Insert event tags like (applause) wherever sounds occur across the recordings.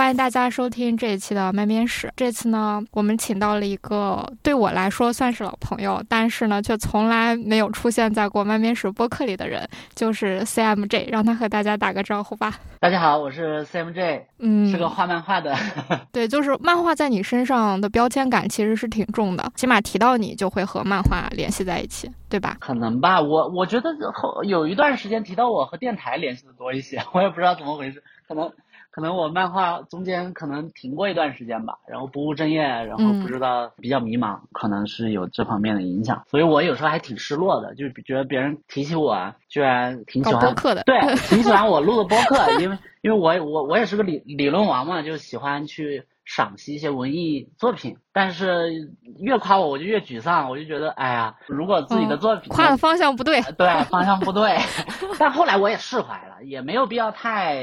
欢迎大家收听这一期的麦面史。这次呢，我们请到了一个对我来说算是老朋友，但是呢，却从来没有出现在过麦面史播客里的人，就是 CMJ，让他和大家打个招呼吧。大家好，我是 CMJ，嗯，是个画漫画的。对，就是漫画在你身上的标签感其实是挺重的，起码提到你就会和漫画联系在一起，对吧？可能吧，我我觉得后有一段时间提到我和电台联系的多一些，我也不知道怎么回事，可能。可能我漫画中间可能停过一段时间吧，然后不务正业，然后不知道比较迷茫，可能是有这方面的影响，所以我有时候还挺失落的，就是觉得别人提起我，居然挺喜欢播客的，对，(laughs) 挺喜欢我录的播客，因为因为我我我也是个理理论王嘛，就喜欢去赏析一些文艺作品，但是越夸我我就越沮丧，我就觉得哎呀，如果自己的作品夸的方向不对，对，方向不对，(laughs) 但后来我也释怀了，也没有必要太。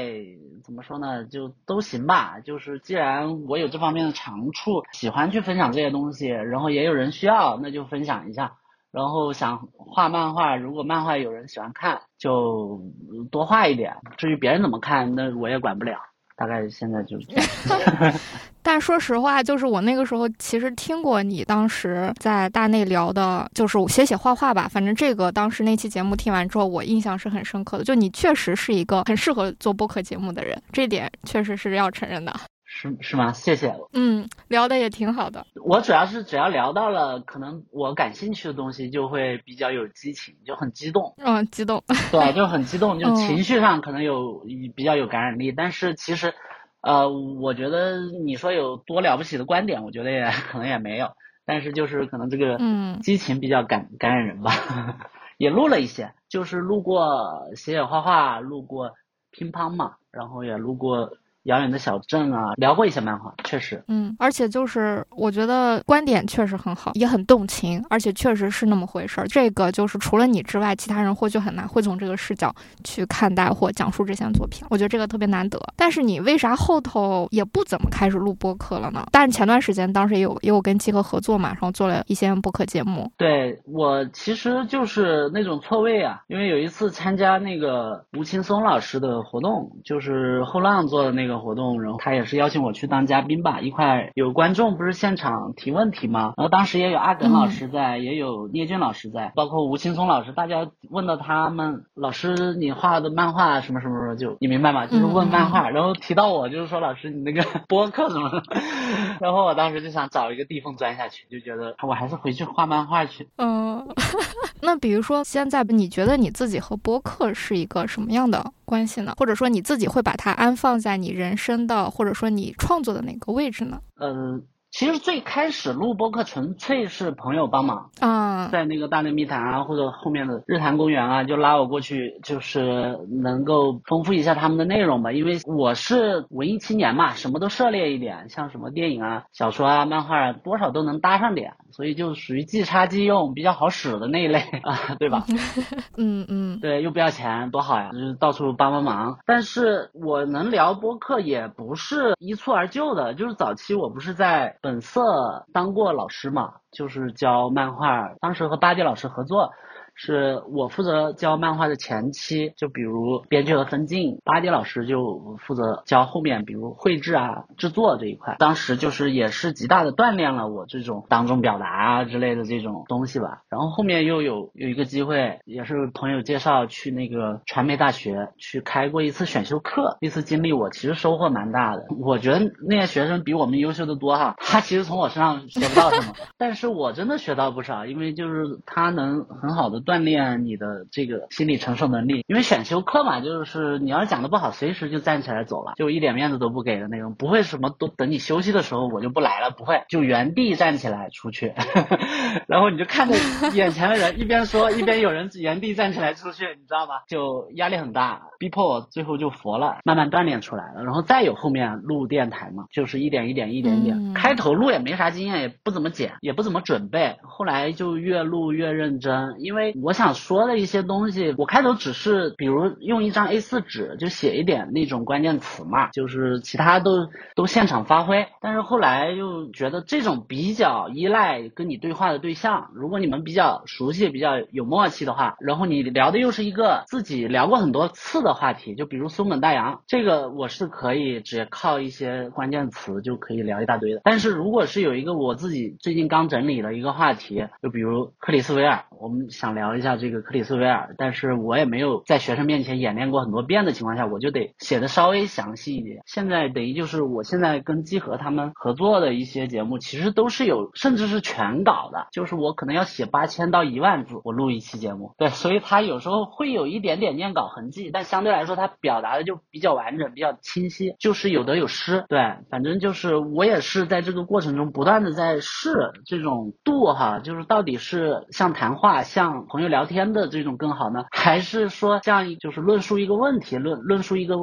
怎么说呢？就都行吧。就是既然我有这方面的长处，喜欢去分享这些东西，然后也有人需要，那就分享一下。然后想画漫画，如果漫画有人喜欢看，就多画一点。至于别人怎么看，那我也管不了。大概现在就是这样。(laughs) (laughs) 但说实话，就是我那个时候其实听过你当时在大内聊的，就是写写画画吧。反正这个当时那期节目听完之后，我印象是很深刻的。就你确实是一个很适合做播客节目的人，这点确实是要承认的。是是吗？谢谢。嗯，聊的也挺好的。我主要是只要聊到了可能我感兴趣的东西，就会比较有激情，就很激动。嗯，激动。对，就很激动，(laughs) 就情绪上可能有比较有感染力。但是其实，呃，我觉得你说有多了不起的观点，我觉得也 (laughs) 可能也没有。但是就是可能这个嗯激情比较感感染人吧。(laughs) 也录了一些，就是录过写写画画，录过乒乓嘛，然后也录过。遥远的小镇啊，聊过一些漫画，确实，嗯，而且就是我觉得观点确实很好，也很动情，而且确实是那么回事儿。这个就是除了你之外，其他人或许很难会从这个视角去看待或讲述这些作品。我觉得这个特别难得。但是你为啥后头也不怎么开始录播客了呢？但是前段时间当时也有也有跟七哥合作嘛，然后做了一些播客节目。对我其实就是那种错位啊，因为有一次参加那个吴青松老师的活动，就是后浪做的那个。活动，然后他也是邀请我去当嘉宾吧，一块有观众不是现场提问题吗？然后当时也有阿耿老师在，也有聂俊老师在，包括吴青松老师，大家问到他们老师你画的漫画什么什么什么，就你明白吗？就是问漫画，然后提到我就是说老师你那个播客什么，(laughs) 然后我当时就想找一个地缝钻下去，就觉得我还是回去画漫画去。嗯，(laughs) 那比如说现在你觉得你自己和播客是一个什么样的关系呢？或者说你自己会把它安放在你人。生的，或者说你创作的哪个位置呢？嗯。其实最开始录播客纯粹是朋友帮忙啊，在那个大内密谈啊，或者后面的日坛公园啊，就拉我过去，就是能够丰富一下他们的内容吧。因为我是文艺青年嘛，什么都涉猎一点，像什么电影啊、小说啊、漫画啊，多少都能搭上点，所以就属于即插即用，比较好使的那一类 (laughs) 啊，对吧？(laughs) 嗯嗯，对，又不要钱，多好呀，就是到处帮帮忙。但是我能聊播客也不是一蹴而就的，就是早期我不是在。本色当过老师嘛，就是教漫画，当时和巴迪老师合作。是我负责教漫画的前期，就比如编剧和分镜，巴迪老师就负责教后面，比如绘制啊、制作这一块。当时就是也是极大的锻炼了我这种当众表达啊之类的这种东西吧。然后后面又有有一个机会，也是朋友介绍去那个传媒大学去开过一次选修课，那次经历我其实收获蛮大的。我觉得那些学生比我们优秀的多哈，他其实从我身上学不到什么，(laughs) 但是我真的学到不少，因为就是他能很好的。锻炼你的这个心理承受能力，因为选修课嘛，就是你要是讲的不好，随时就站起来走了，就一点面子都不给的那种，不会什么都等你休息的时候我就不来了，不会，就原地站起来出去，(laughs) 然后你就看着眼前的人 (laughs) 一边说一边有人原地站起来出去，你知道吗？就压力很大，逼迫我最后就佛了，慢慢锻炼出来了，然后再有后面录电台嘛，就是一点一点一点点，开头录也没啥经验，也不怎么剪，也不怎么准备，后来就越录越认真，因为。我想说的一些东西，我开头只是比如用一张 A4 纸就写一点那种关键词嘛，就是其他都都现场发挥。但是后来又觉得这种比较依赖跟你对话的对象，如果你们比较熟悉、比较有默契的话，然后你聊的又是一个自己聊过很多次的话题，就比如松本大洋，这个我是可以只靠一些关键词就可以聊一大堆的。但是如果是有一个我自己最近刚整理的一个话题，就比如克里斯维尔，我们想聊聊一下这个克里斯维尔，但是我也没有在学生面前演练过很多遍的情况下，我就得写的稍微详细一点。现在等于就是我现在跟基和他们合作的一些节目，其实都是有甚至是全稿的，就是我可能要写八千到一万字，我录一期节目，对，所以他有时候会有一点点念稿痕迹，但相对来说他表达的就比较完整，比较清晰，就是有得有失，对，反正就是我也是在这个过程中不断的在试这种度哈，就是到底是像谈话、像朋友聊天的这种更好呢，还是说像就是论述一个问题、论论述一个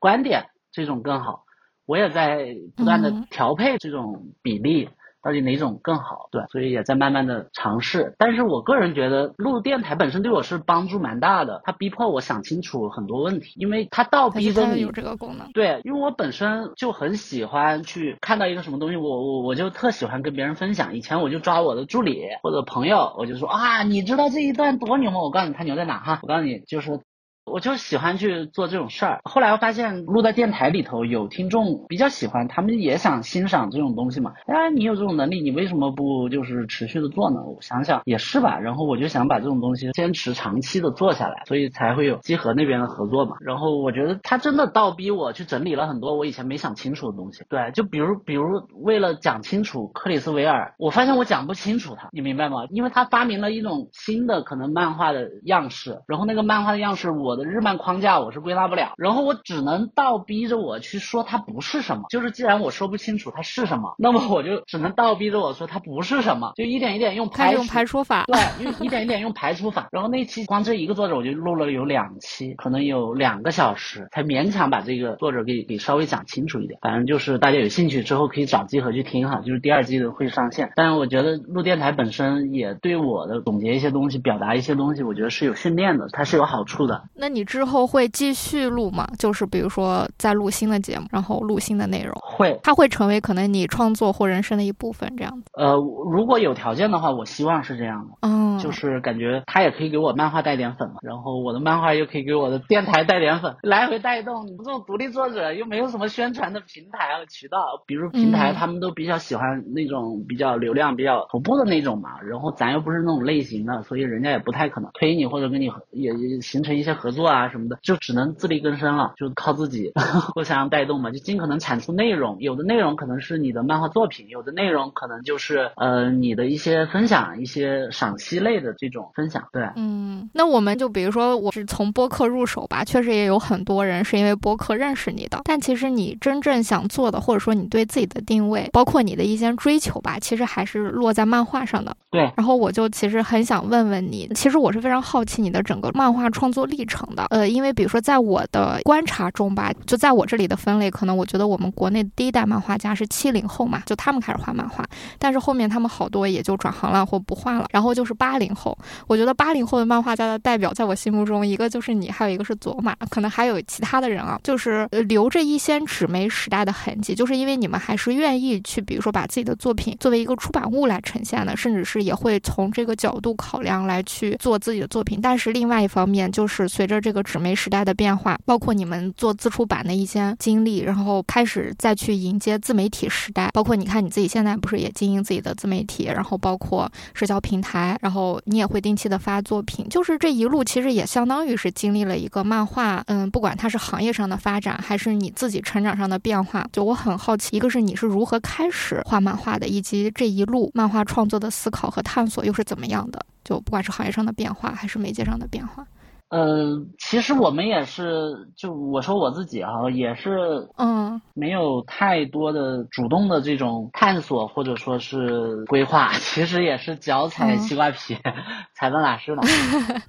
观点这种更好？我也在不断的调配这种比例。到底哪种更好？对，所以也在慢慢的尝试。但是我个人觉得录电台本身对我是帮助蛮大的，它逼迫我想清楚很多问题，因为它倒逼着你有这个功能。对，因为我本身就很喜欢去看到一个什么东西，我我我就特喜欢跟别人分享。以前我就抓我的助理或者朋友，我就说啊，你知道这一段多牛吗？我告诉你，它牛在哪哈？我告诉你，就是。我就喜欢去做这种事儿。后来我发现录在电台里头有听众比较喜欢，他们也想欣赏这种东西嘛。哎，你有这种能力，你为什么不就是持续的做呢？我想想也是吧。然后我就想把这种东西坚持长期的做下来，所以才会有集合那边的合作嘛。然后我觉得他真的倒逼我去整理了很多我以前没想清楚的东西。对，就比如比如为了讲清楚克里斯维尔，我发现我讲不清楚他，你明白吗？因为他发明了一种新的可能漫画的样式，然后那个漫画的样式我。我的日漫框架我是归纳不了，然后我只能倒逼着我去说它不是什么，就是既然我说不清楚它是什么，那么我就只能倒逼着我说它不是什么，就一点一点用排用排除法，对，用一点一点用排除法。然后那期光这一个作者我就录了有两期，可能有两个小时才勉强把这个作者给给稍微讲清楚一点。反正就是大家有兴趣之后可以找机会去听哈，就是第二季的会上线。但是我觉得录电台本身也对我的总结一些东西、表达一些东西，我觉得是有训练的，它是有好处的。那你之后会继续录吗？就是比如说再录新的节目，然后录新的内容，会，它会成为可能你创作或人生的一部分这样子。呃，如果有条件的话，我希望是这样的。嗯，就是感觉它也可以给我漫画带点粉嘛，然后我的漫画又可以给我的电台带点粉，来回带动。你这种独立作者又没有什么宣传的平台和渠道，比如平台他们都比较喜欢那种比较流量比较头部的那种嘛，然后咱又不是那种类型的，所以人家也不太可能推你或者跟你也形成一些合作啊。什么的，就只能自力更生了，就靠自己互相带动嘛，就尽可能产出内容。有的内容可能是你的漫画作品，有的内容可能就是呃你的一些分享，一些赏析类的这种分享。对，嗯，那我们就比如说我是从播客入手吧，确实也有很多人是因为播客认识你的，但其实你真正想做的，或者说你对自己的定位，包括你的一些追求吧，其实还是落在漫画上的。对，然后我就其实很想问问你，其实我是非常好奇你的整个漫画创作历程的，呃。因为比如说，在我的观察中吧，就在我这里的分类，可能我觉得我们国内第一代漫画家是七零后嘛，就他们开始画漫画，但是后面他们好多也就转行了或不画了。然后就是八零后，我觉得八零后的漫画家的代表，在我心目中，一个就是你，还有一个是佐马，可能还有其他的人啊，就是留着一些纸媒时代的痕迹，就是因为你们还是愿意去，比如说把自己的作品作为一个出版物来呈现的，甚至是也会从这个角度考量来去做自己的作品。但是另外一方面，就是随着这个。纸媒时代的变化，包括你们做自出版的一些经历，然后开始再去迎接自媒体时代。包括你看你自己现在不是也经营自己的自媒体，然后包括社交平台，然后你也会定期的发作品。就是这一路其实也相当于是经历了一个漫画，嗯，不管它是行业上的发展，还是你自己成长上的变化。就我很好奇，一个是你是如何开始画漫画的，以及这一路漫画创作的思考和探索又是怎么样的？就不管是行业上的变化，还是媒介上的变化。嗯，其实我们也是，就我说我自己啊，也是，嗯，没有太多的主动的这种探索或者说是规划，(laughs) 其实也是脚踩西瓜皮，(laughs) 踩到哪是哪。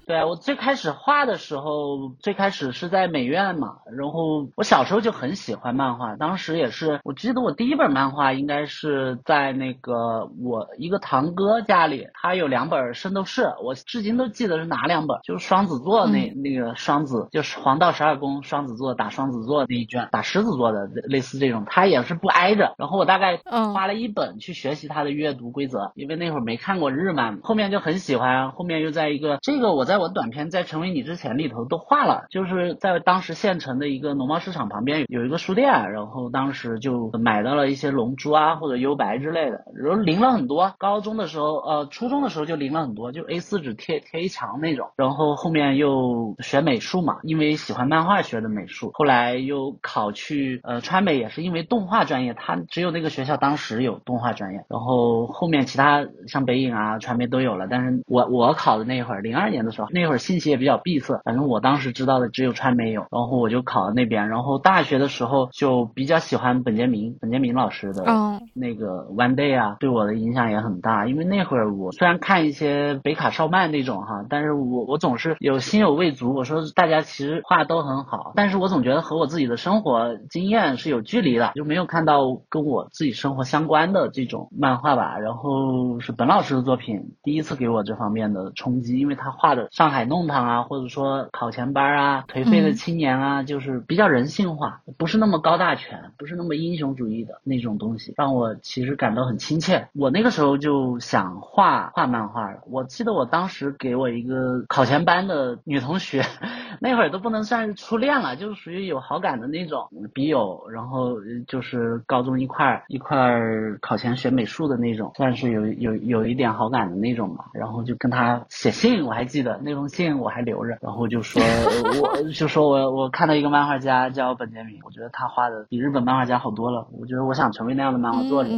对我最开始画的时候，最开始是在美院嘛，然后我小时候就很喜欢漫画，当时也是，我记得我第一本漫画应该是在那个我一个堂哥家里，他有两本《圣斗士》，我至今都记得是哪两本，就是双子座那那那个双子，就是黄道十二宫双子座打双子座那一卷，打狮子座的类似这种，他也是不挨着，然后我大概花了一本去学习他的阅读规则，因为那会儿没看过日漫，后面就很喜欢，后面又在一个这个我在我短片在成为你之前里头都画了，就是在当时县城的一个农贸市场旁边有一个书店，然后当时就买到了一些龙珠啊或者幽白之类的，然后领了很多，高中的时候呃初中的时候就领了很多，就 A 四纸贴贴一墙那种，然后后面又学美术嘛，因为喜欢漫画学的美术，后来又考去呃川美也是因为动画专业，他只有那个学校当时有动画专业，然后后面其他像北影啊传媒都有了，但是我我考的那会儿零二年的时候，那会儿信息也比较闭塞，反正我当时知道的只有川美有，然后我就考了那边，然后大学的时候就比较喜欢本杰明本杰明老师的那个 One Day 啊，对我的影响也很大，因为那会儿我虽然看一些北卡少漫那种哈，但是我我总是有心有未足，我说大家其实画都很好，但是我总觉得和我自己的生活经验是有距离的，就没有看到跟我自己生活相关的这种漫画吧。然后是本老师的作品第一次给我这方面的冲击，因为他画的上海弄堂啊，或者说考前班啊，颓废的青年啊，就是比较人性化，不是那么高大全，不是那么英雄主义的那种东西，让我其实感到很亲切。我那个时候就想画画漫画了。我记得我当时给我一个考前班的女同学，那会儿都不能算是初恋了，就是属于有好感的那种笔友，然后就是高中一块儿一块儿考前学美术的那种，算是有有有一点好感的那种吧。然后就跟他写信，我还记得那封信我还留着，然后就说我就说我我看到一个漫画家叫本杰明，我觉得他画的比日本漫画家好多了，我觉得我想成为那样的漫画作者。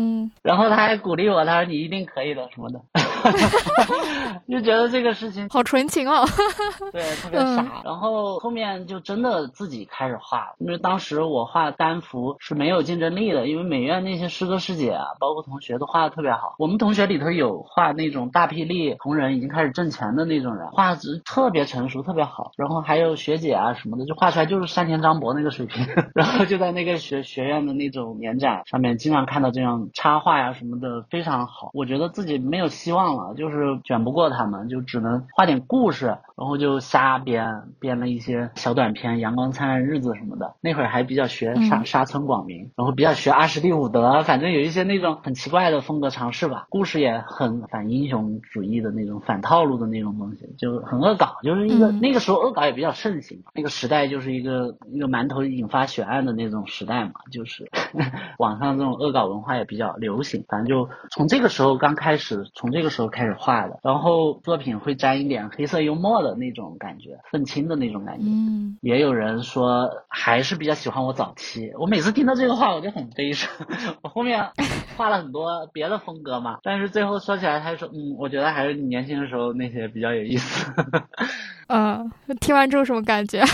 然后他还鼓励我，他说你一定可以的什么的。(laughs) 就觉得这个事情好纯情哦，(laughs) 对，特别傻。然后后面就真的自己开始画，因为当时我画单幅是没有竞争力的，因为美院那些师哥师姐啊，包括同学都画的特别好。我们同学里头有画那种大霹雳同人已经开始挣钱的那种人，画质特别成熟，特别好。然后还有学姐啊什么的，就画出来就是山田张博那个水平。(laughs) 然后就在那个学学院的那种年展上面，经常看到这样插画呀什么的，非常好。我觉得自己没有希望了，就是卷不过他们，就只能画点故事，然后就瞎编编了一些小短片，《阳光灿烂日子》什么的。那会儿还比较学沙沙村广明，然后比较学阿什利伍德，反正有一些那种很奇怪的风格尝试吧。故事也很反英雄主义的那种反套路的那种东西，就很恶搞，就是一个那个时候恶搞也比较盛行。那个时代就是一个一个馒头引发血案的那种时代嘛，就是 (laughs) 网上这种恶搞文化也比较流行。反正就从这个时候刚开始，从这个时候开始画的，然后作品会沾一点黑色幽默的那种感觉，愤青的那种感觉。嗯，也有人说还是比较喜欢我早期。我每次听到这个话，我就很悲伤。(laughs) 我后面画了很多别的风格嘛，但是最后说起来，他说嗯，我觉得还是你年轻的时候那些比较有意思。(laughs) 嗯，听完之后什么感觉？(laughs)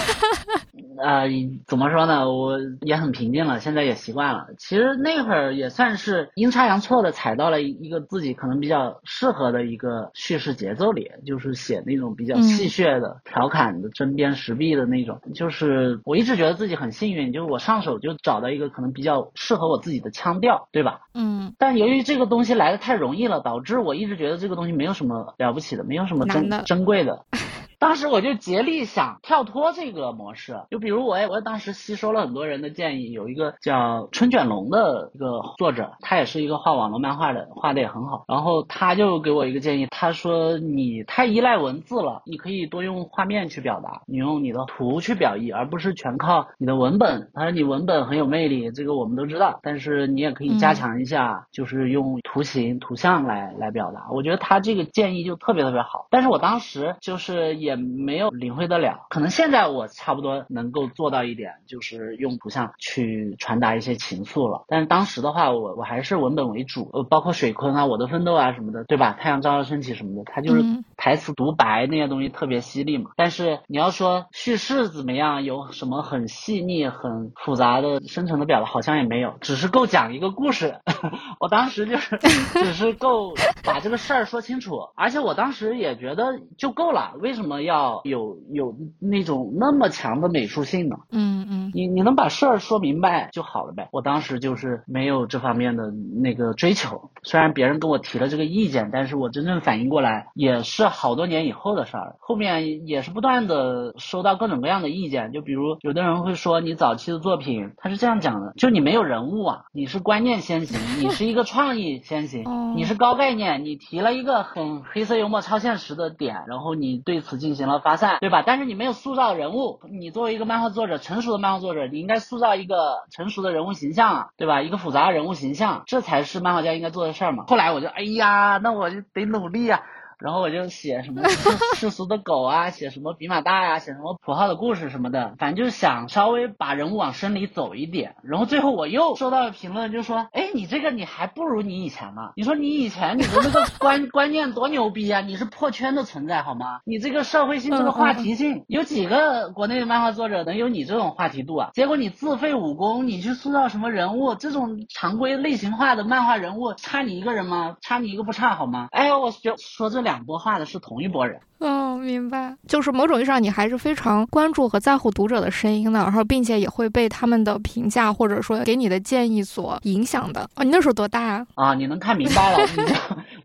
呃，怎么说呢？我也很平静了，现在也习惯了。其实那会儿也算是阴差阳错的踩到了一个自己可能比较适合的一个叙事节奏里，就是写那种比较戏谑的、调侃的、针砭时弊的那种。就是我一直觉得自己很幸运，就是我上手就找到一个可能比较适合我自己的腔调，对吧？嗯。但由于这个东西来的太容易了，导致我一直觉得这个东西没有什么了不起的，没有什么珍珍贵的。(laughs) 当时我就竭力想跳脱这个模式，就比如我，我当时吸收了很多人的建议，有一个叫春卷龙的一个作者，他也是一个画网络漫画的，画的也很好。然后他就给我一个建议，他说你太依赖文字了，你可以多用画面去表达，你用你的图去表意，而不是全靠你的文本。他说你文本很有魅力，这个我们都知道，但是你也可以加强一下，就是用图形、图像来来表达。我觉得他这个建议就特别特别好，但是我当时就是也。没有领会得了，可能现在我差不多能够做到一点，就是用图像去传达一些情愫了。但是当时的话，我我还是文本为主，呃，包括水坤啊、我的奋斗啊什么的，对吧？太阳照耀升起什么的，他就是台词独白那些东西特别犀利嘛。但是你要说叙事怎么样，有什么很细腻、很复杂的、深层的表达，好像也没有，只是够讲一个故事。(laughs) 我当时就是 (laughs) 只是够把这个事儿说清楚，而且我当时也觉得就够了。为什么要有有那种那么强的美术性呢？嗯嗯，你你能把事儿说明白就好了呗。我当时就是没有这方面的那个追求，虽然别人跟我提了这个意见，但是我真正反应过来也是好多年以后的事儿。后面也是不断的收到各种各样的意见，就比如有的人会说你早期的作品，他是这样讲的，就你没有人物啊，你是观念先行，你是一个创意先行，(laughs) 你是高概念，你提了一个很黑色幽默、超现实的点，然后你对此进行了发散，对吧？但是你没有塑造人物，你作为一个漫画作者，成熟的漫画作者，你应该塑造一个成熟的人物形象啊，对吧？一个复杂的人物形象，这才是漫画家应该做的事儿嘛。后来我就，哎呀，那我就得努力啊。然后我就写什么世 (laughs) 世俗的狗啊，写什么比马大呀，写什么普浩的故事什么的，反正就是想稍微把人物往深里走一点。然后最后我又收到评论，就说，哎，你这个你还不如你以前呢。你说你以前你的那个观 (laughs) 观念多牛逼啊，你是破圈的存在好吗？你这个社会性这个话题性，有几个国内的漫画作者能有你这种话题度啊？结果你自废武功，你去塑造什么人物？这种常规类型化的漫画人物，差你一个人吗？差你一个不差好吗？哎呀，我觉说这。两拨画的是同一拨人，嗯，明白，就是某种意义上，你还是非常关注和在乎读者的声音的，然后并且也会被他们的评价或者说给你的建议所影响的。哦，你那时候多大啊？啊，你能看明白了，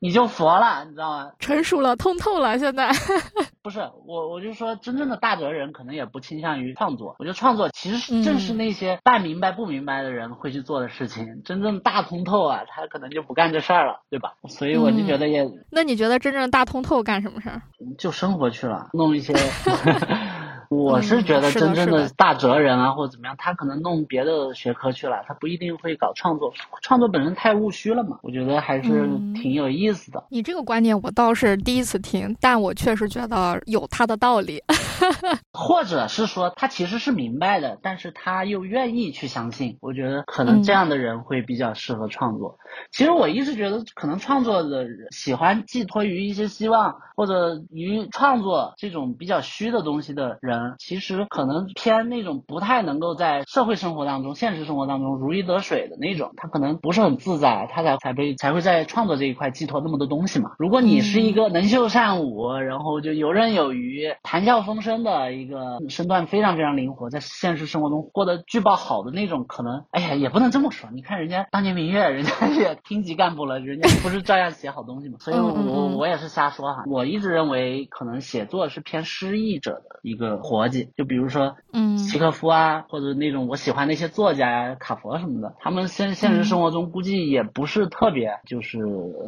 你就佛了，你知道吗？(laughs) 成熟了，通透了，现在。(laughs) 不是我，我就说真正的大哲人可能也不倾向于创作。我觉得创作其实正是那些半明白不明白的人会去做的事情。真正大通透啊，他可能就不干这事儿了，对吧？所以我就觉得也。那你觉得真正大通透干什么事儿？就生活去了，弄一些。(laughs) 我是觉得真正的大哲人啊，或者怎么样，他可能弄别的学科去了，他不一定会搞创作。创作本身太务虚了嘛，我觉得还是挺有意思的。你这个观念我倒是第一次听，但我确实觉得有他的道理。(laughs) 或者是说他其实是明白的，但是他又愿意去相信。我觉得可能这样的人会比较适合创作。其实我一直觉得，可能创作的喜欢寄托于一些希望，或者于创作这种比较虚的东西的人，其实可能偏那种不太能够在社会生活当中、现实生活当中如鱼得水的那种。他可能不是很自在，他才才被才会在创作这一块寄托那么多东西嘛。如果你是一个能秀善舞，然后就游刃有余、谈笑风生的一个身段非常非常灵活，在现实生活中过得巨爆好的那种，可能哎呀也不能这么说。你看人家当年明月，人家也。厅级干部了，人家不是照样写好东西嘛？所以，我我也是瞎说哈。我一直认为，可能写作是偏失意者的一个活计。就比如说，嗯，契诃夫啊，或者那种我喜欢那些作家呀，卡佛什么的，他们现现实生活中估计也不是特别就是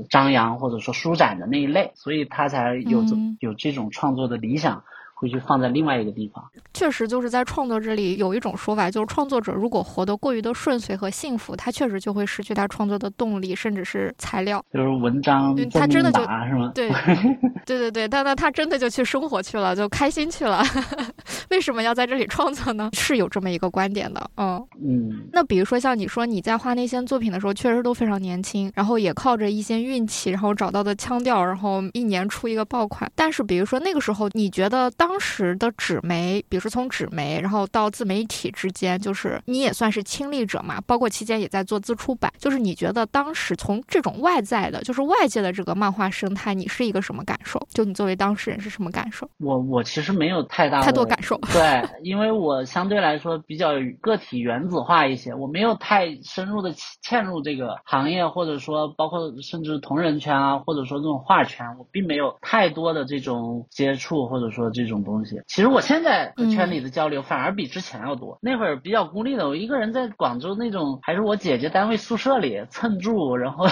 张扬或者说舒展的那一类，所以他才有有这种创作的理想。会去放在另外一个地方。确实，就是在创作这里有一种说法，就是创作者如果活得过于的顺遂和幸福，他确实就会失去他创作的动力，甚至是材料。就是文章，他真的就是吗？对，(laughs) 对对对，但那他真的就去生活去了，就开心去了。(laughs) 为什么要在这里创作呢？(laughs) 是有这么一个观点的。嗯嗯。那比如说像你说你在画那些作品的时候，确实都非常年轻，然后也靠着一些运气，然后找到的腔调，然后一年出一个爆款。但是比如说那个时候，你觉得当当时的纸媒，比如说从纸媒，然后到自媒体之间，就是你也算是亲历者嘛。包括期间也在做自出版，就是你觉得当时从这种外在的，就是外界的这个漫画生态，你是一个什么感受？就你作为当事人是什么感受？我我其实没有太大太多感受，对，因为我相对来说比较个体原子化一些，我没有太深入的嵌入这个行业，或者说包括甚至同人圈啊，或者说这种画圈，我并没有太多的这种接触，或者说这种。东西，其实我现在和圈里的交流反而比之前要多。那会儿比较孤立的，我一个人在广州那种，还是我姐姐单位宿舍里蹭住，然后。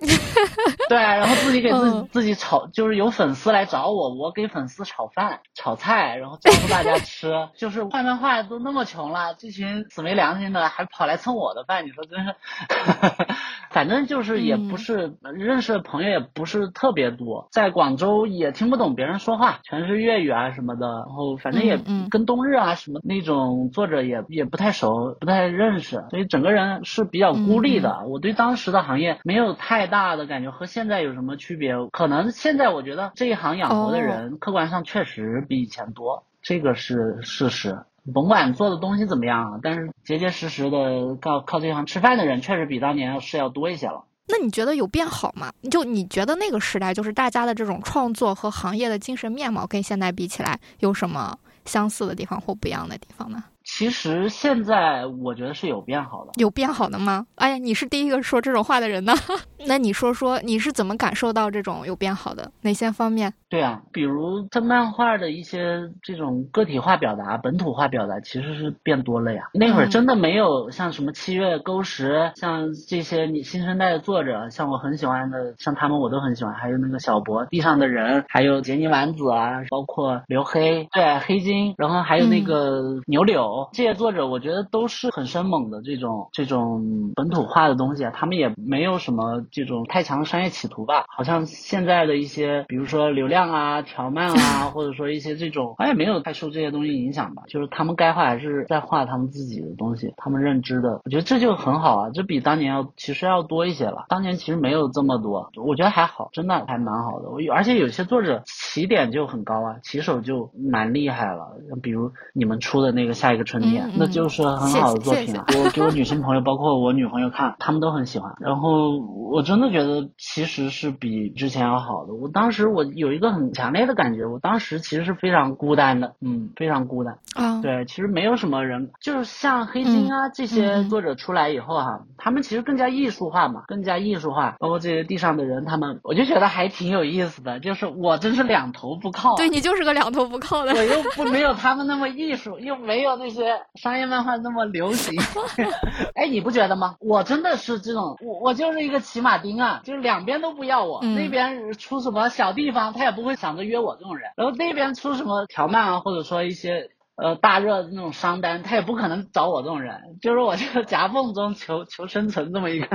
(laughs) 对，然后自己给自己自己炒，就是有粉丝来找我，我给粉丝炒饭、炒菜，然后招呼大家 (laughs) 吃。就是画漫画都那么穷了，这群死没良心的还跑来蹭我的饭，你说真是。(laughs) 反正就是也不是认识的朋友也不是特别多，在广州也听不懂别人说话，全是粤语啊什么的。然后反正也跟冬日啊什么那种作者也也不太熟，不太认识，所以整个人是比较孤立的。我对当时的行业没有太大的感觉和。现在有什么区别？可能现在我觉得这一行养活的人，客观上确实比以前多，这个是事实。甭管做的东西怎么样，但是结结实实的靠靠这行吃饭的人，确实比当年是要多一些了。那你觉得有变好吗？就你觉得那个时代，就是大家的这种创作和行业的精神面貌，跟现在比起来，有什么相似的地方或不一样的地方呢？其实现在我觉得是有变好的，有变好的吗？哎呀，你是第一个说这种话的人呢。(laughs) 那你说说你是怎么感受到这种有变好的哪些方面？对啊，比如在漫画的一些这种个体化表达、本土化表达，其实是变多了呀。那会儿真的没有像什么七月沟石，像这些你新生代的作者，像我很喜欢的，像他们我都很喜欢。还有那个小博、地上的人，还有杰尼丸子啊，包括刘黑，对黑金，然后还有那个牛柳。这些作者我觉得都是很生猛的这种这种本土化的东西啊，他们也没有什么这种太强的商业企图吧？好像现在的一些，比如说流量啊、条漫啊，(laughs) 或者说一些这种，好像没有太受这些东西影响吧。就是他们该画还是在画他们自己的东西，他们认知的，我觉得这就很好啊，这比当年要其实要多一些了。当年其实没有这么多，我觉得还好，真的还蛮好的。我而且有些作者起点就很高啊，起手就蛮厉害了，比如你们出的那个下一个。春天，那就是很好的作品了。我给我女性朋友，包括我女朋友看，他们都很喜欢。然后我真的觉得其实是比之前要好的。我当时我有一个很强烈的感觉，我当时其实是非常孤单的，嗯，非常孤单啊。对，其实没有什么人，就是像黑金啊这些作者出来以后哈，他们其实更加艺术化嘛，更加艺术化。包括这些地上的人，他们我就觉得还挺有意思的。就是我真是两头不靠，对你就是个两头不靠的。我又不 (laughs) 没有他们那么艺术，又没有那些。商业漫画那么流行，(laughs) 哎，你不觉得吗？我真的是这种，我我就是一个骑马丁啊，就是两边都不要我，那边出什么小地方，他也不会想着约我这种人，然后那边出什么条漫啊，或者说一些呃大热的那种商单，他也不可能找我这种人，就是我这个夹缝中求求生存这么一个。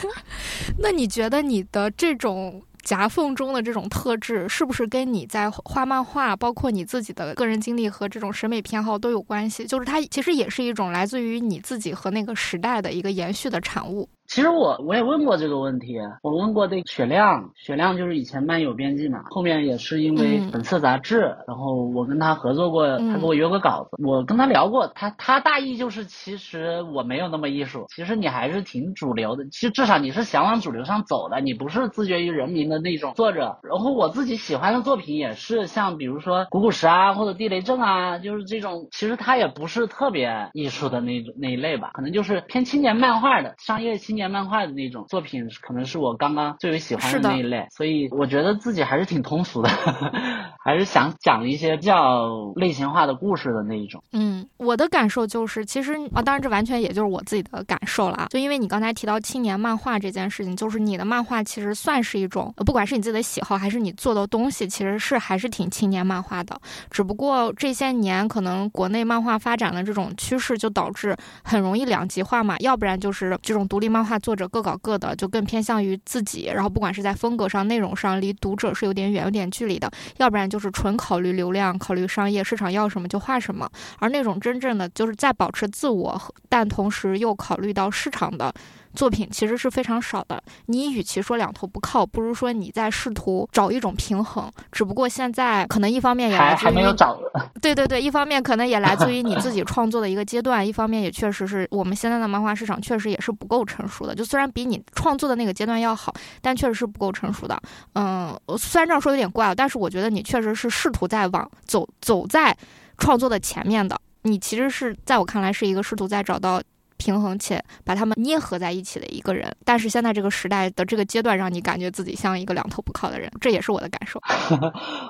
(laughs) 那你觉得你的这种？夹缝中的这种特质，是不是跟你在画漫画，包括你自己的个人经历和这种审美偏好都有关系？就是它其实也是一种来自于你自己和那个时代的一个延续的产物。其实我我也问过这个问题，我问过那雪亮，雪亮就是以前漫友编辑嘛，后面也是因为本色杂志，然后我跟他合作过，他给我约过稿子，我跟他聊过，他他大意就是其实我没有那么艺术，其实你还是挺主流的，其实至少你是想往主流上走的，你不是自绝于人民的那种作者。然后我自己喜欢的作品也是像比如说古古石啊或者地雷阵啊，就是这种，其实他也不是特别艺术的那种那一类吧，可能就是偏青年漫画的商业青年。漫画的那种作品，可能是我刚刚最为喜欢的那一类，所以我觉得自己还是挺通俗的，(laughs) 还是想讲一些比较类型化的故事的那一种。嗯，我的感受就是，其实啊，当然这完全也就是我自己的感受了啊。就因为你刚才提到青年漫画这件事情，就是你的漫画其实算是一种，不管是你自己的喜好，还是你做的东西，其实是还是挺青年漫画的。只不过这些年可能国内漫画发展的这种趋势，就导致很容易两极化嘛，要不然就是这种独立漫画。画作者各搞各的，就更偏向于自己，然后不管是在风格上、内容上，离读者是有点远、有点距离的；要不然就是纯考虑流量、考虑商业市场要什么就画什么。而那种真正的就是在保持自我，但同时又考虑到市场的。作品其实是非常少的。你与其说两头不靠，不如说你在试图找一种平衡。只不过现在可能一方面也来自于对对对，一方面可能也来自于你 (laughs) 自己创作的一个阶段，一方面也确实是我们现在的漫画市场确实也是不够成熟的。就虽然比你创作的那个阶段要好，但确实是不够成熟的。嗯，虽然这样说有点怪，但是我觉得你确实是试图在往走走在创作的前面的。你其实是在我看来是一个试图在找到。平衡且把他们捏合在一起的一个人，但是现在这个时代的这个阶段，让你感觉自己像一个两头不靠的人，这也是我的感受。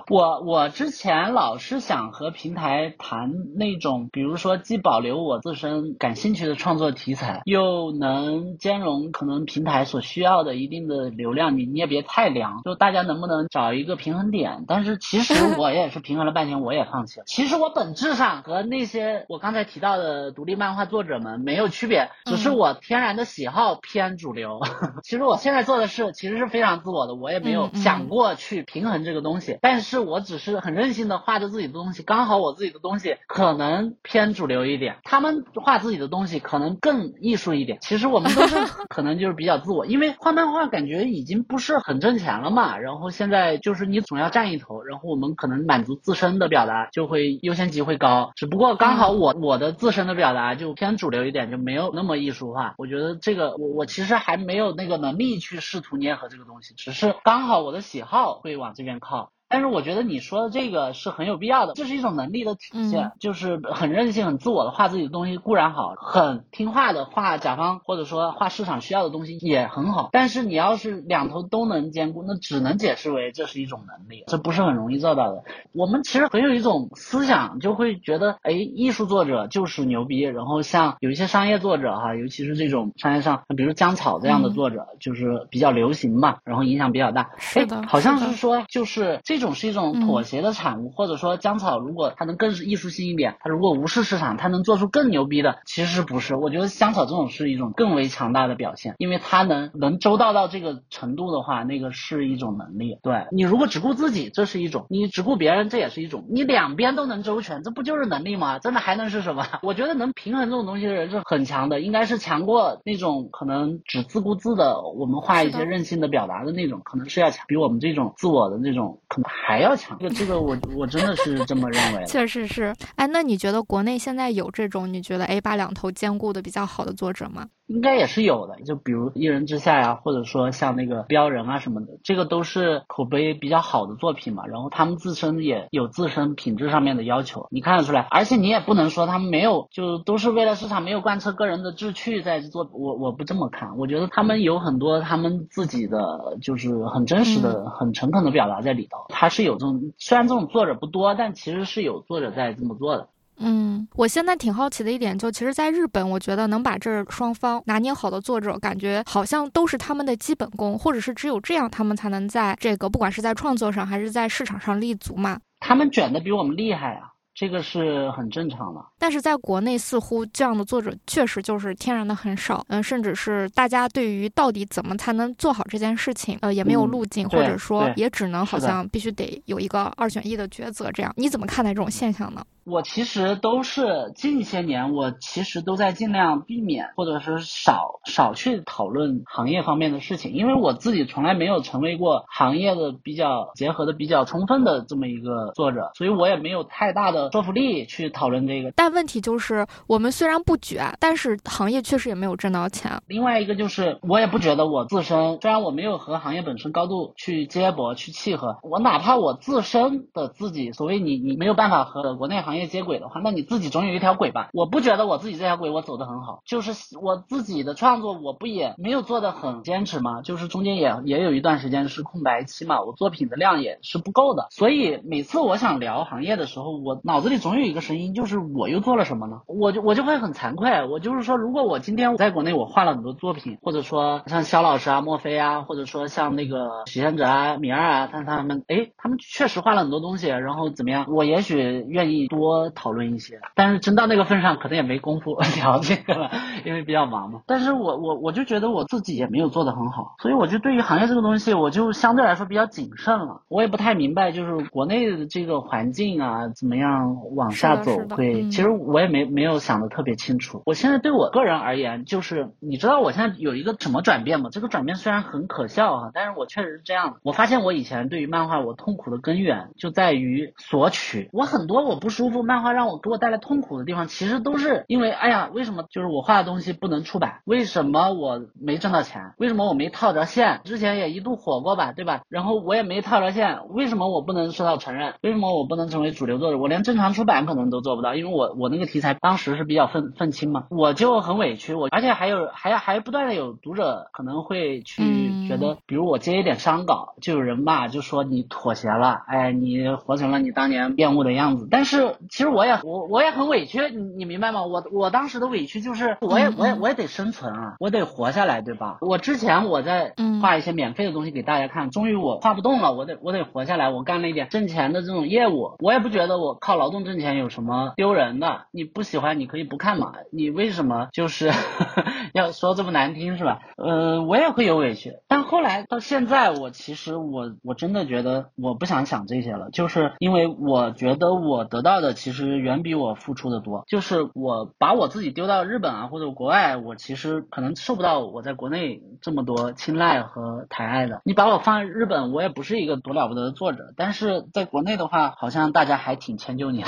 我 (laughs) 我之前老是想和平台谈那种，比如说既保留我自身感兴趣的创作题材，又能兼容可能平台所需要的一定的流量，你你也别太凉，就大家能不能找一个平衡点？但是其实 (laughs) 我也是平衡了半天，我也放弃了。其实我本质上和那些我刚才提到的独立漫画作者们没有。区别，只是我天然的喜好偏主流。(laughs) 其实我现在做的事其实是非常自我的，我也没有想过去平衡这个东西，但是我只是很任性的画着自己的东西，刚好我自己的东西可能偏主流一点，他们画自己的东西可能更艺术一点。其实我们都是 (laughs) 可能就是比较自我，因为画漫画感觉已经不是很挣钱了嘛，然后现在就是你总要占一头，然后我们可能满足自身的表达就会优先级会高，只不过刚好我我的自身的表达就偏主流一点，就没没有那么艺术化。我觉得这个我我其实还没有那个能力去试图捏合这个东西，只是刚好我的喜好会往这边靠。但是我觉得你说的这个是很有必要的，这是一种能力的体现，就是很任性、很自我的画自己的东西固然好，很听话的画甲方或者说画市场需要的东西也很好。但是你要是两头都能兼顾，那只能解释为这是一种能力，这不是很容易做到的。我们其实很有一种思想，就会觉得，哎，艺术作者就是牛逼，然后像有一些商业作者哈，尤其是这种商业上，比如江草这样的作者，就是比较流行嘛，然后影响比较大。是的，好像是说就是这。这种是一种妥协的产物，或者说江草如果它能更是艺术性一点，它如果无视市场，它能做出更牛逼的，其实不是。我觉得香草这种是一种更为强大的表现，因为它能能周到到这个程度的话，那个是一种能力。对你如果只顾自己，这是一种；你只顾别人，这也是一种。你两边都能周全，这不就是能力吗？真的还能是什么？(laughs) 我觉得能平衡这种东西的人是很强的，应该是强过那种可能只自顾自的，我们画一些任性的表达的那种，可能是要强，比我们这种自我的那种可能。还要强，这个我我真的是这么认为。(laughs) 确实是，哎，那你觉得国内现在有这种你觉得 A 八两头兼顾的比较好的作者吗？应该也是有的，就比如一人之下呀，或者说像那个标人啊什么的，这个都是口碑比较好的作品嘛。然后他们自身也有自身品质上面的要求，你看得出来。而且你也不能说他们没有，就都是为了市场，没有贯彻个人的志趣在做。我我不这么看，我觉得他们有很多他们自己的，就是很真实的、很诚恳的表达在里头。他是有这种，虽然这种作者不多，但其实是有作者在这么做的。嗯，我现在挺好奇的一点，就其实，在日本，我觉得能把这双方拿捏好的作者，感觉好像都是他们的基本功，或者是只有这样，他们才能在这个不管是在创作上还是在市场上立足嘛。他们卷的比我们厉害啊。这个是很正常的，但是在国内似乎这样的作者确实就是天然的很少，嗯，甚至是大家对于到底怎么才能做好这件事情，呃，也没有路径，或者说也只能好像必须得有一个二选一的抉择，这样你怎么看待这种现象呢？我其实都是近些年，我其实都在尽量避免，或者是少少去讨论行业方面的事情，因为我自己从来没有成为过行业的比较结合的比较充分的这么一个作者，所以我也没有太大的说服力去讨论这个。但问题就是，我们虽然不卷，但是行业确实也没有挣到钱。另外一个就是，我也不觉得我自身，虽然我没有和行业本身高度去接驳、去契合，我哪怕我自身的自己，所谓你你没有办法和国内行业。接轨的话，那你自己总有一条轨吧？我不觉得我自己这条轨我走得很好，就是我自己的创作，我不也没有做得很坚持吗？就是中间也也有一段时间是空白期嘛，我作品的量也是不够的。所以每次我想聊行业的时候，我脑子里总有一个声音，就是我又做了什么呢？我就我就会很惭愧。我就是说，如果我今天我在国内我画了很多作品，或者说像肖老师啊、莫非啊，或者说像那个许仙哲啊、米二啊，他他们，哎，他们确实画了很多东西，然后怎么样？我也许愿意多。多讨论一些，但是真到那个份上，可能也没工夫 (laughs) 聊这个了，(laughs) 因为比较忙嘛。但是我我我就觉得我自己也没有做得很好，所以我就对于行业这个东西，我就相对来说比较谨慎了。我也不太明白，就是国内的这个环境啊，怎么样往下走会。其实我也没没有想的特别清楚。我现在对我个人而言，就是你知道我现在有一个什么转变吗？这个转变虽然很可笑哈，但是我确实是这样的。我发现我以前对于漫画，我痛苦的根源就在于索取。我很多我不舒服。漫画让我给我带来痛苦的地方，其实都是因为，哎呀，为什么就是我画的东西不能出版？为什么我没挣到钱？为什么我没套着线？之前也一度火过吧，对吧？然后我也没套着线，为什么我不能受到承认？为什么我不能成为主流作者？我连正常出版可能都做不到，因为我我那个题材当时是比较愤愤青嘛，我就很委屈。我而且还有还还不断的有读者可能会去觉得，比如我接一点商稿，就有人骂，就说你妥协了，哎，你活成了你当年厌恶的样子。但是。其实我也我我也很委屈，你你明白吗？我我当时的委屈就是我也我也我也得生存啊，我得活下来，对吧？我之前我在画一些免费的东西给大家看，终于我画不动了，我得我得活下来，我干了一点挣钱的这种业务，我也不觉得我靠劳动挣钱有什么丢人的。你不喜欢你可以不看嘛，你为什么就是 (laughs) 要说这么难听是吧？呃，我也会有委屈，但后来到现在，我其实我我真的觉得我不想想这些了，就是因为我觉得我得到的其实远比我付出的多，就是我把我自己丢到日本啊或者国外，我其实可能受不到我在国内这么多青睐和抬爱的。你把我放日本，我也不是一个多了不得的作者，但是在国内的话，好像大家还挺迁就你。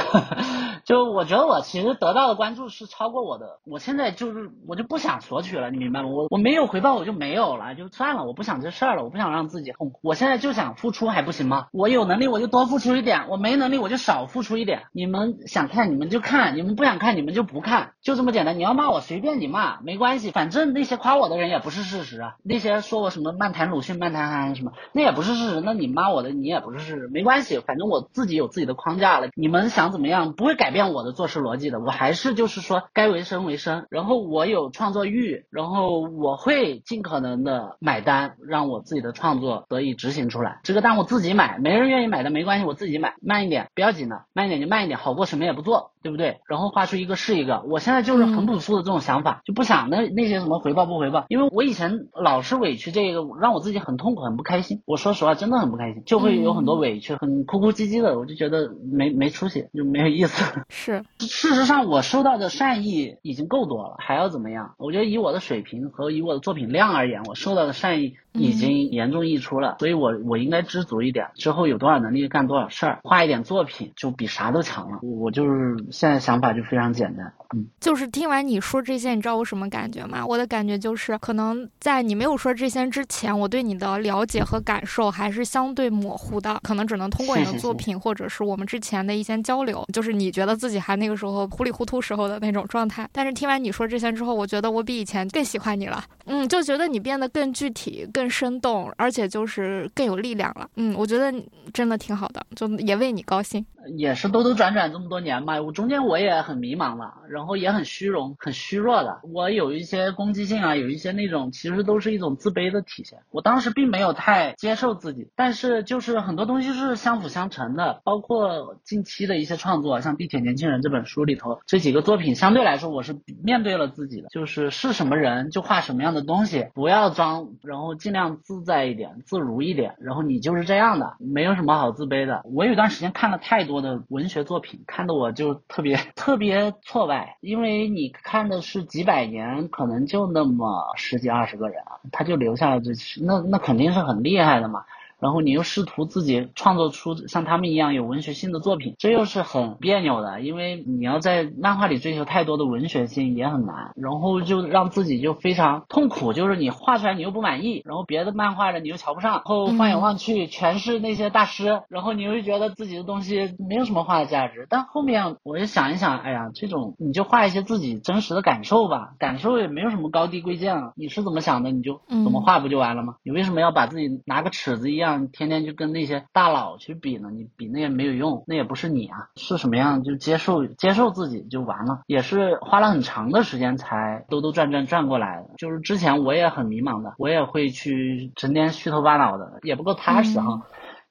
就我觉得我其实得到的关注是超过我的，我现在就是我就不想索取了，你明白吗？我我没有回报我就没有了，就算了，我不想这事儿了，我不想让自己痛苦，我现在就想付出还不行吗？我有能力我就多付出一点，我没能力我就少付出一点。你们想看你们就看，你们不想看你们就不看，就这么简单。你要骂我随便你骂，没关系，反正那些夸我的人也不是事实啊，那些说我什么漫谈鲁迅、漫谈韩寒什么，那也不是事实。那你骂我的你也不是事实，没关系，反正我自己有自己的框架了。你们想怎么样不会改改变我的做事逻辑的，我还是就是说该为生为生，然后我有创作欲，然后我会尽可能的买单，让我自己的创作得以执行出来。这个单我自己买，没人愿意买的没关系，我自己买，慢一点不要紧的，慢一点就慢一点，好过什么也不做，对不对？然后画出一个是一个，我现在就是很朴素的这种想法，就不想那那些什么回报不回报，因为我以前老是委屈这个，让我自己很痛苦很不开心。我说实话，真的很不开心，就会有很多委屈，很哭哭唧唧的，我就觉得没没出息，就没有意思。(laughs) 是。事实上，我收到的善意已经够多了，还要怎么样？我觉得以我的水平和以我的作品量而言，我收到的善意已经严重溢出了，所以我我应该知足一点。之后有多少能力干多少事儿，画一点作品就比啥都强了。我就是现在想法就非常简单。嗯，就是听完你说这些，你知道我什么感觉吗？我的感觉就是，可能在你没有说这些之前，我对你的了解和感受还是相对模糊的，可能只能通过你的作品或者是我们之前的一些交流，就是你觉得自己还那个时候糊里糊涂时候的那种状态。但是听完你说这些之后，我觉得我比以前更喜欢你了。嗯，就觉得你变得更具体、更生动，而且就是更有力量了。嗯，我觉得真的挺好的，就也为你高兴。也是兜兜转转这么多年嘛，我中间我也很迷茫了，然后也很虚荣、很虚弱的。我有一些攻击性啊，有一些那种其实都是一种自卑的体现。我当时并没有太接受自己，但是就是很多东西是相辅相成的，包括近期的一些创作，像《地铁年轻人》这本书里头这几个作品，相对来说我是面对了自己的，就是是什么人就画什么样的东西，不要装，然后尽量自在一点、自如一点，然后你就是这样的，没有什么好自卑的。我有段时间看了太多。的文学作品看得我就特别 (laughs) 特别挫败，因为你看的是几百年，可能就那么十几二十个人啊，他就留下了这，那那肯定是很厉害的嘛。然后你又试图自己创作出像他们一样有文学性的作品，这又是很别扭的，因为你要在漫画里追求太多的文学性也很难。然后就让自己就非常痛苦，就是你画出来你又不满意，然后别的漫画的你又瞧不上，然后放眼望去全是那些大师，然后你又觉得自己的东西没有什么画的价值。但后面我就想一想，哎呀，这种你就画一些自己真实的感受吧，感受也没有什么高低贵贱啊，你是怎么想的你就怎么画不就完了吗？你为什么要把自己拿个尺子一样？天天就跟那些大佬去比呢，你比那也没有用，那也不是你啊，是什么样就接受接受自己就完了，也是花了很长的时间才兜兜转转转过来的。就是之前我也很迷茫的，我也会去整天虚头巴脑的，也不够踏实哈，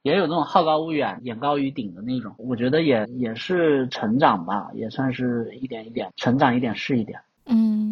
也有那种好高骛远、眼高于顶的那种。我觉得也也是成长吧，也算是一点一点成长，一点是一点。嗯。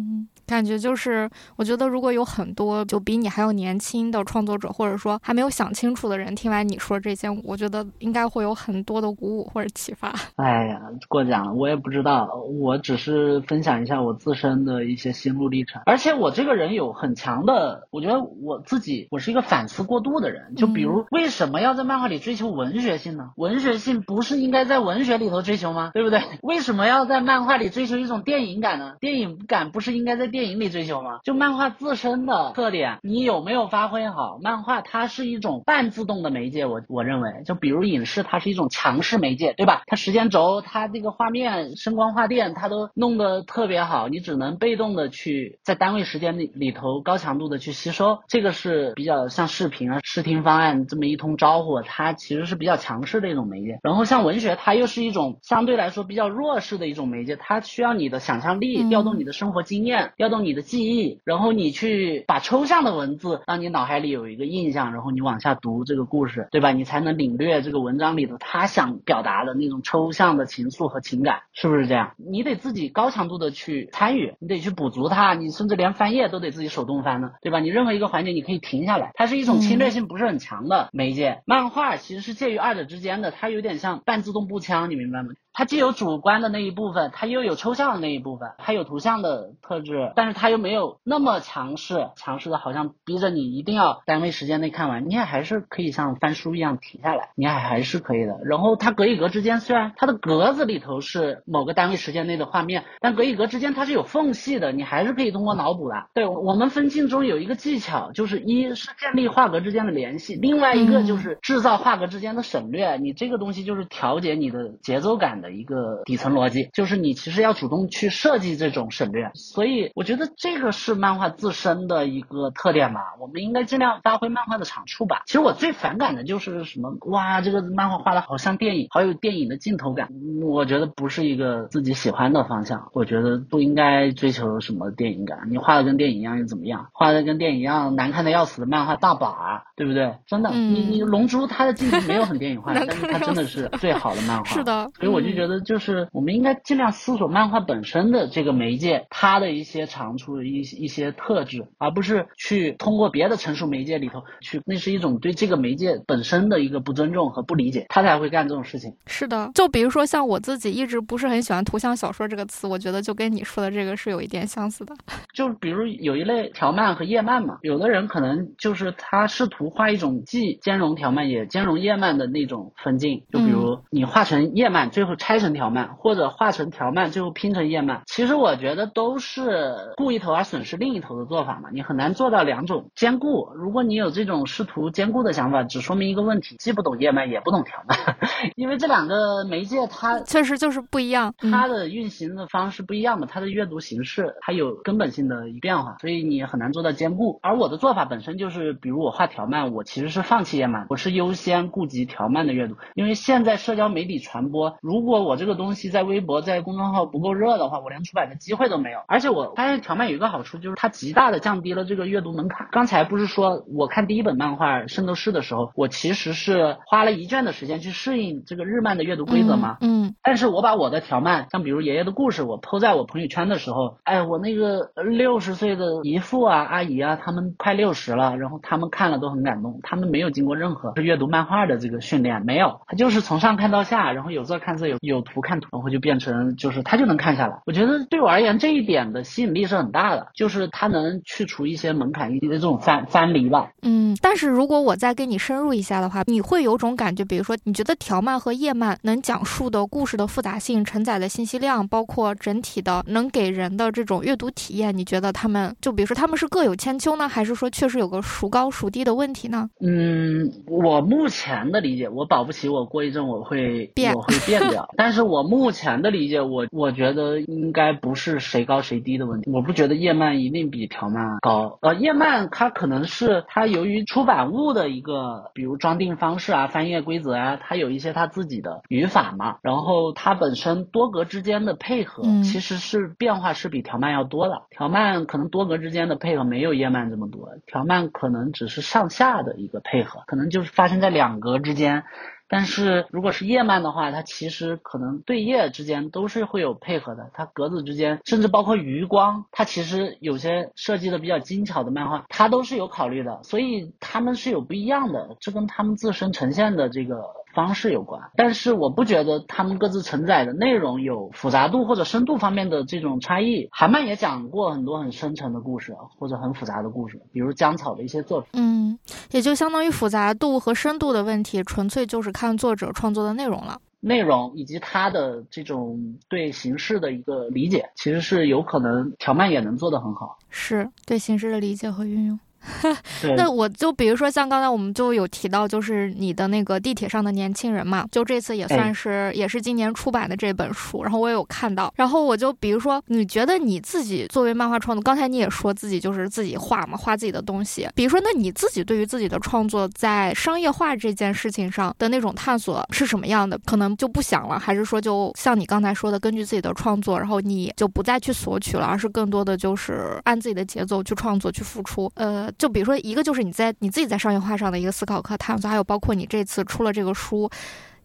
感觉就是，我觉得如果有很多就比你还要年轻的创作者，或者说还没有想清楚的人，听完你说这些，我觉得应该会有很多的鼓舞或者启发。(laughs) 哎呀，过奖了，我也不知道，我只是分享一下我自身的一些心路历程。而且我这个人有很强的，我觉得我自己我是一个反思过度的人。就比如为什么要在漫画里追求文学性呢？文学性不是应该在文学里头追求吗？对不对？为什么要在漫画里追求一种电影感呢？电影感不是应该在电电影里追求吗？就漫画自身的特点，你有没有发挥好？漫画它是一种半自动的媒介，我我认为，就比如影视，它是一种强势媒介，对吧？它时间轴，它这个画面、声光画电，它都弄得特别好，你只能被动的去在单位时间里里头高强度的去吸收，这个是比较像视频啊、视听方案这么一通招呼，它其实是比较强势的一种媒介。然后像文学，它又是一种相对来说比较弱势的一种媒介，它需要你的想象力，调动你的生活经验，调动你的记忆，然后你去把抽象的文字让你脑海里有一个印象，然后你往下读这个故事，对吧？你才能领略这个文章里的他想表达的那种抽象的情愫和情感，是不是这样？你得自己高强度的去参与，你得去补足它，你甚至连翻页都得自己手动翻呢，对吧？你任何一个环节你可以停下来，它是一种侵略性不是很强的媒介。漫画其实是介于二者之间的，它有点像半自动步枪，你明白吗？它既有主观的那一部分，它又有抽象的那一部分，它有图像的特质，但是它又没有那么强势，强势的好像逼着你一定要单位时间内看完，你也还是可以像翻书一样停下来，你还还是可以的。然后它格与格之间，虽然它的格子里头是某个单位时间内的画面，但格与格之间它是有缝隙的，你还是可以通过脑补的。对我们分镜中有一个技巧，就是一是建立画格之间的联系，另外一个就是制造画格之间的省略。你这个东西就是调节你的节奏感。的一个底层逻辑，就是你其实要主动去设计这种省略，所以我觉得这个是漫画自身的一个特点吧。我们应该尽量发挥漫画的长处吧。其实我最反感的就是什么，哇，这个漫画画的好像电影，好有电影的镜头感。我觉得不是一个自己喜欢的方向。我觉得不应该追求什么电影感。你画的跟电影一样又怎么样？画的跟电影一样难看的要死的漫画大把，对不对？真的，你你龙珠它的镜头没有很电影化，(laughs) 但是它真的是最好的漫 (laughs) 画。是的，所以我就。就觉得就是我们应该尽量思索漫画本身的这个媒介，它的一些长处、一一些特质，而不是去通过别的成熟媒介里头去，那是一种对这个媒介本身的一个不尊重和不理解，他才会干这种事情。是的，就比如说像我自己一直不是很喜欢图像小说这个词，我觉得就跟你说的这个是有一点相似的。就比如有一类条漫和页漫嘛，有的人可能就是他试图画一种既兼容条漫也兼容页漫的那种分镜，就比如你画成叶漫，最后。拆成条漫，或者画成条漫，最后拼成叶漫，其实我觉得都是顾一头而损失另一头的做法嘛。你很难做到两种兼顾。如果你有这种试图兼顾的想法，只说明一个问题：既不懂叶漫，也不懂条漫。(laughs) 因为这两个媒介它确实就是不一样，它的运行的方式不一样嘛，它的阅读形式它有根本性的变化，所以你很难做到兼顾。而我的做法本身就是，比如我画条漫，我其实是放弃叶漫，我是优先顾及条漫的阅读。因为现在社交媒体传播，如果我这个东西在微博、在公众号不够热的话，我连出版的机会都没有。而且我发现条漫有一个好处，就是它极大的降低了这个阅读门槛。刚才不是说我看第一本漫画《圣斗士》的时候，我其实是花了一卷的时间去适应这个日漫的阅读规则吗？嗯。但是我把我的条漫，像比如爷爷的故事，我 PO 在我朋友圈的时候，哎，我那个六十岁的姨父啊、阿姨啊，他们快六十了，然后他们看了都很感动。他们没有经过任何阅读漫画的这个训练，没有，他就是从上看到下，然后有色看色有。有图看图，然后就变成就是他就能看下来。我觉得对我而言这一点的吸引力是很大的，就是它能去除一些门槛，一些这种翻翻离吧。嗯，但是如果我再跟你深入一下的话，你会有种感觉，比如说你觉得条漫和页漫能讲述的故事的复杂性、承载的信息量，包括整体的能给人的这种阅读体验，你觉得他们就比如说他们是各有千秋呢，还是说确实有个孰高孰低的问题呢？嗯，我目前的理解，我保不齐我过一阵我会变，我会变掉。但是我目前的理解，我我觉得应该不是谁高谁低的问题。我不觉得叶漫一定比条漫高。呃，叶漫它可能是它由于出版物的一个，比如装订方式啊、翻页规则啊，它有一些它自己的语法嘛。然后它本身多格之间的配合，其实是变化是比条漫要多的。条漫可能多格之间的配合没有叶漫这么多，条漫可能只是上下的一个配合，可能就是发生在两格之间。但是如果是页漫的话，它其实可能对页之间都是会有配合的，它格子之间，甚至包括余光，它其实有些设计的比较精巧的漫画，它都是有考虑的，所以它们是有不一样的，这跟它们自身呈现的这个。方式有关，但是我不觉得他们各自承载的内容有复杂度或者深度方面的这种差异。韩漫也讲过很多很深沉的故事或者很复杂的故事，比如江草的一些作品。嗯，也就相当于复杂度和深度的问题，纯粹就是看作者创作的内容了。内容以及他的这种对形式的一个理解，其实是有可能条漫也能做得很好。是对形式的理解和运用。(laughs) 对那我就比如说像刚才我们就有提到，就是你的那个地铁上的年轻人嘛，就这次也算是、也是今年出版的这本书，然后我也有看到，然后我就比如说，你觉得你自己作为漫画创作，刚才你也说自己就是自己画嘛，画自己的东西，比如说那你自己对于自己的创作在商业化这件事情上的那种探索是什么样的？可能就不想了，还是说就像你刚才说的，根据自己的创作，然后你就不再去索取了，而是更多的就是按自己的节奏去创作去付出，呃。就比如说，一个就是你在你自己在商业化上的一个思考课探索，还有包括你这次出了这个书，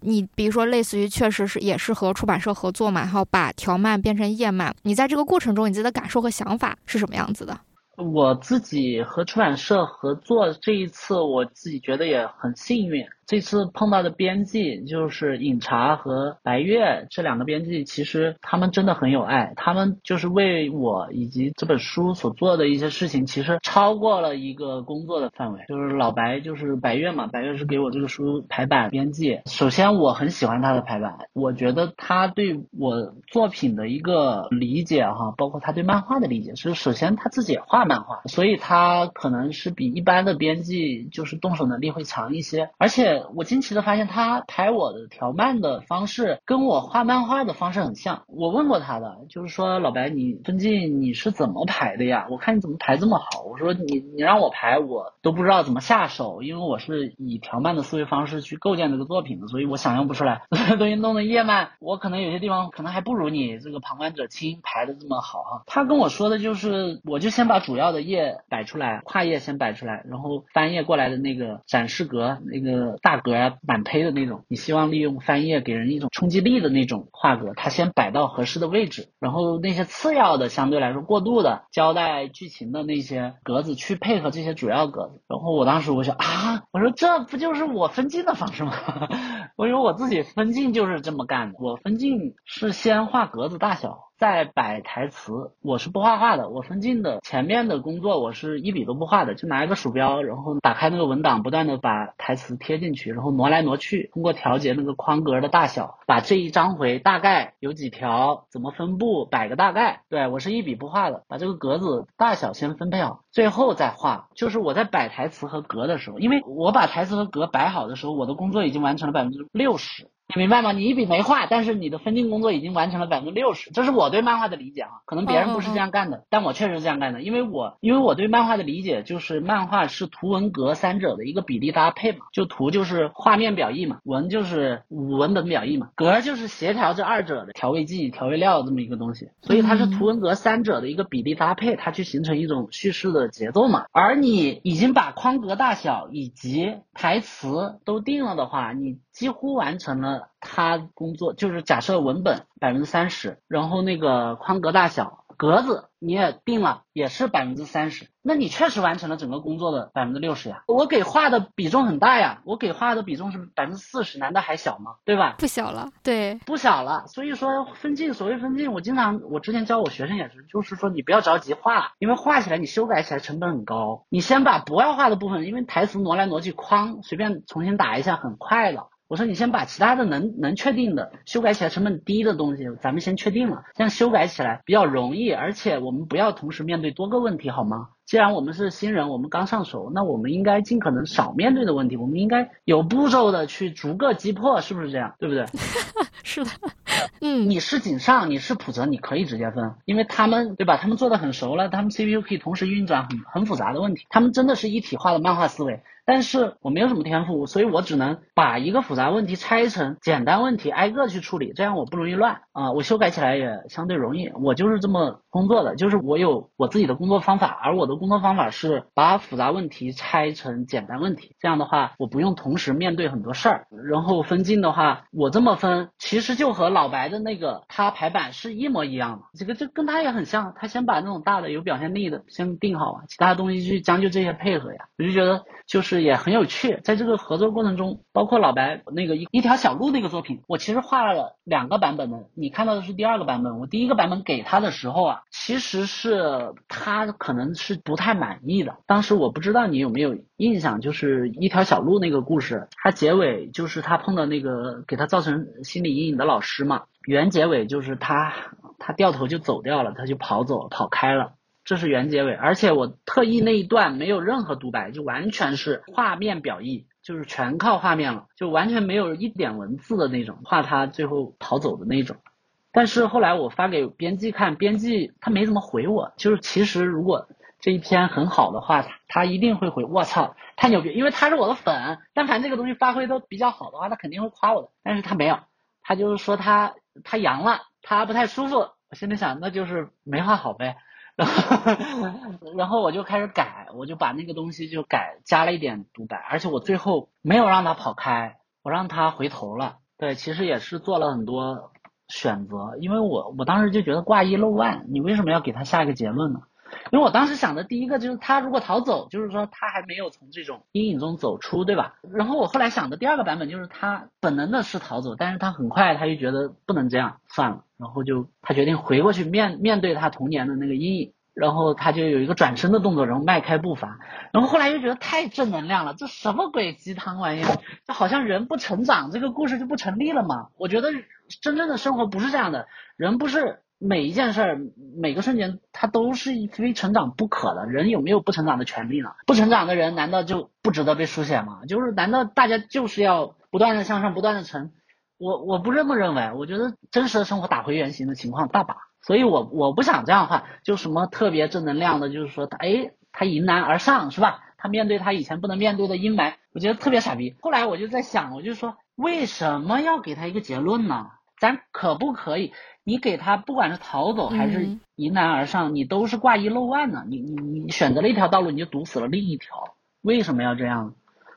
你比如说类似于确实是也是和出版社合作嘛，然后把条漫变成页漫，你在这个过程中你自己的感受和想法是什么样子的？我自己和出版社合作这一次，我自己觉得也很幸运。这次碰到的编辑就是饮茶和白月这两个编辑，其实他们真的很有爱，他们就是为我以及这本书所做的一些事情，其实超过了一个工作的范围。就是老白，就是白月嘛，白月是给我这个书排版编辑。首先，我很喜欢他的排版，我觉得他对我作品的一个理解哈，包括他对漫画的理解，是首先他自己也画漫画，所以他可能是比一般的编辑就是动手能力会强一些，而且。我惊奇的发现，他排我的条漫的方式跟我画漫画的方式很像。我问过他的，就是说老白，你分镜你是怎么排的呀？我看你怎么排这么好。我说你你让我排，我都不知道怎么下手，因为我是以条漫的思维方式去构建这个作品的，所以我想象不出来。(laughs) 东西弄的页漫，我可能有些地方可能还不如你这个旁观者清排的这么好哈。他跟我说的就是，我就先把主要的页摆出来，跨页先摆出来，然后翻页过来的那个展示格那个。大格啊，满胚的那种，你希望利用翻页给人一种冲击力的那种画格，它先摆到合适的位置，然后那些次要的相对来说过渡的交代剧情的那些格子去配合这些主要格子。然后我当时我想啊，我说这不就是我分镜的方式吗？(laughs) 我说我自己分镜就是这么干的，我分镜是先画格子大小。再摆台词，我是不画画的。我分镜的前面的工作，我是一笔都不画的，就拿一个鼠标，然后打开那个文档，不断的把台词贴进去，然后挪来挪去，通过调节那个框格的大小，把这一章回大概有几条，怎么分布，摆个大概。对我是一笔不画的，把这个格子大小先分配好，最后再画。就是我在摆台词和格的时候，因为我把台词和格摆好的时候，我的工作已经完成了百分之六十。你明白吗？你一笔没画，但是你的分镜工作已经完成了百分之六十，这是我对漫画的理解啊。可能别人不是这样干的，但我确实是这样干的。因为我因为我对漫画的理解就是漫画是图文格三者的一个比例搭配嘛，就图就是画面表意嘛，文就是文本表意嘛，格就是协调这二者的调味剂、调味料这么一个东西，所以它是图文格三者的一个比例搭配，它去形成一种叙事的节奏嘛。而你已经把框格大小以及台词都定了的话，你。几乎完成了他工作，就是假设文本百分之三十，然后那个框格大小。格子你也定了，也是百分之三十，那你确实完成了整个工作的百分之六十呀。我给画的比重很大呀，我给画的比重是百分之四十，难道还小吗？对吧？不小了，对，不小了。所以说分镜，所谓分镜，我经常我之前教我学生也是，就是说你不要着急画，因为画起来你修改起来成本很高。你先把不要画的部分，因为台词挪来挪去，框随便重新打一下很快了。我说你先把其他的能能确定的修改起来成本低的东西，咱们先确定了，这样修改起来比较容易，而且我们不要同时面对多个问题，好吗？既然我们是新人，我们刚上手，那我们应该尽可能少面对的问题，我们应该有步骤的去逐个击破，是不是这样？对不对？(laughs) 是的，嗯，你是井上，你是普泽，你可以直接分，因为他们对吧？他们做的很熟了，他们 CPU 可以同时运转很很复杂的问题，他们真的是一体化的漫画思维。但是我没有什么天赋，所以我只能把一个复杂问题拆成简单问题，挨个去处理，这样我不容易乱啊，我修改起来也相对容易。我就是这么工作的，就是我有我自己的工作方法，而我的工作方法是把复杂问题拆成简单问题，这样的话我不用同时面对很多事儿。然后分镜的话，我这么分，其实就和老白的那个他排版是一模一样的，这个就跟他也很像，他先把那种大的有表现力的先定好啊，其他东西去将就这些配合呀，我就觉得就是。也很有趣，在这个合作过程中，包括老白那个一一条小路那个作品，我其实画了两个版本的你看到的是第二个版本，我第一个版本给他的时候啊，其实是他可能是不太满意的。当时我不知道你有没有印象，就是一条小路那个故事，他结尾就是他碰到那个给他造成心理阴影的老师嘛，原结尾就是他他掉头就走掉了，他就跑走，跑开了。这是原结尾，而且我特意那一段没有任何独白，就完全是画面表意，就是全靠画面了，就完全没有一点文字的那种，画他最后逃走的那种。但是后来我发给编辑看，编辑他没怎么回我，就是其实如果这一篇很好的话，他一定会回。我操，太牛逼！因为他是我的粉，但凡这个东西发挥都比较好的话，他肯定会夸我的。但是他没有，他就是说他他阳了，他不太舒服。我心里想，那就是没画好呗。(laughs) 然后，然后我就开始改，我就把那个东西就改，加了一点独白，而且我最后没有让他跑开，我让他回头了。对，其实也是做了很多选择，因为我我当时就觉得挂一漏万，你为什么要给他下一个结论呢？因为我当时想的第一个就是他如果逃走，就是说他还没有从这种阴影中走出，对吧？然后我后来想的第二个版本就是他本能的是逃走，但是他很快他就觉得不能这样，算了，然后就他决定回过去面面对他童年的那个阴影，然后他就有一个转身的动作，然后迈开步伐，然后后来又觉得太正能量了，这什么鬼鸡汤玩意儿？就好像人不成长，这个故事就不成立了嘛？我觉得真正的生活不是这样的，人不是。每一件事儿，每个瞬间，它都是非成长不可的。人有没有不成长的权利呢？不成长的人难道就不值得被书写吗？就是难道大家就是要不断的向上，不断的成？我我不这么认为。我觉得真实的生活打回原形的情况大把，所以我我不想这样话，就什么特别正能量的，就是说他哎他迎难而上是吧？他面对他以前不能面对的阴霾，我觉得特别傻逼。后来我就在想，我就说为什么要给他一个结论呢？咱可不可以？你给他不管是逃走还是迎难而上，你都是挂一漏万呢。你你你选择了一条道路，你就堵死了另一条。为什么要这样？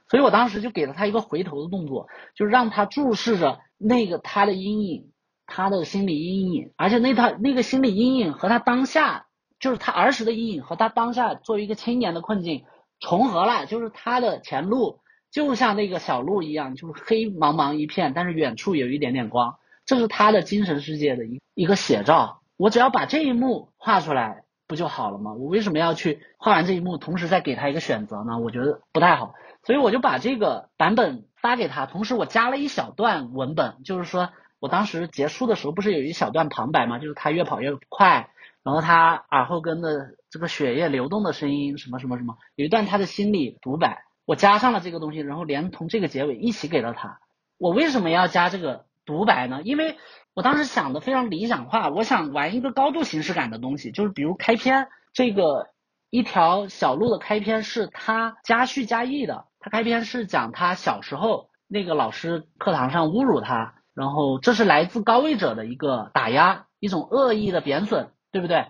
所以我当时就给了他一个回头的动作，就是让他注视着那个他的阴影，他的心理阴影，而且那他那个心理阴影和他当下，就是他儿时的阴影和他当下作为一个青年的困境重合了，就是他的前路就像那个小路一样，就是黑茫茫一片，但是远处有一点点光。这是他的精神世界的一一个写照，我只要把这一幕画出来不就好了吗？我为什么要去画完这一幕，同时再给他一个选择呢？我觉得不太好，所以我就把这个版本发给他，同时我加了一小段文本，就是说我当时结束的时候不是有一小段旁白吗？就是他越跑越快，然后他耳后跟的这个血液流动的声音，什么什么什么，有一段他的心理独白，我加上了这个东西，然后连同这个结尾一起给了他。我为什么要加这个？独白呢？因为我当时想的非常理想化，我想玩一个高度形式感的东西，就是比如开篇这个一条小路的开篇是他加叙加意的，他开篇是讲他小时候那个老师课堂上侮辱他，然后这是来自高位者的一个打压，一种恶意的贬损，对不对？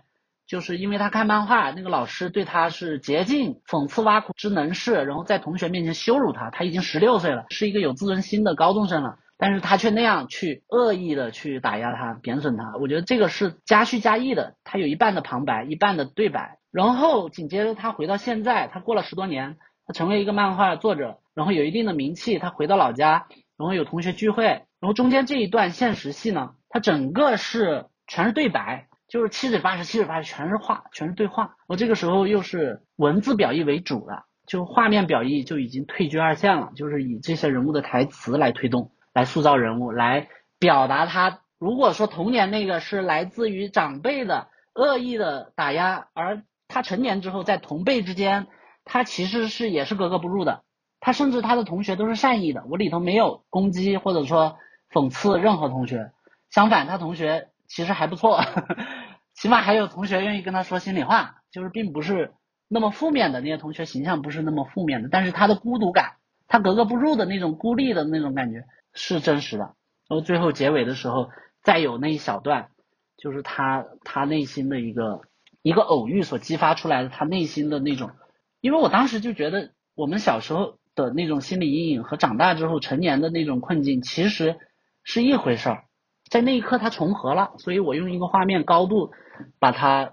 就是因为他看漫画，那个老师对他是竭尽讽刺挖苦之能事，然后在同学面前羞辱他，他已经十六岁了，是一个有自尊心的高中生了。但是他却那样去恶意的去打压他、贬损他，我觉得这个是加叙加意的。他有一半的旁白，一半的对白，然后紧接着他回到现在，他过了十多年，他成为一个漫画作者，然后有一定的名气，他回到老家，然后有同学聚会，然后中间这一段现实戏呢，它整个是全是对白，就是七嘴八舌、七嘴八舌，全是话，全是对话。我这个时候又是文字表意为主的，就画面表意就已经退居二线了，就是以这些人物的台词来推动。来塑造人物，来表达他。如果说童年那个是来自于长辈的恶意的打压，而他成年之后在同辈之间，他其实是也是格格不入的。他甚至他的同学都是善意的，我里头没有攻击或者说讽刺任何同学。相反，他同学其实还不错，(laughs) 起码还有同学愿意跟他说心里话，就是并不是那么负面的那些同学形象不是那么负面的，但是他的孤独感，他格格不入的那种孤立的那种感觉。是真实的，然后最后结尾的时候，再有那一小段，就是他他内心的一个一个偶遇所激发出来的他内心的那种，因为我当时就觉得我们小时候的那种心理阴影和长大之后成年的那种困境其实是一回事儿，在那一刻它重合了，所以我用一个画面高度把它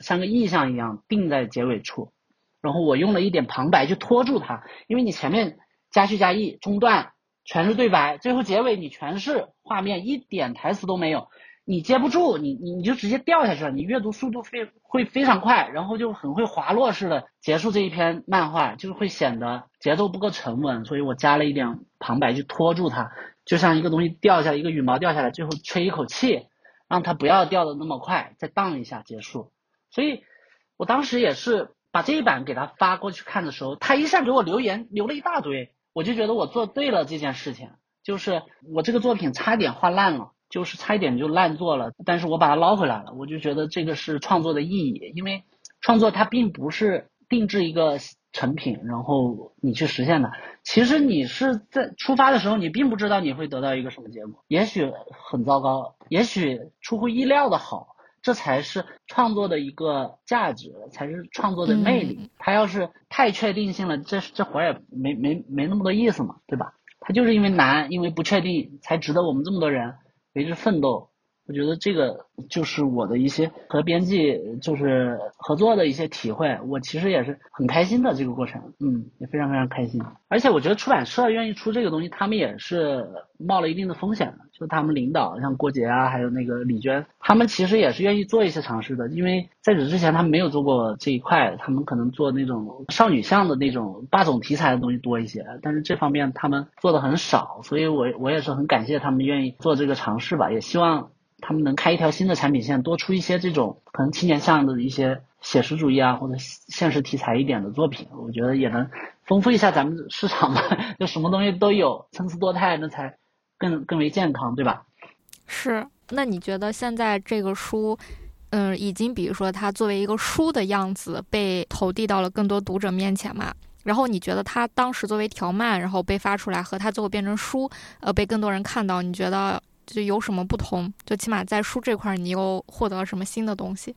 像个意象一样定在结尾处，然后我用了一点旁白去拖住它，因为你前面加叙加意中断。全是对白，最后结尾你全是画面，一点台词都没有。你接不住，你你你就直接掉下去了，你阅读速度非会非常快，然后就很会滑落式的结束这一篇漫画，就是会显得节奏不够沉稳，所以我加了一点旁白去拖住它，就像一个东西掉下来，一个羽毛掉下来，最后吹一口气，让它不要掉的那么快，再荡一下结束。所以，我当时也是把这一版给他发过去看的时候，他一下给我留言留了一大堆，我就觉得我做对了这件事情，就是我这个作品差点画烂了。就是差一点就烂作了，但是我把它捞回来了，我就觉得这个是创作的意义，因为创作它并不是定制一个成品，然后你去实现它。其实你是在出发的时候，你并不知道你会得到一个什么结果，也许很糟糕，也许出乎意料的好，这才是创作的一个价值，才是创作的魅力。他要是太确定性了，这这活也没没没那么多意思嘛，对吧？他就是因为难，因为不确定，才值得我们这么多人。为之奋斗，我觉得这个就是我的一些和编辑就是合作的一些体会。我其实也是很开心的这个过程，嗯，也非常非常开心。而且我觉得出版社愿意出这个东西，他们也是冒了一定的风险的。就他们领导像郭杰啊，还有那个李娟，他们其实也是愿意做一些尝试的。因为在此之前，他们没有做过这一块，他们可能做那种少女向的那种霸总题材的东西多一些。但是这方面他们做的很少，所以我我也是很感谢他们愿意做这个尝试吧。也希望他们能开一条新的产品线，多出一些这种可能青年向的一些写实主义啊或者现实题材一点的作品。我觉得也能丰富一下咱们市场吧，(laughs) 就什么东西都有，参差多态，那才。更更为健康，对吧？是。那你觉得现在这个书，嗯，已经比如说它作为一个书的样子被投递到了更多读者面前嘛？然后你觉得它当时作为条漫，然后被发出来，和它最后变成书，呃，被更多人看到，你觉得就有什么不同？就起码在书这块，你又获得了什么新的东西？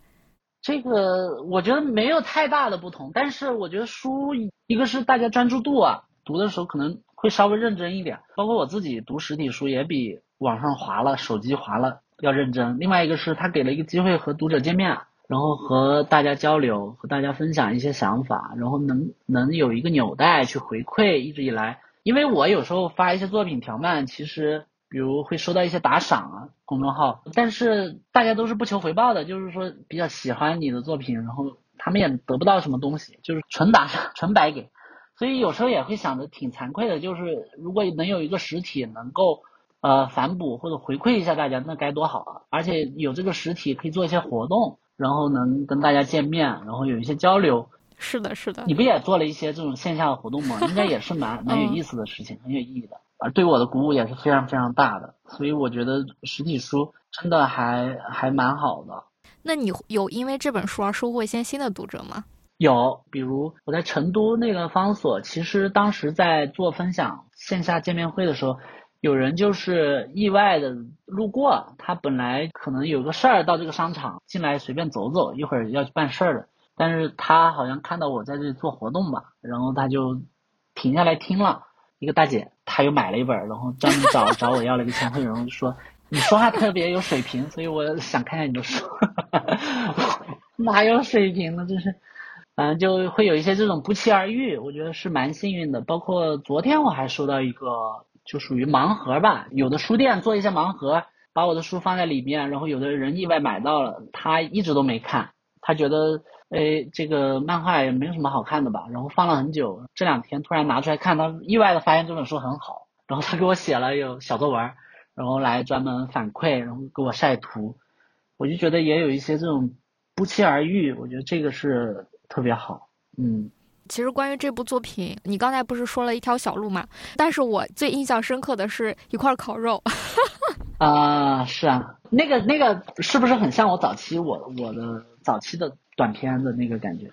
这个我觉得没有太大的不同，但是我觉得书一个是大家专注度啊，读的时候可能。会稍微认真一点，包括我自己读实体书也比网上划了、手机划了要认真。另外一个是他给了一个机会和读者见面，然后和大家交流，和大家分享一些想法，然后能能有一个纽带去回馈。一直以来，因为我有时候发一些作品条漫，其实比如会收到一些打赏啊，公众号，但是大家都是不求回报的，就是说比较喜欢你的作品，然后他们也得不到什么东西，就是纯打赏、(laughs) 纯白给。所以有时候也会想着挺惭愧的，就是如果能有一个实体能够呃反哺或者回馈一下大家，那该多好啊！而且有这个实体可以做一些活动，然后能跟大家见面，然后有一些交流。是的，是的。你不也做了一些这种线下的活动吗？应该也是蛮蛮有意思的事情，很有意义的，而对我的鼓舞也是非常非常大的。所以我觉得实体书真的还还蛮好的。那你有因为这本书而收获一些新的读者吗？有，比如我在成都那个方所，其实当时在做分享线下见面会的时候，有人就是意外的路过，他本来可能有个事儿到这个商场进来随便走走，一会儿要去办事儿的，但是他好像看到我在这里做活动吧，然后他就停下来听了，一个大姐，她又买了一本，然后专门找找我要了一个签会，然后就说你说话特别有水平，所以我想看看你的书，(laughs) 哪有水平呢，就是。嗯，就会有一些这种不期而遇，我觉得是蛮幸运的。包括昨天我还收到一个，就属于盲盒吧，有的书店做一些盲盒，把我的书放在里面，然后有的人意外买到了，他一直都没看，他觉得，哎，这个漫画也没有什么好看的吧，然后放了很久，这两天突然拿出来看，他意外的发现这本书很好，然后他给我写了有小作文，然后来专门反馈，然后给我晒图，我就觉得也有一些这种不期而遇，我觉得这个是。特别好，嗯，其实关于这部作品，你刚才不是说了一条小路嘛？但是我最印象深刻的是一块烤肉。啊，是啊，那个那个是不是很像我早期我我的早期的短片的那个感觉？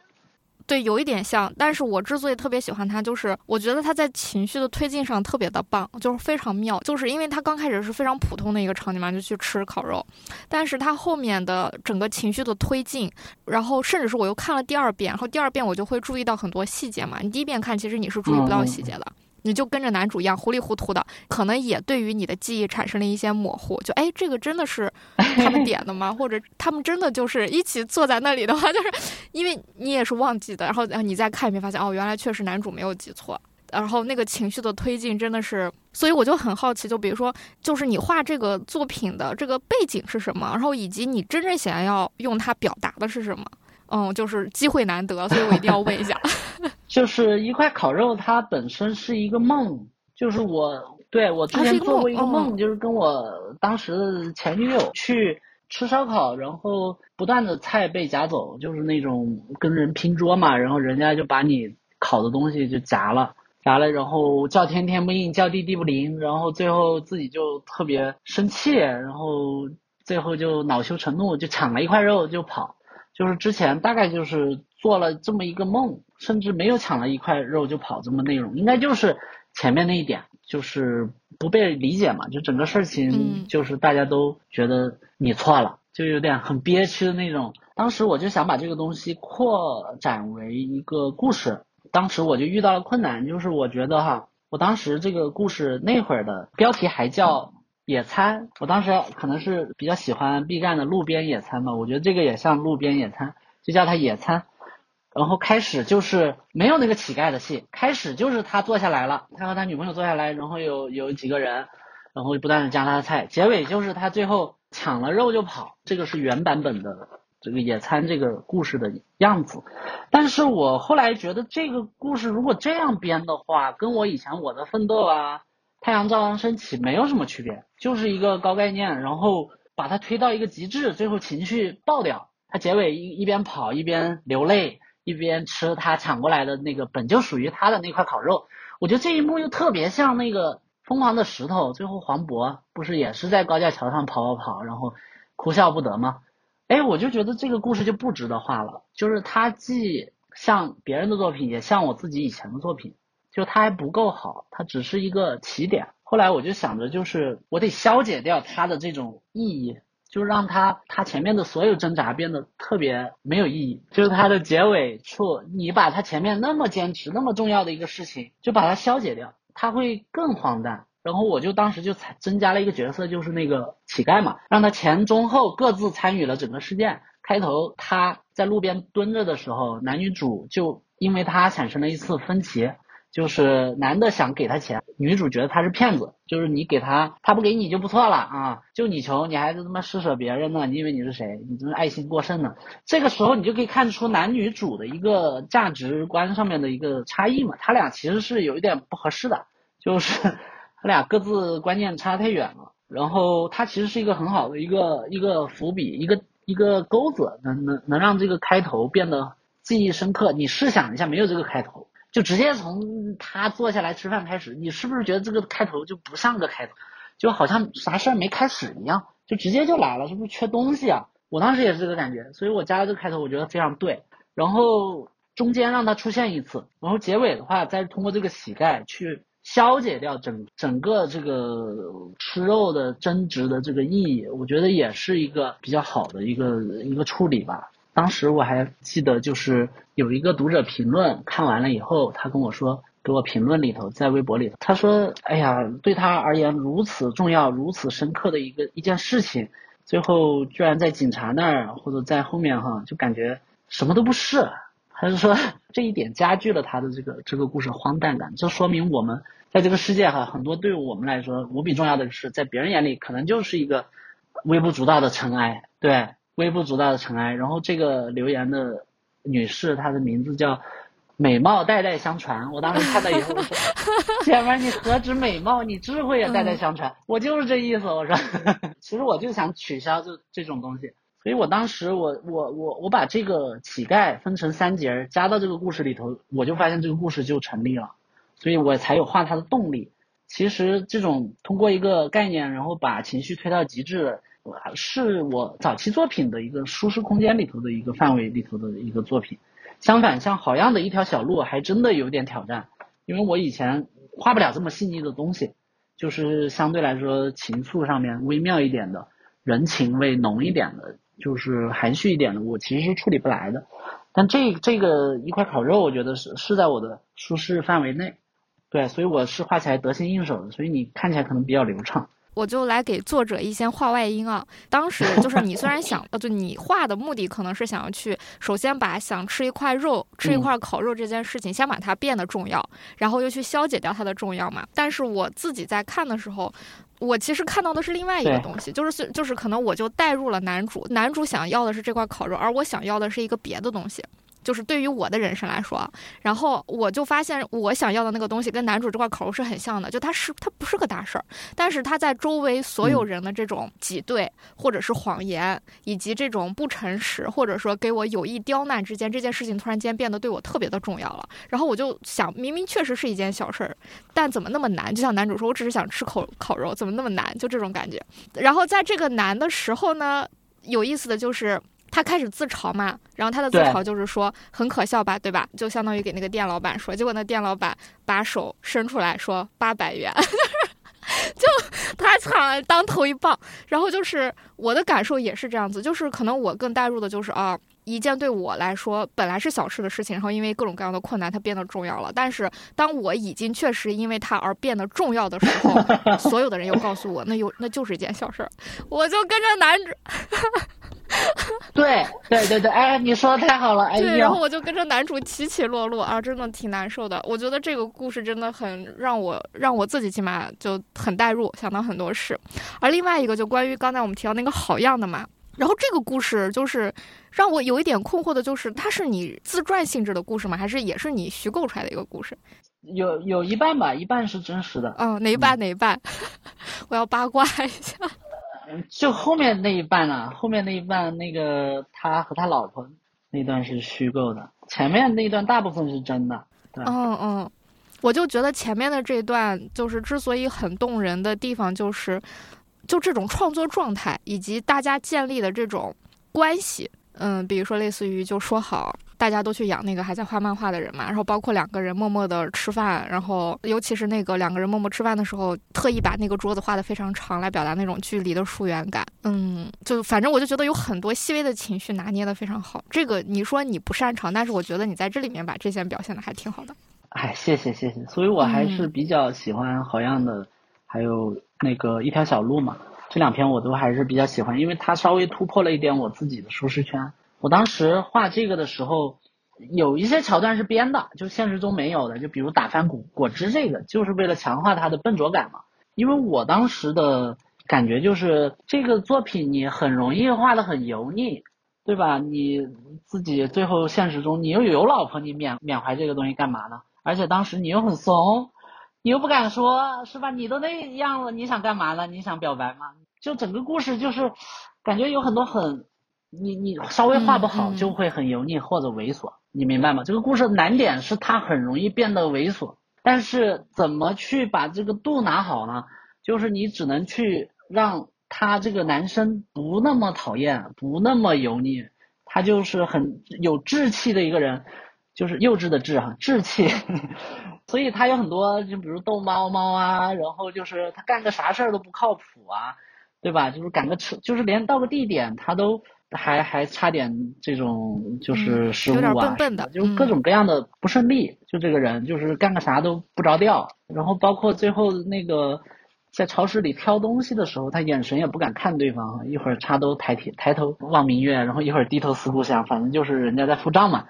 对，有一点像，但是我之所以特别喜欢它，就是我觉得它在情绪的推进上特别的棒，就是非常妙。就是因为它刚开始是非常普通的一个场景嘛，就去吃烤肉，但是它后面的整个情绪的推进，然后甚至是我又看了第二遍，然后第二遍我就会注意到很多细节嘛。你第一遍看，其实你是注意不到细节的。你就跟着男主一样糊里糊涂的，可能也对于你的记忆产生了一些模糊。就哎，这个真的是 (laughs) 他们点的吗？或者他们真的就是一起坐在那里的话，(laughs) 就是因为你也是忘记的。然后你再看一遍，发现哦，原来确实男主没有记错。然后那个情绪的推进真的是，所以我就很好奇，就比如说，就是你画这个作品的这个背景是什么，然后以及你真正想要用它表达的是什么？嗯，就是机会难得，所以我一定要问一下。(laughs) (laughs) 就是一块烤肉，它本身是一个梦，就是我对我之前做过一个梦，就是跟我当时的前女友去吃烧烤，然后不断的菜被夹走，就是那种跟人拼桌嘛，然后人家就把你烤的东西就夹了，夹了，然后叫天天不应，叫地地不灵，然后最后自己就特别生气，然后最后就恼羞成怒，就抢了一块肉就跑。就是之前大概就是做了这么一个梦，甚至没有抢了一块肉就跑这么内容，应该就是前面那一点，就是不被理解嘛，就整个事情就是大家都觉得你错了，就有点很憋屈的那种。当时我就想把这个东西扩展为一个故事，当时我就遇到了困难，就是我觉得哈，我当时这个故事那会儿的标题还叫。野餐，我当时可能是比较喜欢 B 站的路边野餐嘛，我觉得这个也像路边野餐，就叫它野餐。然后开始就是没有那个乞丐的戏，开始就是他坐下来了，他和他女朋友坐下来，然后有有几个人，然后不断的夹他的菜，结尾就是他最后抢了肉就跑，这个是原版本的这个野餐这个故事的样子。但是我后来觉得这个故事如果这样编的话，跟我以前我的奋斗啊。太阳照常升起没有什么区别，就是一个高概念，然后把它推到一个极致，最后情绪爆掉。他结尾一一边跑一边流泪，一边吃他抢过来的那个本就属于他的那块烤肉。我觉得这一幕又特别像那个《疯狂的石头》，最后黄渤不是也是在高架桥上跑跑跑，然后哭笑不得吗？哎，我就觉得这个故事就不值得画了，就是它既像别人的作品，也像我自己以前的作品。就它还不够好，它只是一个起点。后来我就想着，就是我得消解掉它的这种意义，就让它它前面的所有挣扎变得特别没有意义。就是它的结尾处，你把它前面那么坚持、那么重要的一个事情，就把它消解掉，它会更荒诞。然后我就当时就才增加了一个角色，就是那个乞丐嘛，让他前中后各自参与了整个事件。开头他在路边蹲着的时候，男女主就因为他产生了一次分歧。就是男的想给他钱，女主觉得他是骗子。就是你给他，他不给你就不错了啊！就你穷，你还他妈施舍别人呢？你以为你是谁？你真是爱心过剩呢！这个时候你就可以看出男女主的一个价值观上面的一个差异嘛。他俩其实是有一点不合适的，就是 (laughs) 他俩各自观念差太远了。然后他其实是一个很好的一个一个伏笔，一个一个钩子，能能能让这个开头变得记忆深刻。你试想一下，没有这个开头。就直接从他坐下来吃饭开始，你是不是觉得这个开头就不像个开头，就好像啥事儿没开始一样，就直接就来了，是不是缺东西啊？我当时也是这个感觉，所以我加了这个开头，我觉得非常对。然后中间让他出现一次，然后结尾的话再通过这个乞丐去消解掉整整个这个吃肉的争执的这个意义，我觉得也是一个比较好的一个一个处理吧。当时我还记得，就是有一个读者评论，看完了以后，他跟我说，给我评论里头，在微博里头，他说：“哎呀，对他而言如此重要、如此深刻的一个一件事情，最后居然在警察那儿或者在后面哈，就感觉什么都不是。”他是说这一点加剧了他的这个 (laughs) 这个故事荒诞感。这说明我们在这个世界哈，很多对我们来说无比重要的事，在别人眼里可能就是一个微不足道的尘埃。对。微不足道的尘埃。然后这个留言的女士，她的名字叫美貌代代相传。我当时看到以后，我说：(laughs) “姐们，你何止美貌，你智慧也代代相传。”我就是这意思。我说，(laughs) 其实我就想取消这这种东西。所以我当时，我我我我把这个乞丐分成三节加到这个故事里头，我就发现这个故事就成立了。所以我才有画它的动力。其实这种通过一个概念，然后把情绪推到极致。是我早期作品的一个舒适空间里头的一个范围里头的一个作品。相反，像好样的一条小路，还真的有点挑战，因为我以前画不了这么细腻的东西，就是相对来说情愫上面微妙一点的，人情味浓一点的，就是含蓄一点的，我其实是处理不来的。但这这个一块烤肉，我觉得是是在我的舒适范围内，对，所以我是画起来得心应手的，所以你看起来可能比较流畅。我就来给作者一些话外音啊。当时就 (laughs) 是你虽然想，呃，就你画的目的可能是想要去，首先把想吃一块肉、吃一块烤肉这件事情，先把它变得重要，然后又去消解掉它的重要嘛。但是我自己在看的时候，我其实看到的是另外一个东西，就是就是可能我就带入了男主，男主想要的是这块烤肉，而我想要的是一个别的东西。就是对于我的人生来说，然后我就发现我想要的那个东西跟男主这块口是很像的，就他是他不是个大事儿，但是他在周围所有人的这种挤兑或者是谎言，以及这种不诚实或者说给我有意刁难之间，这件事情突然间变得对我特别的重要了。然后我就想，明明确实是一件小事儿，但怎么那么难？就像男主说，我只是想吃口烤肉，怎么那么难？就这种感觉。然后在这个难的时候呢，有意思的就是。他开始自嘲嘛，然后他的自嘲就是说很可笑吧，对吧？就相当于给那个店老板说，结果那店老板把手伸出来说八百元，(laughs) 就他抢了当头一棒。然后就是我的感受也是这样子，就是可能我更带入的就是啊，一件对我来说本来是小事的事情，然后因为各种各样的困难，它变得重要了。但是当我已经确实因为它而变得重要的时候，(laughs) 所有的人又告诉我，那又那就是一件小事儿，我就跟着男主。(laughs) (laughs) 对对对对，哎，你说的太好了，哎对，然后我就跟着男主起起落落啊，真的挺难受的。我觉得这个故事真的很让我让我自己起码就很代入，想到很多事。而另外一个就关于刚才我们提到那个好样的嘛，然后这个故事就是让我有一点困惑的，就是它是你自传性质的故事吗？还是也是你虚构出来的一个故事？有有一半吧，一半是真实的。嗯，哪一半？哪一半？(laughs) 我要八卦一下。就后面那一半啊，后面那一半那个他和他老婆那段是虚构的，前面那段大部分是真的。嗯嗯，我就觉得前面的这段就是之所以很动人的地方，就是就这种创作状态以及大家建立的这种关系。嗯，比如说类似于就说好。大家都去养那个还在画漫画的人嘛，然后包括两个人默默的吃饭，然后尤其是那个两个人默默吃饭的时候，特意把那个桌子画的非常长，来表达那种距离的疏远感。嗯，就反正我就觉得有很多细微的情绪拿捏的非常好。这个你说你不擅长，但是我觉得你在这里面把这些表现的还挺好的。哎，谢谢谢谢，所以我还是比较喜欢好样的，还有那个一条小路嘛，这两篇我都还是比较喜欢，因为它稍微突破了一点我自己的舒适圈。我当时画这个的时候，有一些桥段是编的，就现实中没有的，就比如打翻果果汁这个，就是为了强化它的笨拙感嘛。因为我当时的感觉就是这个作品你很容易画的很油腻，对吧？你自己最后现实中你又有老婆，你缅缅怀这个东西干嘛呢？而且当时你又很怂，你又不敢说，是吧？你都那样了，你想干嘛呢？你想表白吗？就整个故事就是感觉有很多很。你你稍微画不好就会很油腻或者猥琐，你明白吗？这个故事难点是它很容易变得猥琐，但是怎么去把这个度拿好呢？就是你只能去让他这个男生不那么讨厌，不那么油腻，他就是很有志气的一个人，就是幼稚的稚哈，稚气，(laughs) 所以他有很多就比如逗猫猫啊，然后就是他干个啥事儿都不靠谱啊，对吧？就是赶个车，就是连到个地点他都。还还差点这种就是失误啊，笨笨的，就各种各样的不顺利。就这个人就是干个啥都不着调，然后包括最后那个在超市里挑东西的时候，他眼神也不敢看对方，一会儿插兜抬提抬头望明月，然后一会儿低头思故乡，反正就是人家在付账嘛。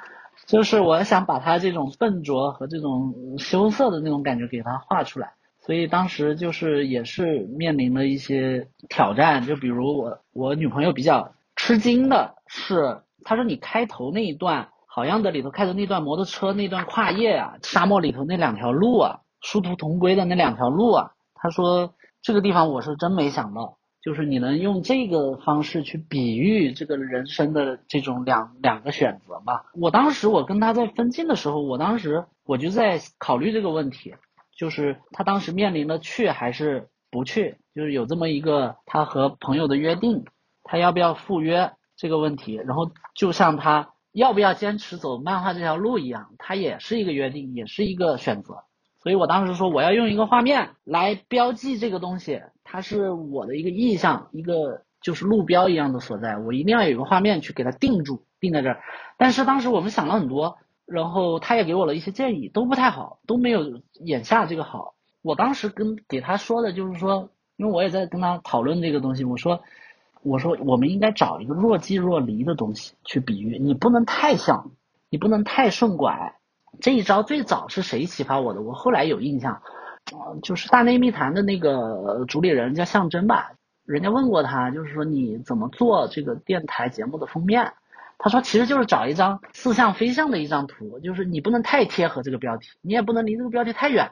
就是我想把他这种笨拙和这种羞涩的那种感觉给他画出来，所以当时就是也是面临了一些挑战，就比如我我女朋友比较。吃惊的是，他说你开头那一段好样的里头开头那段摩托车那段跨页啊，沙漠里头那两条路啊，殊途同归的那两条路啊，他说这个地方我是真没想到，就是你能用这个方式去比喻这个人生的这种两两个选择吧。我当时我跟他在分镜的时候，我当时我就在考虑这个问题，就是他当时面临的去还是不去，就是有这么一个他和朋友的约定。他要不要赴约这个问题，然后就像他要不要坚持走漫画这条路一样，他也是一个约定，也是一个选择。所以我当时说，我要用一个画面来标记这个东西，它是我的一个意向，一个就是路标一样的所在。我一定要有一个画面去给它定住，定在这儿。但是当时我们想了很多，然后他也给我了一些建议，都不太好，都没有眼下这个好。我当时跟给他说的就是说。因为我也在跟他讨论这个东西。我说，我说我们应该找一个若即若离的东西去比喻，你不能太像，你不能太顺拐。这一招最早是谁启发我的？我后来有印象，就是《大内密谈》的那个主理人叫向真吧。人家问过他，就是说你怎么做这个电台节目的封面？他说其实就是找一张似像非像的一张图，就是你不能太贴合这个标题，你也不能离这个标题太远，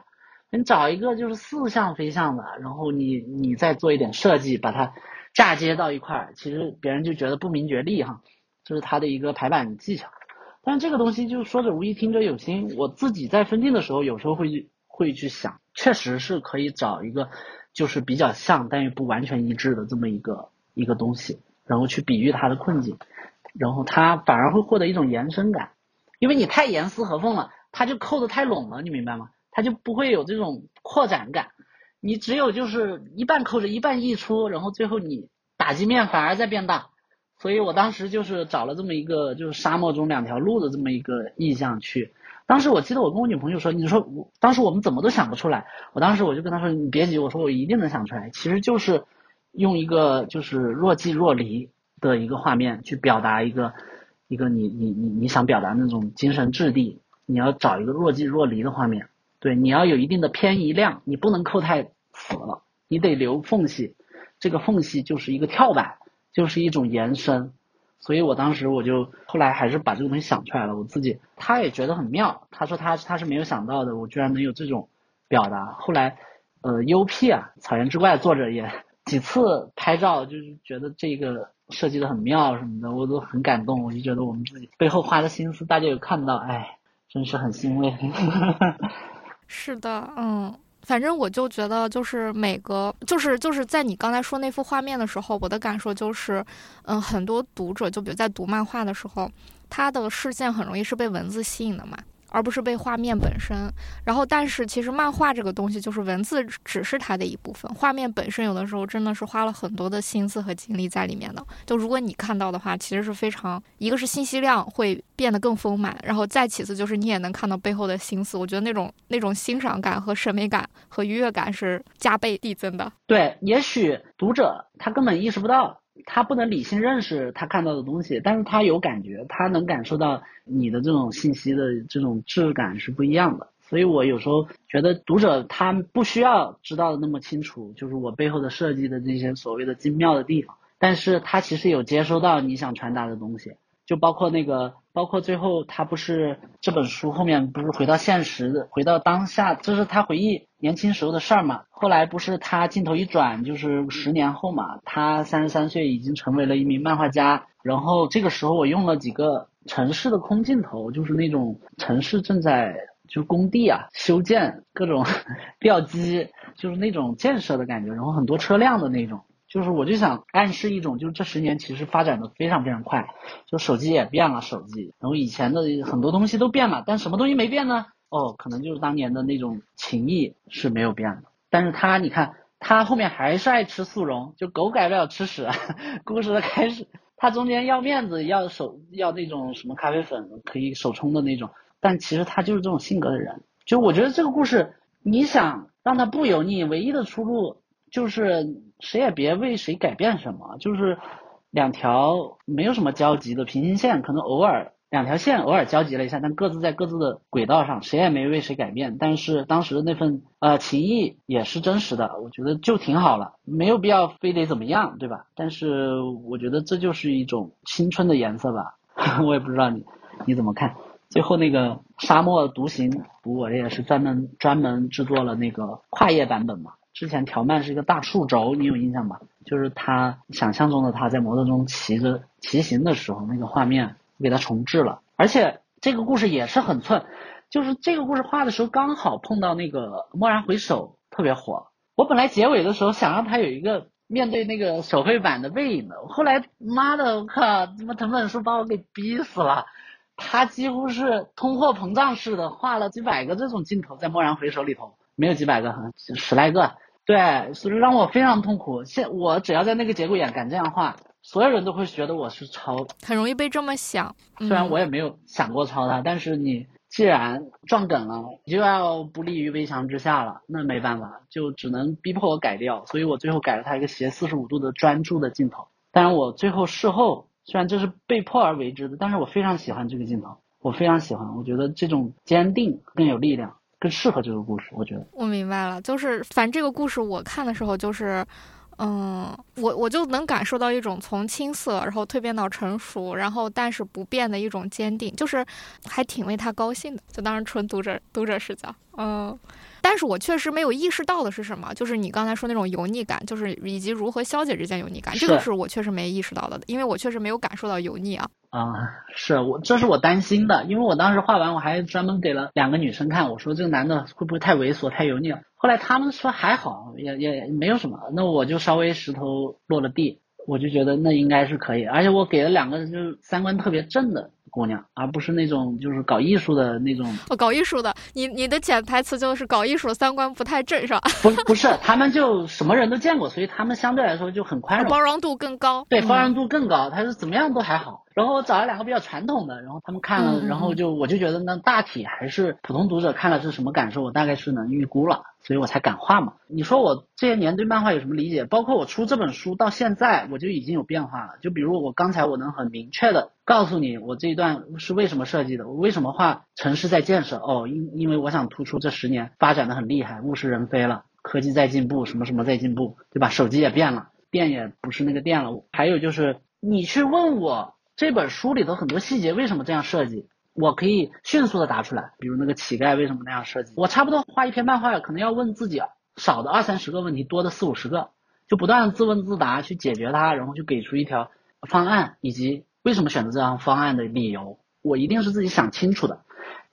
你找一个就是似像非像的，然后你你再做一点设计，把它嫁接到一块儿，其实别人就觉得不明觉厉哈，这是他的一个排版技巧。但这个东西就是说者无意，听者有心。我自己在分镜的时候，有时候会会去想，确实是可以找一个。就是比较像，但又不完全一致的这么一个一个东西，然后去比喻它的困境，然后它反而会获得一种延伸感，因为你太严丝合缝了，它就扣的太拢了，你明白吗？它就不会有这种扩展感，你只有就是一半扣着一半溢出，然后最后你打击面反而在变大，所以我当时就是找了这么一个就是沙漠中两条路的这么一个意象去。当时我记得我跟我女朋友说，你说我当时我们怎么都想不出来。我当时我就跟她说，你别急，我说我一定能想出来。其实就是用一个就是若即若离的一个画面去表达一个一个你你你你想表达那种精神质地。你要找一个若即若离的画面，对，你要有一定的偏移量，你不能扣太死了，你得留缝隙。这个缝隙就是一个跳板，就是一种延伸。所以我当时我就后来还是把这个东西想出来了，我自己他也觉得很妙，他说他他是没有想到的，我居然能有这种表达。后来，呃，U P 啊，草原之怪作者也几次拍照，就是觉得这个设计的很妙什么的，我都很感动。我就觉得我们自己背后花的心思，大家有看到，哎，真是很欣慰。(laughs) 是的，嗯。反正我就觉得，就是每个，就是就是在你刚才说那幅画面的时候，我的感受就是，嗯，很多读者，就比如在读漫画的时候，他的视线很容易是被文字吸引的嘛。而不是被画面本身，然后但是其实漫画这个东西就是文字只是它的一部分，画面本身有的时候真的是花了很多的心思和精力在里面的。就如果你看到的话，其实是非常，一个是信息量会变得更丰满，然后再其次就是你也能看到背后的心思。我觉得那种那种欣赏感和审美感和愉悦感是加倍递增的。对，也许读者他根本意识不到。他不能理性认识他看到的东西，但是他有感觉，他能感受到你的这种信息的这种质感是不一样的。所以我有时候觉得读者他不需要知道的那么清楚，就是我背后的设计的这些所谓的精妙的地方，但是他其实有接收到你想传达的东西。就包括那个，包括最后他不是这本书后面不是回到现实的，回到当下，就是他回忆年轻时候的事儿嘛。后来不是他镜头一转，就是十年后嘛，他三十三岁已经成为了一名漫画家。然后这个时候我用了几个城市的空镜头，就是那种城市正在就工地啊修建各种 (laughs) 吊机，就是那种建设的感觉，然后很多车辆的那种。就是我就想暗示一种，就是这十年其实发展的非常非常快，就手机也变了，手机，然后以前的很多东西都变了，但什么东西没变呢？哦，可能就是当年的那种情谊是没有变的。但是他，你看他后面还是爱吃速溶，就狗改不了吃屎。(laughs) 故事的开始，他中间要面子，要手要那种什么咖啡粉可以手冲的那种，但其实他就是这种性格的人。就我觉得这个故事，你想让他不油腻，唯一的出路。就是谁也别为谁改变什么，就是两条没有什么交集的平行线，可能偶尔两条线偶尔交集了一下，但各自在各自的轨道上，谁也没为谁改变。但是当时的那份呃情谊也是真实的，我觉得就挺好了，没有必要非得怎么样，对吧？但是我觉得这就是一种青春的颜色吧，(laughs) 我也不知道你你怎么看。最后那个沙漠独行，我也是专门专门制作了那个跨页版本嘛。之前条漫是一个大树轴，你有印象吧？就是他想象中的他在摩托中骑着骑行的时候那个画面，我给他重置了。而且这个故事也是很寸，就是这个故事画的时候刚好碰到那个蓦然回首特别火。我本来结尾的时候想让他有一个面对那个手绘版的背影的，后来妈的我靠，他妈藤本树把我给逼死了。他几乎是通货膨胀式的画了几百个这种镜头在蓦然回首里头。没有几百个，十来个，对，所以让我非常痛苦。现我只要在那个节骨眼敢这样画，所有人都会觉得我是抄，很容易被这么想。虽然我也没有想过抄他，但是你既然撞梗了，你就要不立于危墙之下了，那没办法，就只能逼迫我改掉。所以我最后改了他一个斜四十五度的专注的镜头。当然，我最后事后虽然这是被迫而为之的，但是我非常喜欢这个镜头，我非常喜欢，我觉得这种坚定更有力量，更适合这个故事。我觉得我明白了，就是反正这个故事我看的时候就是。嗯，我我就能感受到一种从青涩然后蜕变到成熟，然后但是不变的一种坚定，就是还挺为他高兴的。就当然纯读者读者视角，嗯，但是我确实没有意识到的是什么，就是你刚才说那种油腻感，就是以及如何消解这件油腻感，这个是我确实没意识到的，因为我确实没有感受到油腻啊。啊，是我，这是我担心的，因为我当时画完，我还专门给了两个女生看，我说这个男的会不会太猥琐、太油腻了？后来他们说还好，也也没有什么，那我就稍微石头落了地，我就觉得那应该是可以，而且我给了两个就是三观特别正的。姑娘，而不是那种就是搞艺术的那种。哦，搞艺术的，你你的潜台词就是搞艺术三观不太正，是吧？不不是，他们就什么人都见过，所以他们相对来说就很宽容，包容度更高。对，包容度更高，他是怎么样都还好。然后我找了两个比较传统的，然后他们看了，然后就我就觉得呢大体还是普通读者看了是什么感受，我大概是能预估了，所以我才敢画嘛。你说我这些年对漫画有什么理解？包括我出这本书到现在，我就已经有变化了。就比如我刚才我能很明确的告诉你，我这一段是为什么设计的，我为什么画城市在建设？哦，因因为我想突出这十年发展的很厉害，物是人非了，科技在进步，什么什么在进步，对吧？手机也变了，电也不是那个电了。还有就是你去问我。这本书里头很多细节为什么这样设计，我可以迅速的答出来。比如那个乞丐为什么那样设计，我差不多画一篇漫画，可能要问自己少的二三十个问题，多的四五十个，就不断的自问自答去解决它，然后去给出一条方案以及为什么选择这样方案的理由，我一定是自己想清楚的。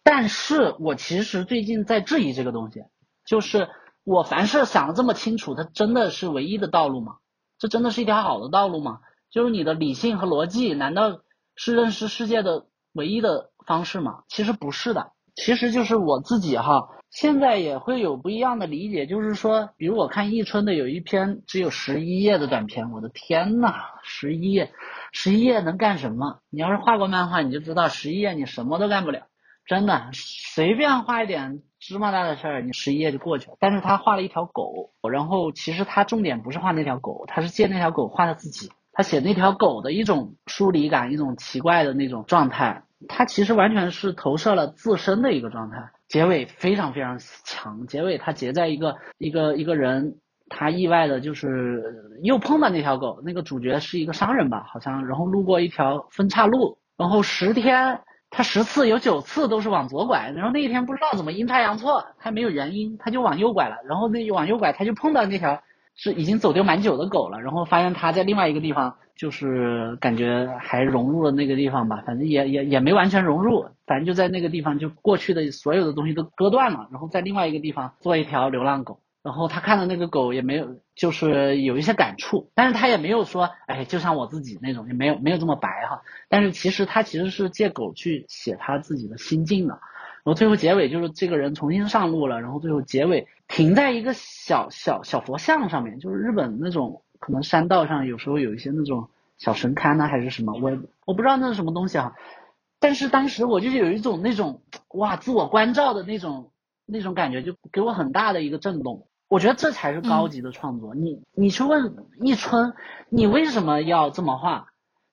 但是我其实最近在质疑这个东西，就是我凡事想的这么清楚，它真的是唯一的道路吗？这真的是一条好的道路吗？就是你的理性和逻辑，难道是认识世界的唯一的方式吗？其实不是的，其实就是我自己哈，现在也会有不一样的理解。就是说，比如我看易春的有一篇只有十一页的短片，我的天呐，十一页，十一页能干什么？你要是画过漫画，你就知道十一页你什么都干不了，真的，随便画一点芝麻大的事儿，你十一页就过去了。但是他画了一条狗，然后其实他重点不是画那条狗，他是借那条狗画他自己。他写那条狗的一种疏离感，一种奇怪的那种状态，他其实完全是投射了自身的一个状态。结尾非常非常强，结尾他结在一个一个一个人，他意外的就是又碰到那条狗，那个主角是一个商人吧，好像，然后路过一条分岔路，然后十天他十次有九次都是往左拐，然后那一天不知道怎么阴差阳错，他没有原因，他就往右拐了，然后那往右拐他就碰到那条。是已经走丢蛮久的狗了，然后发现它在另外一个地方，就是感觉还融入了那个地方吧，反正也也也没完全融入，反正就在那个地方，就过去的所有的东西都割断了，然后在另外一个地方做一条流浪狗，然后他看到那个狗也没有，就是有一些感触，但是他也没有说，哎，就像我自己那种，也没有没有这么白哈，但是其实他其实是借狗去写他自己的心境的。然后最后结尾就是这个人重新上路了，然后最后结尾停在一个小小小佛像上面，就是日本那种可能山道上有时候有一些那种小神龛呢还是什么，我我不知道那是什么东西啊，但是当时我就有一种那种哇自我关照的那种那种感觉，就给我很大的一个震动。我觉得这才是高级的创作。你你去问一春，你为什么要这么画？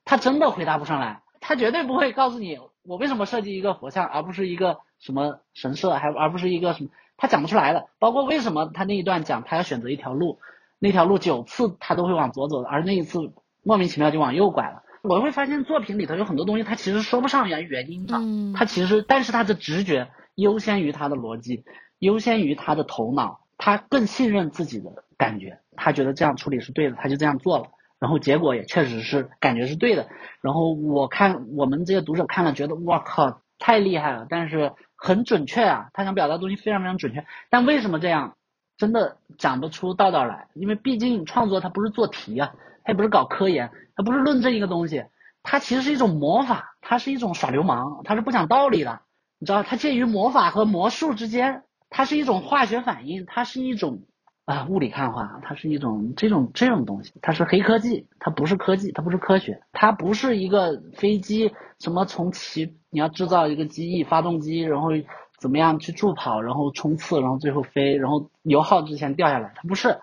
他真的回答不上来，他绝对不会告诉你我为什么设计一个佛像而不是一个。什么神社，还而不是一个什么，他讲不出来的。包括为什么他那一段讲他要选择一条路，那条路九次他都会往左走，而那一次莫名其妙就往右拐了。我会发现作品里头有很多东西，他其实说不上原原因的。他其实，但是他的直觉优先于他的逻辑，优先于他的头脑，他更信任自己的感觉，他觉得这样处理是对的，他就这样做了。然后结果也确实是感觉是对的。然后我看我们这些读者看了，觉得我靠，太厉害了。但是。很准确啊，他想表达东西非常非常准确，但为什么这样，真的讲不出道道来？因为毕竟创作它不是做题啊，它也不是搞科研，它不是论证一个东西，它其实是一种魔法，它是一种耍流氓，它是不讲道理的，你知道，它介于魔法和魔术之间，它是一种化学反应，它是一种啊物理看化，它是一种这种这种东西，它是黑科技，它不是科技，它不是科学，它不是一个飞机什么从起你要制造一个机翼、发动机，然后怎么样去助跑，然后冲刺，然后最后飞，然后油耗之前掉下来，它不是，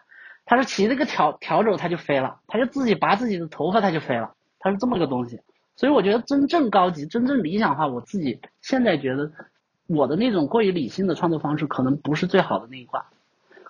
它是骑这个条条轴它就飞了，它就自己拔自己的头发它就飞了，它是这么个东西。所以我觉得真正高级、真正理想化，我自己现在觉得我的那种过于理性的创作方式可能不是最好的那一挂，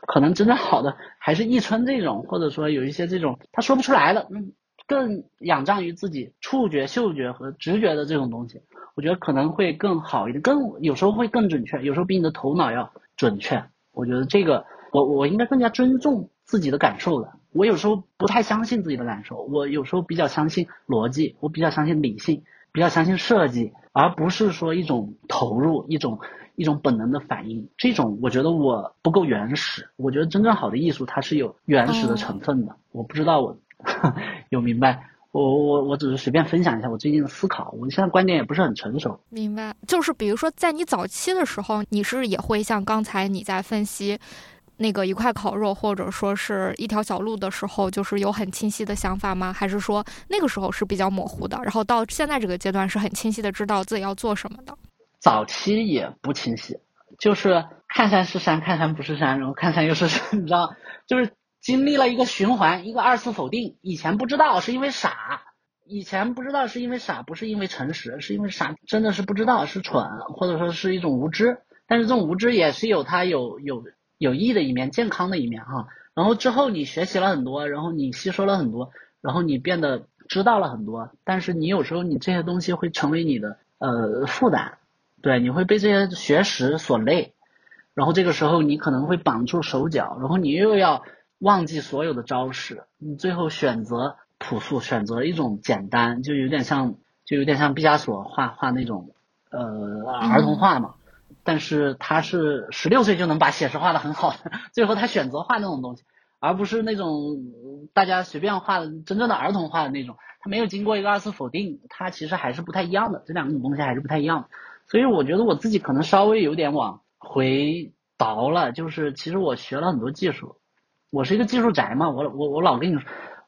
可能真正好的还是一春这种，或者说有一些这种他说不出来的，嗯，更仰仗于自己触觉、嗅觉和直觉的这种东西，我觉得可能会更好一点，更有时候会更准确，有时候比你的头脑要准确。我觉得这个我我应该更加尊重自己的感受的。我有时候不太相信自己的感受，我有时候比较相信逻辑，我比较相信理性，比较相信设计，而不是说一种投入，一种一种本能的反应。这种我觉得我不够原始。我觉得真正好的艺术它是有原始的成分的。我不知道我 (laughs) 有明白，我我我只是随便分享一下我最近的思考。我现在观点也不是很成熟。明白，就是比如说在你早期的时候，你是也会像刚才你在分析。那个一块烤肉，或者说是一条小路的时候，就是有很清晰的想法吗？还是说那个时候是比较模糊的？然后到现在这个阶段是很清晰的知道自己要做什么的？早期也不清晰，就是看山是山，看山不是山，然后看山又是山，(laughs) 你知道，就是经历了一个循环，一个二次否定。以前不知道是因为傻，以前不知道是因为傻，不是因为诚实，是因为傻，真的是不知道，是蠢，或者说是一种无知。但是这种无知也是有它有有。有益的一面，健康的一面哈。然后之后你学习了很多，然后你吸收了很多，然后你变得知道了很多。但是你有时候你这些东西会成为你的呃负担，对，你会被这些学识所累。然后这个时候你可能会绑住手脚，然后你又要忘记所有的招式，你最后选择朴素，选择一种简单，就有点像就有点像毕加索画画那种呃儿童画嘛。但是他是十六岁就能把写实画的很好的，(laughs) 最后他选择画那种东西，而不是那种大家随便画的真正的儿童画的那种。他没有经过一个二次否定，他其实还是不太一样的，这两种东西还是不太一样的。所以我觉得我自己可能稍微有点往回倒了，就是其实我学了很多技术，我是一个技术宅嘛，我我我老跟你，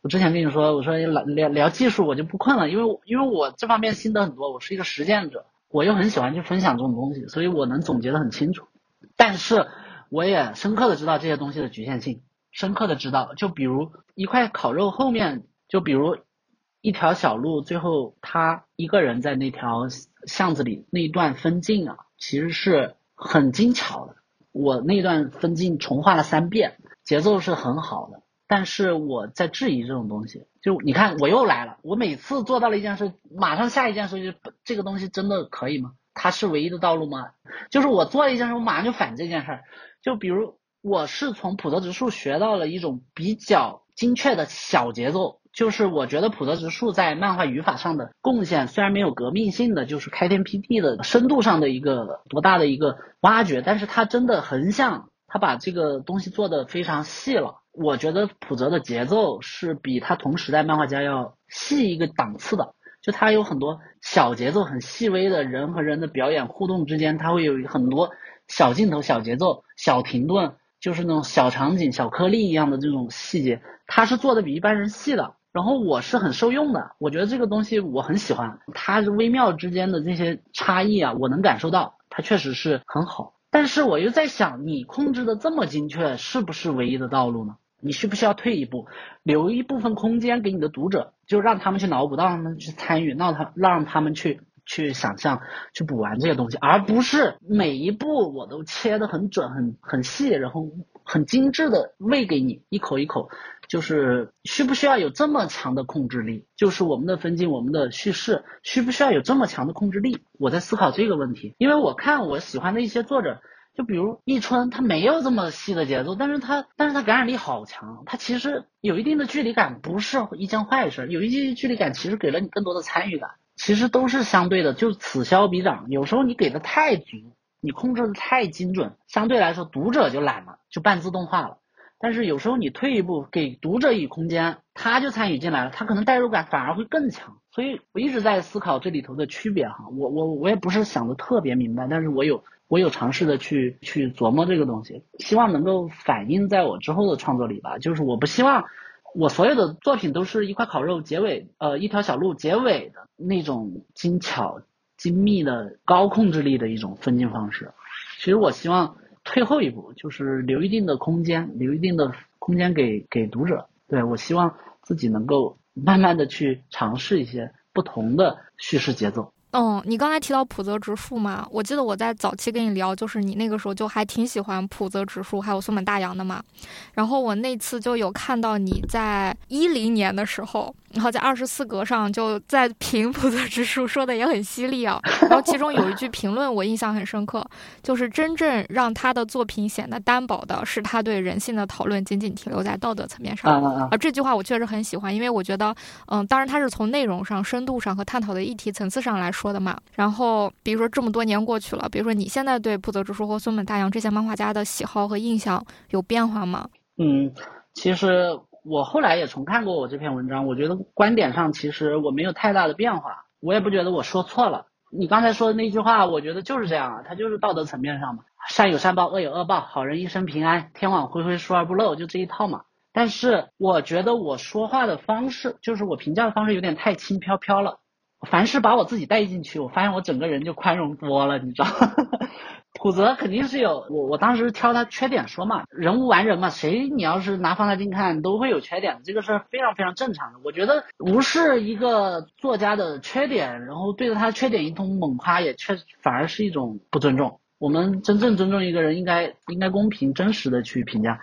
我之前跟你说，我说聊聊聊技术我就不困了，因为因为我这方面心得很多，我是一个实践者。我又很喜欢去分享这种东西，所以我能总结的很清楚。但是我也深刻的知道这些东西的局限性，深刻的知道，就比如一块烤肉后面，就比如一条小路，最后他一个人在那条巷子里那一段分镜啊，其实是很精巧的。我那段分镜重画了三遍，节奏是很好的。但是我在质疑这种东西，就你看我又来了，我每次做到了一件事，马上下一件事就这个东西真的可以吗？它是唯一的道路吗？就是我做了一件事，我马上就反这件事儿。就比如我是从普泽直树学到了一种比较精确的小节奏，就是我觉得普泽直树在漫画语法上的贡献虽然没有革命性的，就是开天辟地的深度上的一个多大的一个挖掘，但是他真的横向，他把这个东西做的非常细了。我觉得普泽的节奏是比他同时代漫画家要细一个档次的，就他有很多小节奏，很细微的人和人的表演互动之间，他会有很多小镜头、小节奏、小停顿，就是那种小场景、小颗粒一样的这种细节，他是做的比一般人细的。然后我是很受用的，我觉得这个东西我很喜欢，它微妙之间的这些差异啊，我能感受到，它确实是很好。但是我又在想，你控制的这么精确，是不是唯一的道路呢？你需不需要退一步，留一部分空间给你的读者，就让他们去脑补，让他们去参与，让他让他们去去想象，去补完这些东西，而不是每一步我都切的很准、很很细，然后很精致的喂给你一口一口。就是需不需要有这么强的控制力？就是我们的分镜、我们的叙事，需不需要有这么强的控制力？我在思考这个问题，因为我看我喜欢的一些作者。就比如一春，他没有这么细的节奏，但是他，但是他感染力好强，他其实有一定的距离感，不是一件坏事。有一些距离感，其实给了你更多的参与感，其实都是相对的，就此消彼长。有时候你给的太足，你控制的太精准，相对来说读者就懒了，就半自动化了。但是有时候你退一步，给读者以空间，他就参与进来了，他可能代入感反而会更强。所以我一直在思考这里头的区别哈，我我我也不是想的特别明白，但是我有。我有尝试的去去琢磨这个东西，希望能够反映在我之后的创作里吧。就是我不希望我所有的作品都是一块烤肉结尾，呃，一条小路结尾的那种精巧、精密的高控制力的一种分镜方式。其实我希望退后一步，就是留一定的空间，留一定的空间给给读者。对我希望自己能够慢慢的去尝试一些不同的叙事节奏。嗯，你刚才提到浦泽直树嘛，我记得我在早期跟你聊，就是你那个时候就还挺喜欢浦泽直树还有松本大洋的嘛。然后我那次就有看到你在一零年的时候，然后在二十四格上就在评浦泽直树，说的也很犀利啊。然后其中有一句评论我印象很深刻，就是真正让他的作品显得单薄的是他对人性的讨论仅仅停留在道德层面上。啊这句话我确实很喜欢，因为我觉得，嗯，当然他是从内容上、深度上和探讨的议题层次上来说。的嘛，然后比如说这么多年过去了，比如说你现在对浦泽直树或松本大洋这些漫画家的喜好和印象有变化吗？嗯，其实我后来也重看过我这篇文章，我觉得观点上其实我没有太大的变化，我也不觉得我说错了。你刚才说的那句话，我觉得就是这样啊，它就是道德层面上嘛，善有善报，恶有恶报，好人一生平安，天网恢恢，疏而不漏，就这一套嘛。但是我觉得我说话的方式，就是我评价的方式有点太轻飘飘了。凡是把我自己带进去，我发现我整个人就宽容多了，你知道？普泽肯定是有我，我当时挑他缺点说嘛，人无完人嘛，谁你要是拿放大镜看都会有缺点，这个是非常非常正常的。我觉得无视一个作家的缺点，然后对着他的缺点一通猛夸，也确反而是一种不尊重。我们真正尊重一个人，应该应该公平真实的去评价。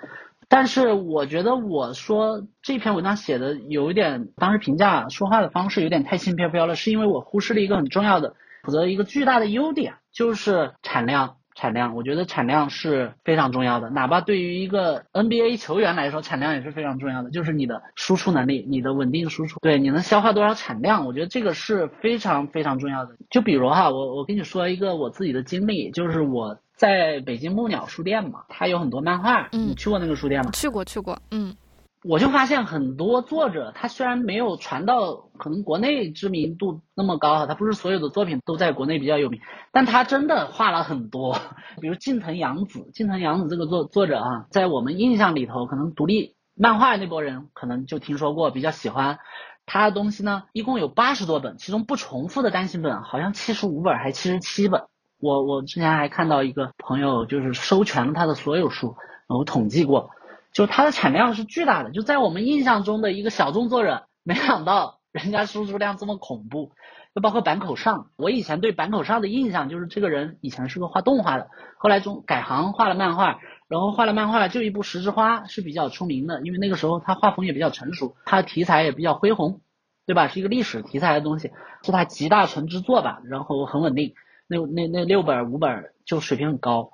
但是我觉得我说这篇文章写的有一点，当时评价说话的方式有点太轻飘飘了，是因为我忽视了一个很重要的，否则一个巨大的优点就是产量。产量，我觉得产量是非常重要的，哪怕对于一个 NBA 球员来说，产量也是非常重要的，就是你的输出能力，你的稳定输出，对，你能消化多少产量，我觉得这个是非常非常重要的。就比如哈，我我跟你说一个我自己的经历，就是我。在北京木鸟书店嘛，它有很多漫画。嗯，你去过那个书店吗？去过，去过。嗯，我就发现很多作者，他虽然没有传到可能国内知名度那么高哈，他不是所有的作品都在国内比较有名，但他真的画了很多。(laughs) 比如近藤洋子，近藤洋子这个作作者啊，在我们印象里头，可能独立漫画那波人可能就听说过，比较喜欢他的东西呢。一共有八十多本，其中不重复的单行本好像七十五本还七十七本。我我之前还看到一个朋友，就是收全了他的所有书，我统计过，就它的产量是巨大的。就在我们印象中的一个小众作者，没想到人家输出量这么恐怖。就包括坂口上，我以前对坂口上的印象就是这个人以前是个画动画的，后来中改行画了漫画，然后画了漫画就一部十之花是比较出名的，因为那个时候他画风也比较成熟，他的题材也比较恢宏，对吧？是一个历史题材的东西，是他集大成之作吧，然后很稳定。那那那六本五本就水平很高，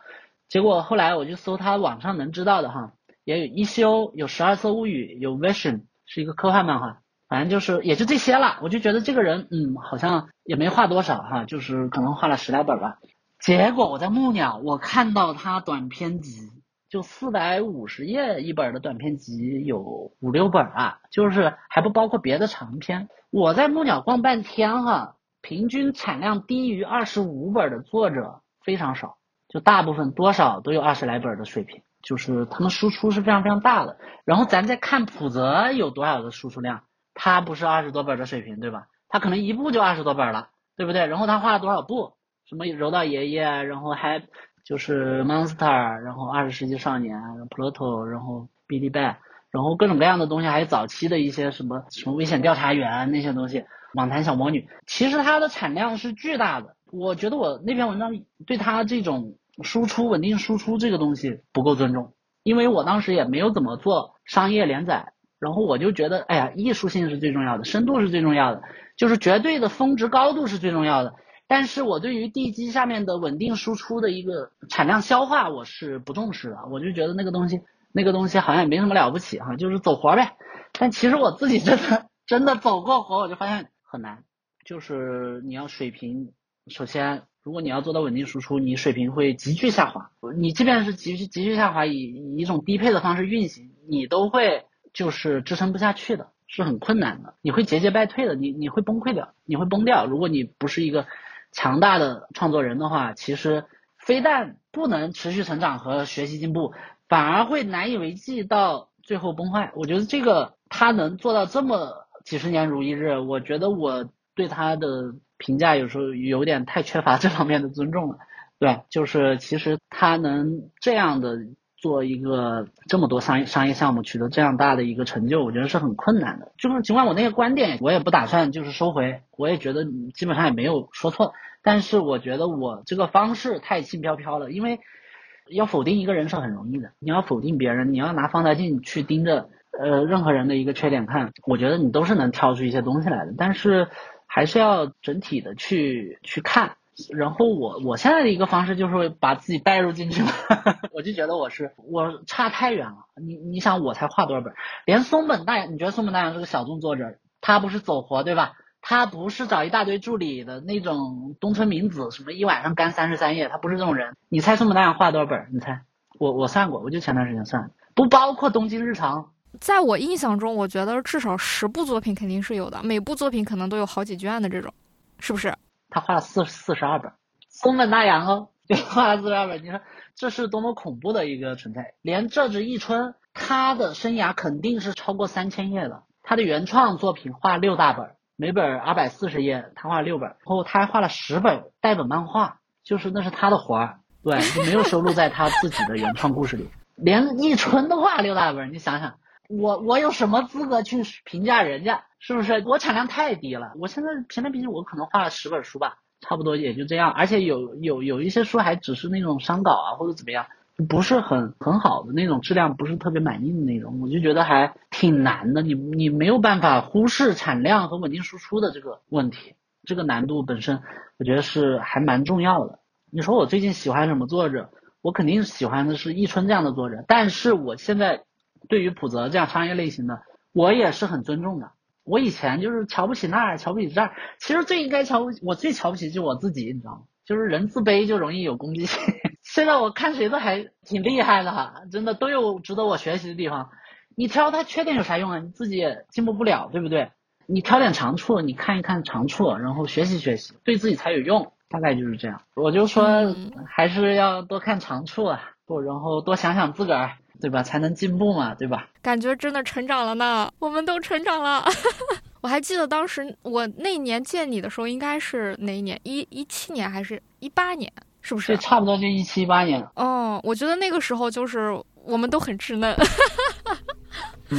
结果后来我就搜他网上能知道的哈，也有一休，有十二色物语，有 Vision 是一个科幻漫画，反正就是也就这些了。我就觉得这个人嗯好像也没画多少哈，就是可能画了十来本吧。结果我在木鸟我看到他短篇集就四百五十页一本的短篇集有五六本啊，就是还不包括别的长篇。我在木鸟逛半天哈。平均产量低于二十五本的作者非常少，就大部分多少都有二十来本的水平，就是他们输出是非常非常大的。然后咱再看普泽有多少的输出量，他不是二十多本的水平，对吧？他可能一部就二十多本了，对不对？然后他画了多少部？什么柔道爷爷，然后还就是 Monster，然后二十世纪少年，Pluto，然后 Billy Bat，然后各种各样的东西，还有早期的一些什么什么危险调查员那些东西。网坛小魔女，其实它的产量是巨大的。我觉得我那篇文章对他这种输出稳定输出这个东西不够尊重，因为我当时也没有怎么做商业连载，然后我就觉得，哎呀，艺术性是最重要的，深度是最重要的，就是绝对的峰值高度是最重要的。但是我对于地基下面的稳定输出的一个产量消化，我是不重视的。我就觉得那个东西，那个东西好像也没什么了不起哈，就是走活呗。但其实我自己真的真的走过活，我就发现。很难，就是你要水平，首先，如果你要做到稳定输出，你水平会急剧下滑。你即便是急剧急剧下滑，以以一种低配的方式运行，你都会就是支撑不下去的，是很困难的。你会节节败退的，你你会崩溃掉，你会崩掉。如果你不是一个强大的创作人的话，其实非但不能持续成长和学习进步，反而会难以为继到最后崩坏。我觉得这个他能做到这么几十年如一日，我觉得我对他的评价有时候有点太缺乏这方面的尊重了。对，就是其实他能这样的。做一个这么多商业商业项目取得这样大的一个成就，我觉得是很困难的。就是尽管我那个观点，我也不打算就是收回，我也觉得基本上也没有说错。但是我觉得我这个方式太轻飘飘了，因为要否定一个人是很容易的，你要否定别人，你要拿放大镜去盯着呃任何人的一个缺点看，我觉得你都是能挑出一些东西来的。但是还是要整体的去去看。然后我我现在的一个方式就是把自己带入进去嘛，(laughs) 我就觉得我是我差太远了。你你想我才画多少本？连松本大洋，你觉得松本大洋是个小众作者，他不是走活对吧？他不是找一大堆助理的那种东村明子，什么一晚上干三十三页，他不是这种人。你猜松本大洋画多少本？你猜？我我算过，我就前段时间算，不包括东京日常。在我印象中，我觉得至少十部作品肯定是有的，每部作品可能都有好几卷的这种，是不是？他画了四四十二本，松本大洋哦，就画了四十二本。你说这是多么恐怖的一个存在？连这只一春，他的生涯肯定是超过三千页的。他的原创作品画六大本，每本二百四十页，他画了六本。然后他还画了十本代本漫画，就是那是他的活儿，对，就没有收录在他自己的原创故事里。(laughs) 连一春都画六大本，你想想，我我有什么资格去评价人家？是不是我产量太低了？我现在平平比我可能画了十本书吧，差不多也就这样。而且有有有一些书还只是那种商稿啊，或者怎么样，不是很很好的那种质量，不是特别满意的那种，我就觉得还挺难的。你你没有办法忽视产量和稳定输出的这个问题，这个难度本身我觉得是还蛮重要的。你说我最近喜欢什么作者？我肯定喜欢的是易春这样的作者，但是我现在对于普泽这样商业类型的，我也是很尊重的。我以前就是瞧不起那儿，瞧不起这儿。其实最应该瞧不起，我最瞧不起就我自己，你知道吗？就是人自卑就容易有攻击性。(laughs) 现在我看谁都还挺厉害的哈，真的都有值得我学习的地方。你挑他缺点有啥用啊？你自己也进步不了，对不对？你挑点长处，你看一看长处，然后学习学习，对自己才有用。大概就是这样。我就说还是要多看长处啊，不，然后多想想自个儿。对吧？才能进步嘛，对吧？感觉真的成长了呢，我们都成长了。(laughs) 我还记得当时我那年见你的时候，应该是哪一年？一一七年还是一八年？是不是？对，差不多就一七一八年。哦，我觉得那个时候就是我们都很稚嫩。嗯。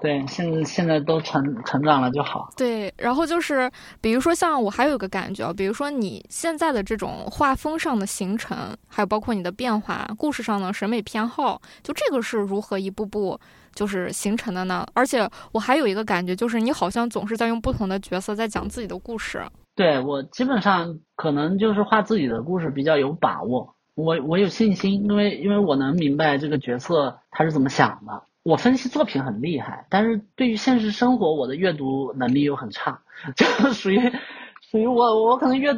对，现在现在都成成长了就好。对，然后就是，比如说像我还有个感觉，比如说你现在的这种画风上的形成，还有包括你的变化，故事上的审美偏好，就这个是如何一步步就是形成的呢？而且我还有一个感觉，就是你好像总是在用不同的角色在讲自己的故事。对我基本上可能就是画自己的故事比较有把握，我我有信心，因为因为我能明白这个角色他是怎么想的。我分析作品很厉害，但是对于现实生活，我的阅读能力又很差，(laughs) 就属于属于我我可能阅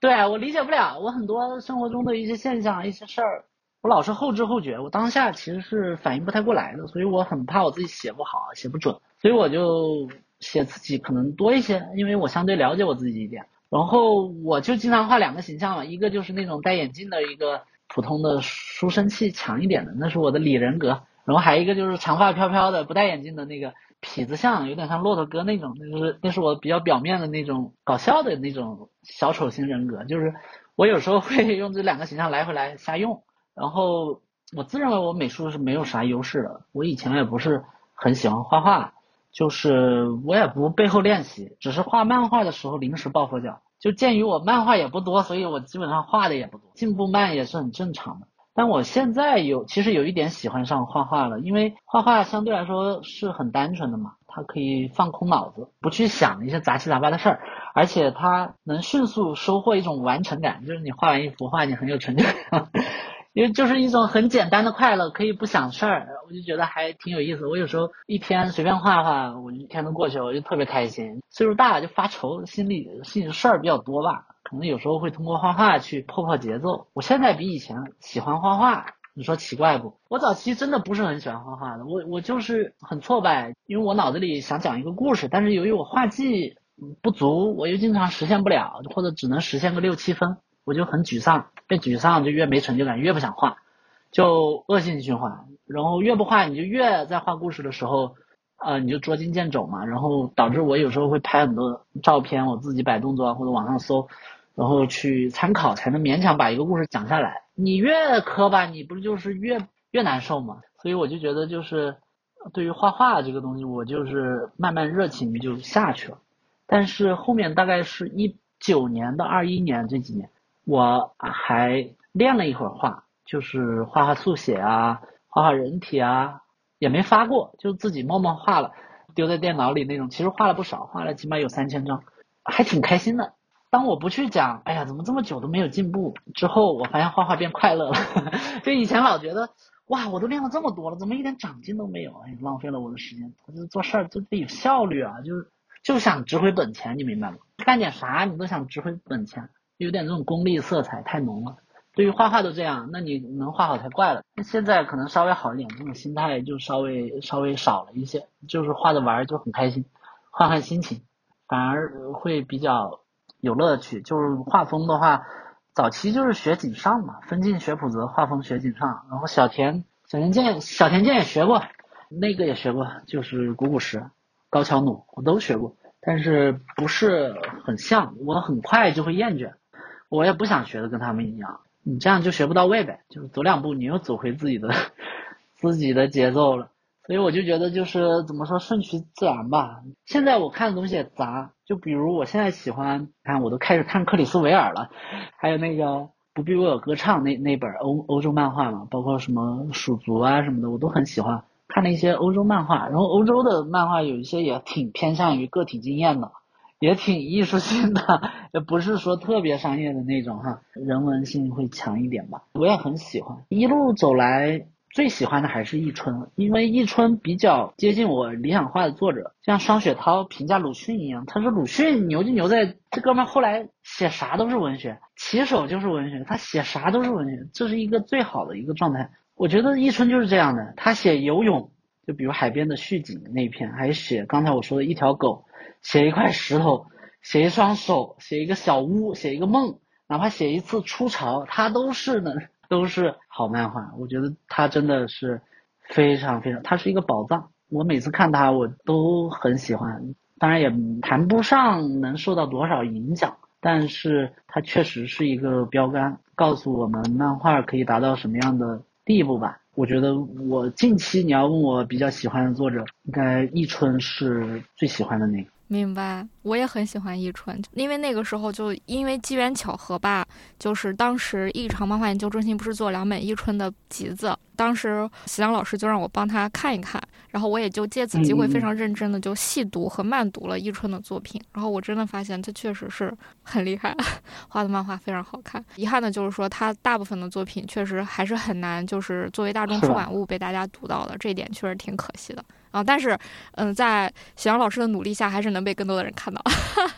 对我理解不了，我很多生活中的一些现象、一些事儿，我老是后知后觉，我当下其实是反应不太过来的，所以我很怕我自己写不好、写不准，所以我就写自己可能多一些，因为我相对了解我自己一点，然后我就经常画两个形象嘛，一个就是那种戴眼镜的一个普通的书生气强一点的，那是我的李人格。然后还有一个就是长发飘飘的不戴眼镜的那个痞子相，有点像骆驼哥那种，就是那是我比较表面的那种搞笑的那种小丑型人格。就是我有时候会 (laughs) 用这两个形象来回来瞎用。然后我自认为我美术是没有啥优势的，我以前也不是很喜欢画画，就是我也不背后练习，只是画漫画的时候临时抱佛脚。就鉴于我漫画也不多，所以我基本上画的也不多，进步慢也是很正常的。但我现在有，其实有一点喜欢上画画了，因为画画相对来说是很单纯的嘛，它可以放空脑子，不去想一些杂七杂八的事儿，而且它能迅速收获一种完成感，就是你画完一幅画，你很有成就感，因为就是一种很简单的快乐，可以不想事儿，我就觉得还挺有意思。我有时候一天随便画画，我一天都过去，我就特别开心。岁数大了就发愁，心里心里事儿比较多吧。可能有时候会通过画画去破破节奏。我现在比以前喜欢画画，你说奇怪不？我早期真的不是很喜欢画画的，我我就是很挫败，因为我脑子里想讲一个故事，但是由于我画技不足，我又经常实现不了，或者只能实现个六七分，我就很沮丧。越沮丧就越没成就感，越不想画，就恶性循环。然后越不画，你就越在画故事的时候，呃，你就捉襟见肘嘛。然后导致我有时候会拍很多照片，我自己摆动作，或者网上搜，然后去参考，才能勉强把一个故事讲下来。你越磕吧，你不就是越越难受吗？所以我就觉得，就是对于画画这个东西，我就是慢慢热情就下去了。但是后面大概是一九年到二一年这几年，我还练了一会儿画，就是画画速写啊。画画人体啊，也没发过，就自己默默画了，丢在电脑里那种。其实画了不少，画了起码有三千张，还挺开心的。当我不去讲，哎呀，怎么这么久都没有进步之后，我发现画画变快乐了。(laughs) 就以前老觉得，哇，我都练了这么多了，怎么一点长进都没有？哎，浪费了我的时间。就是做事儿就得有效率啊，就是就想值回本钱，你明白吗？干点啥你都想值回本钱，有点这种功利色彩太浓了。对于画画都这样，那你能画好才怪了。那现在可能稍微好一点，这种心态就稍微稍微少了一些，就是画着玩就很开心，换换心情，反而会比较有乐趣。就是画风的话，早期就是学井上嘛，分镜学谱子，画风学井上。然后小田小田健小田健也学过，那个也学过，就是古古石、高桥努我都学过，但是不是很像，我很快就会厌倦，我也不想学的跟他们一样。你这样就学不到位呗，就是走两步你又走回自己的自己的节奏了，所以我就觉得就是怎么说顺其自然吧。现在我看的东西也杂，就比如我现在喜欢看，我都开始看克里斯维尔了，还有那个不必为我歌唱那那本欧欧洲漫画嘛，包括什么鼠族啊什么的，我都很喜欢看那些欧洲漫画。然后欧洲的漫画有一些也挺偏向于个体经验的。也挺艺术性的，(laughs) 也不是说特别商业的那种哈，人文性会强一点吧。我也很喜欢，一路走来最喜欢的还是易春，因为易春比较接近我理想化的作者，像双雪涛评价鲁迅一样，他说鲁迅牛就牛在这哥们后来写啥都是文学，起手就是文学，他写啥都是文学，这是一个最好的一个状态。我觉得易春就是这样的，他写游泳，就比如海边的续景那篇，还写刚才我说的一条狗。写一块石头，写一双手，写一个小屋，写一个梦，哪怕写一次初潮，它都是呢，(laughs) 都是好漫画。我觉得它真的是非常非常，它是一个宝藏。我每次看它，我都很喜欢。当然也谈不上能受到多少影响，但是它确实是一个标杆，告诉我们漫画可以达到什么样的地步吧。我觉得我近期你要问我比较喜欢的作者，应该易春是最喜欢的那个。明白，我也很喜欢伊春，因为那个时候就因为机缘巧合吧，就是当时异常漫画研究中心不是做两本伊春的集子，当时喜良老师就让我帮他看一看，然后我也就借此机会非常认真的就细读和慢读了伊春的作品，然后我真的发现他确实是很厉害，(laughs) 画的漫画非常好看。遗憾的就是说他大部分的作品确实还是很难，就是作为大众出版物被大家读到的，这一点确实挺可惜的。啊，但是，嗯，在小杨老师的努力下，还是能被更多的人看到。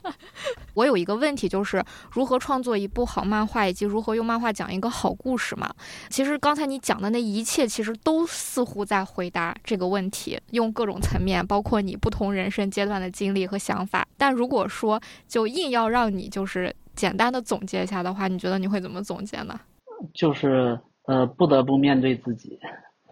(laughs) 我有一个问题，就是如何创作一部好漫画，以及如何用漫画讲一个好故事嘛？其实刚才你讲的那一切，其实都似乎在回答这个问题，用各种层面，包括你不同人生阶段的经历和想法。但如果说就硬要让你就是简单的总结一下的话，你觉得你会怎么总结呢？就是呃，不得不面对自己。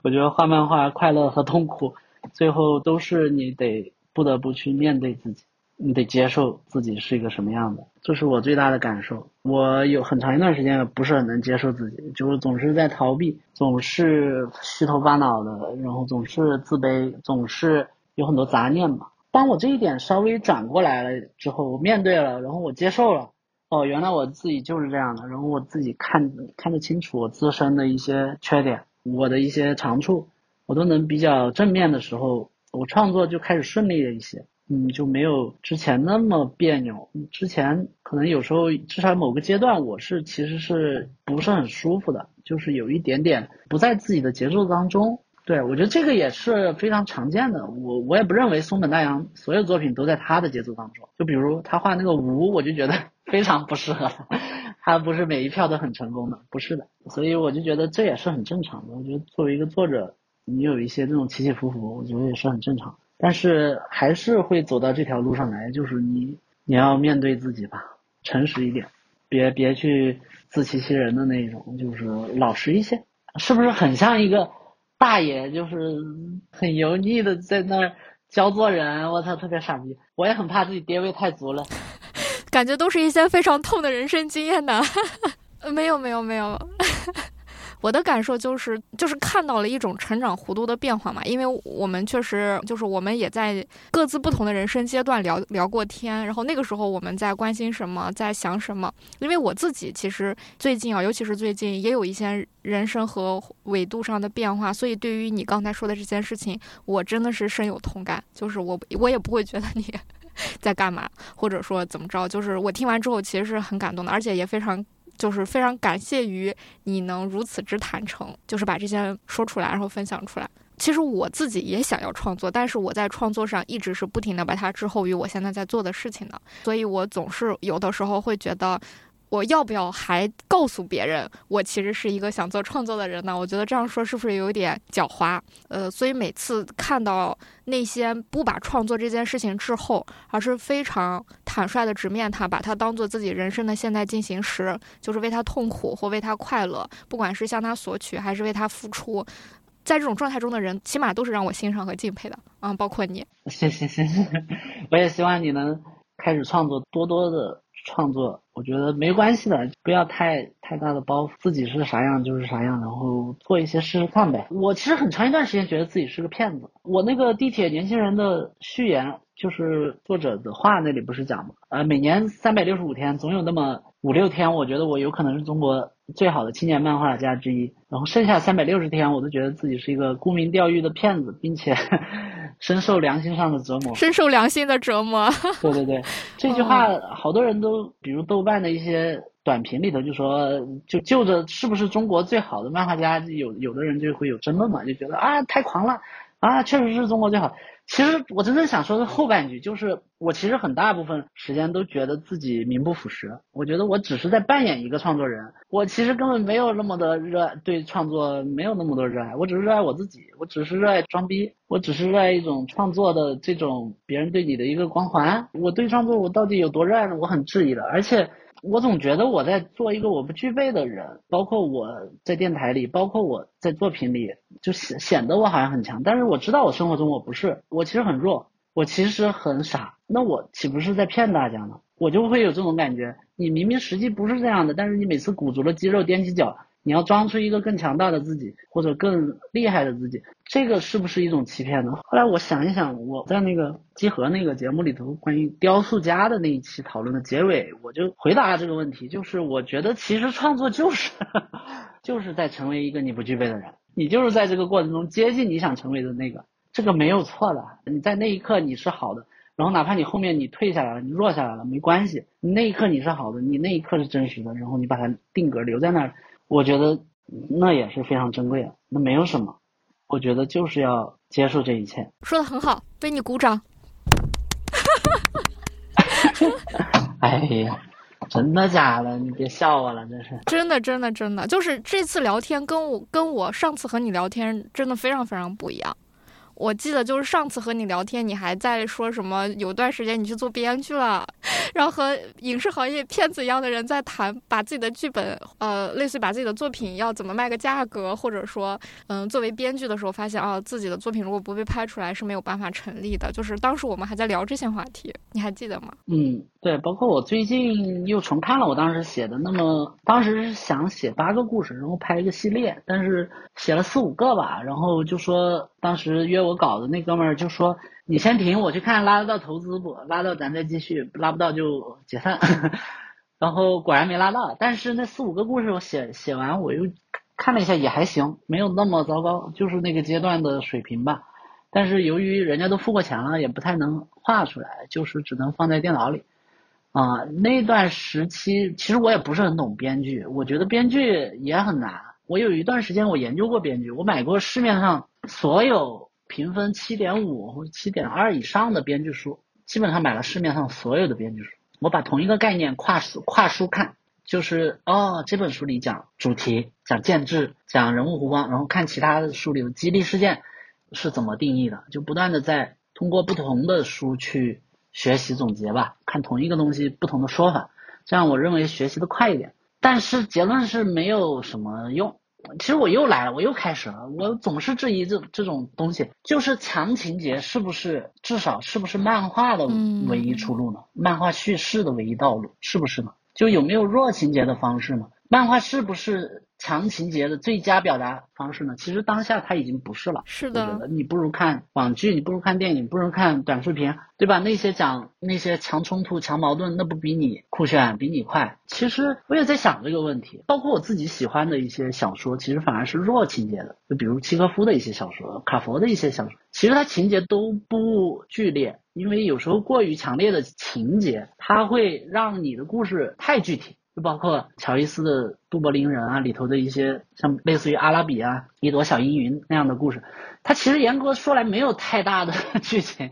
我觉得画漫画，快乐和痛苦。最后都是你得不得不去面对自己，你得接受自己是一个什么样的，这是我最大的感受。我有很长一段时间不是很能接受自己，就是总是在逃避，总是虚头巴脑的，然后总是自卑，总是有很多杂念嘛。当我这一点稍微转过来了之后，我面对了，然后我接受了，哦，原来我自己就是这样的，然后我自己看看得清楚我自身的一些缺点，我的一些长处。我都能比较正面的时候，我创作就开始顺利了一些，嗯，就没有之前那么别扭。之前可能有时候，至少某个阶段，我是其实是不是很舒服的，就是有一点点不在自己的节奏当中。对我觉得这个也是非常常见的。我我也不认为松本大洋所有作品都在他的节奏当中。就比如他画那个无，我就觉得非常不适合 (laughs) 他，不是每一票都很成功的，不是的。所以我就觉得这也是很正常的。我觉得作为一个作者。你有一些这种起起伏伏，我觉得也是很正常，但是还是会走到这条路上来，就是你你要面对自己吧，诚实一点，别别去自欺欺人的那种，就是老实一些，是不是很像一个大爷，就是很油腻的在那儿教做人？我操，特别傻逼！我也很怕自己爹味太足了，感觉都是一些非常痛的人生经验呢。(laughs) 没有，没有，没有。我的感受就是，就是看到了一种成长弧度的变化嘛，因为我们确实就是我们也在各自不同的人生阶段聊聊过天，然后那个时候我们在关心什么，在想什么。因为我自己其实最近啊，尤其是最近也有一些人生和纬度上的变化，所以对于你刚才说的这件事情，我真的是深有同感。就是我我也不会觉得你在干嘛，或者说怎么着，就是我听完之后其实是很感动的，而且也非常。就是非常感谢于你能如此之坦诚，就是把这些说出来，然后分享出来。其实我自己也想要创作，但是我在创作上一直是不停的把它滞后于我现在在做的事情的，所以我总是有的时候会觉得。我要不要还告诉别人，我其实是一个想做创作的人呢？我觉得这样说是不是有点狡猾？呃，所以每次看到那些不把创作这件事情滞后，而是非常坦率的直面它，把它当做自己人生的现在进行时，就是为他痛苦或为他快乐，不管是向他索取还是为他付出，在这种状态中的人，起码都是让我欣赏和敬佩的。嗯，包括你。谢谢谢谢，(laughs) 我也希望你能开始创作，多多的。创作，我觉得没关系的，不要太太大的包袱，自己是啥样就是啥样，然后做一些试试看呗。我其实很长一段时间觉得自己是个骗子。我那个地铁年轻人的序言，就是作者的话那里不是讲吗？呃，每年三百六十五天，总有那么五六天，我觉得我有可能是中国最好的青年漫画家之一。然后剩下三百六十天，我都觉得自己是一个沽名钓誉的骗子，并且。深受良心上的折磨，深受良心的折磨。(laughs) 对对对，这句话好多人都，比如豆瓣的一些短评里头就说，就就着是不是中国最好的漫画家，有有的人就会有争论嘛，就觉得啊太狂了，啊确实是中国最好。其实我真正想说的后半句就是，我其实很大部分时间都觉得自己名不副实。我觉得我只是在扮演一个创作人，我其实根本没有那么的热爱对创作，没有那么多热爱。我只是热爱我自己，我只是热爱装逼，我只是热爱一种创作的这种别人对你的一个光环。我对创作我到底有多热爱呢？我很质疑的，而且。我总觉得我在做一个我不具备的人，包括我在电台里，包括我在作品里，就显显得我好像很强。但是我知道我生活中我不是，我其实很弱，我其实很傻。那我岂不是在骗大家呢？我就会有这种感觉，你明明实际不是这样的，但是你每次鼓足了肌肉踮起脚。你要装出一个更强大的自己，或者更厉害的自己，这个是不是一种欺骗呢？后来我想一想，我在那个集合那个节目里头关于雕塑家的那一期讨论的结尾，我就回答了这个问题，就是我觉得其实创作就是 (laughs) 就是在成为一个你不具备的人，你就是在这个过程中接近你想成为的那个，这个没有错的。你在那一刻你是好的，然后哪怕你后面你退下来了，你弱下来了，没关系，你那一刻你是好的，你那一刻是真实的，然后你把它定格留在那儿。我觉得那也是非常珍贵的，那没有什么，我觉得就是要接受这一切。说的很好，为你鼓掌。(laughs) 哎呀，真的假的？你别笑我了，这是真的，真的，真的，就是这次聊天跟我跟我上次和你聊天真的非常非常不一样。我记得就是上次和你聊天，你还在说什么？有段时间你去做编剧了，然后和影视行业骗子一样的人在谈，把自己的剧本，呃，类似于把自己的作品要怎么卖个价格，或者说，嗯，作为编剧的时候发现啊，自己的作品如果不被拍出来是没有办法成立的。就是当时我们还在聊这些话题，你还记得吗？嗯，对，包括我最近又重看了我当时写的，那么当时是想写八个故事，然后拍一个系列，但是写了四五个吧，然后就说当时约我。我搞的那哥们儿就说：“你先停，我去看拉得到投资不？拉到咱再继续，拉不到就解散。(laughs) ”然后果然没拉到。但是那四五个故事我写写完，我又看了一下，也还行，没有那么糟糕，就是那个阶段的水平吧。但是由于人家都付过钱了，也不太能画出来，就是只能放在电脑里。啊，那段时期其实我也不是很懂编剧，我觉得编剧也很难。我有一段时间我研究过编剧，我买过市面上所有。评分七点五或者七点二以上的编剧书，基本上买了市面上所有的编剧书。我把同一个概念跨书跨书看，就是哦这本书里讲主题，讲建制，讲人物弧光，然后看其他的书里的激励事件是怎么定义的，就不断的在通过不同的书去学习总结吧，看同一个东西不同的说法，这样我认为学习的快一点。但是结论是没有什么用。其实我又来了，我又开始了。我总是质疑这这种东西，就是强情节是不是至少是不是漫画的唯一出路呢？漫画叙事的唯一道路是不是呢？就有没有弱情节的方式呢？漫画是不是？强情节的最佳表达方式呢？其实当下它已经不是了。是的，你不如看网剧，你不如看电影，不如看短视频，对吧？那些讲那些强冲突、强矛盾，那不比你酷炫，比你快？其实我也在想这个问题。包括我自己喜欢的一些小说，其实反而是弱情节的，就比如契诃夫的一些小说，卡佛的一些小说，其实它情节都不剧烈，因为有时候过于强烈的情节，它会让你的故事太具体。就包括乔伊斯的《杜柏林人》啊，里头的一些像类似于阿拉比啊、一朵小阴云那样的故事，它其实严格说来没有太大的 (laughs) 剧情，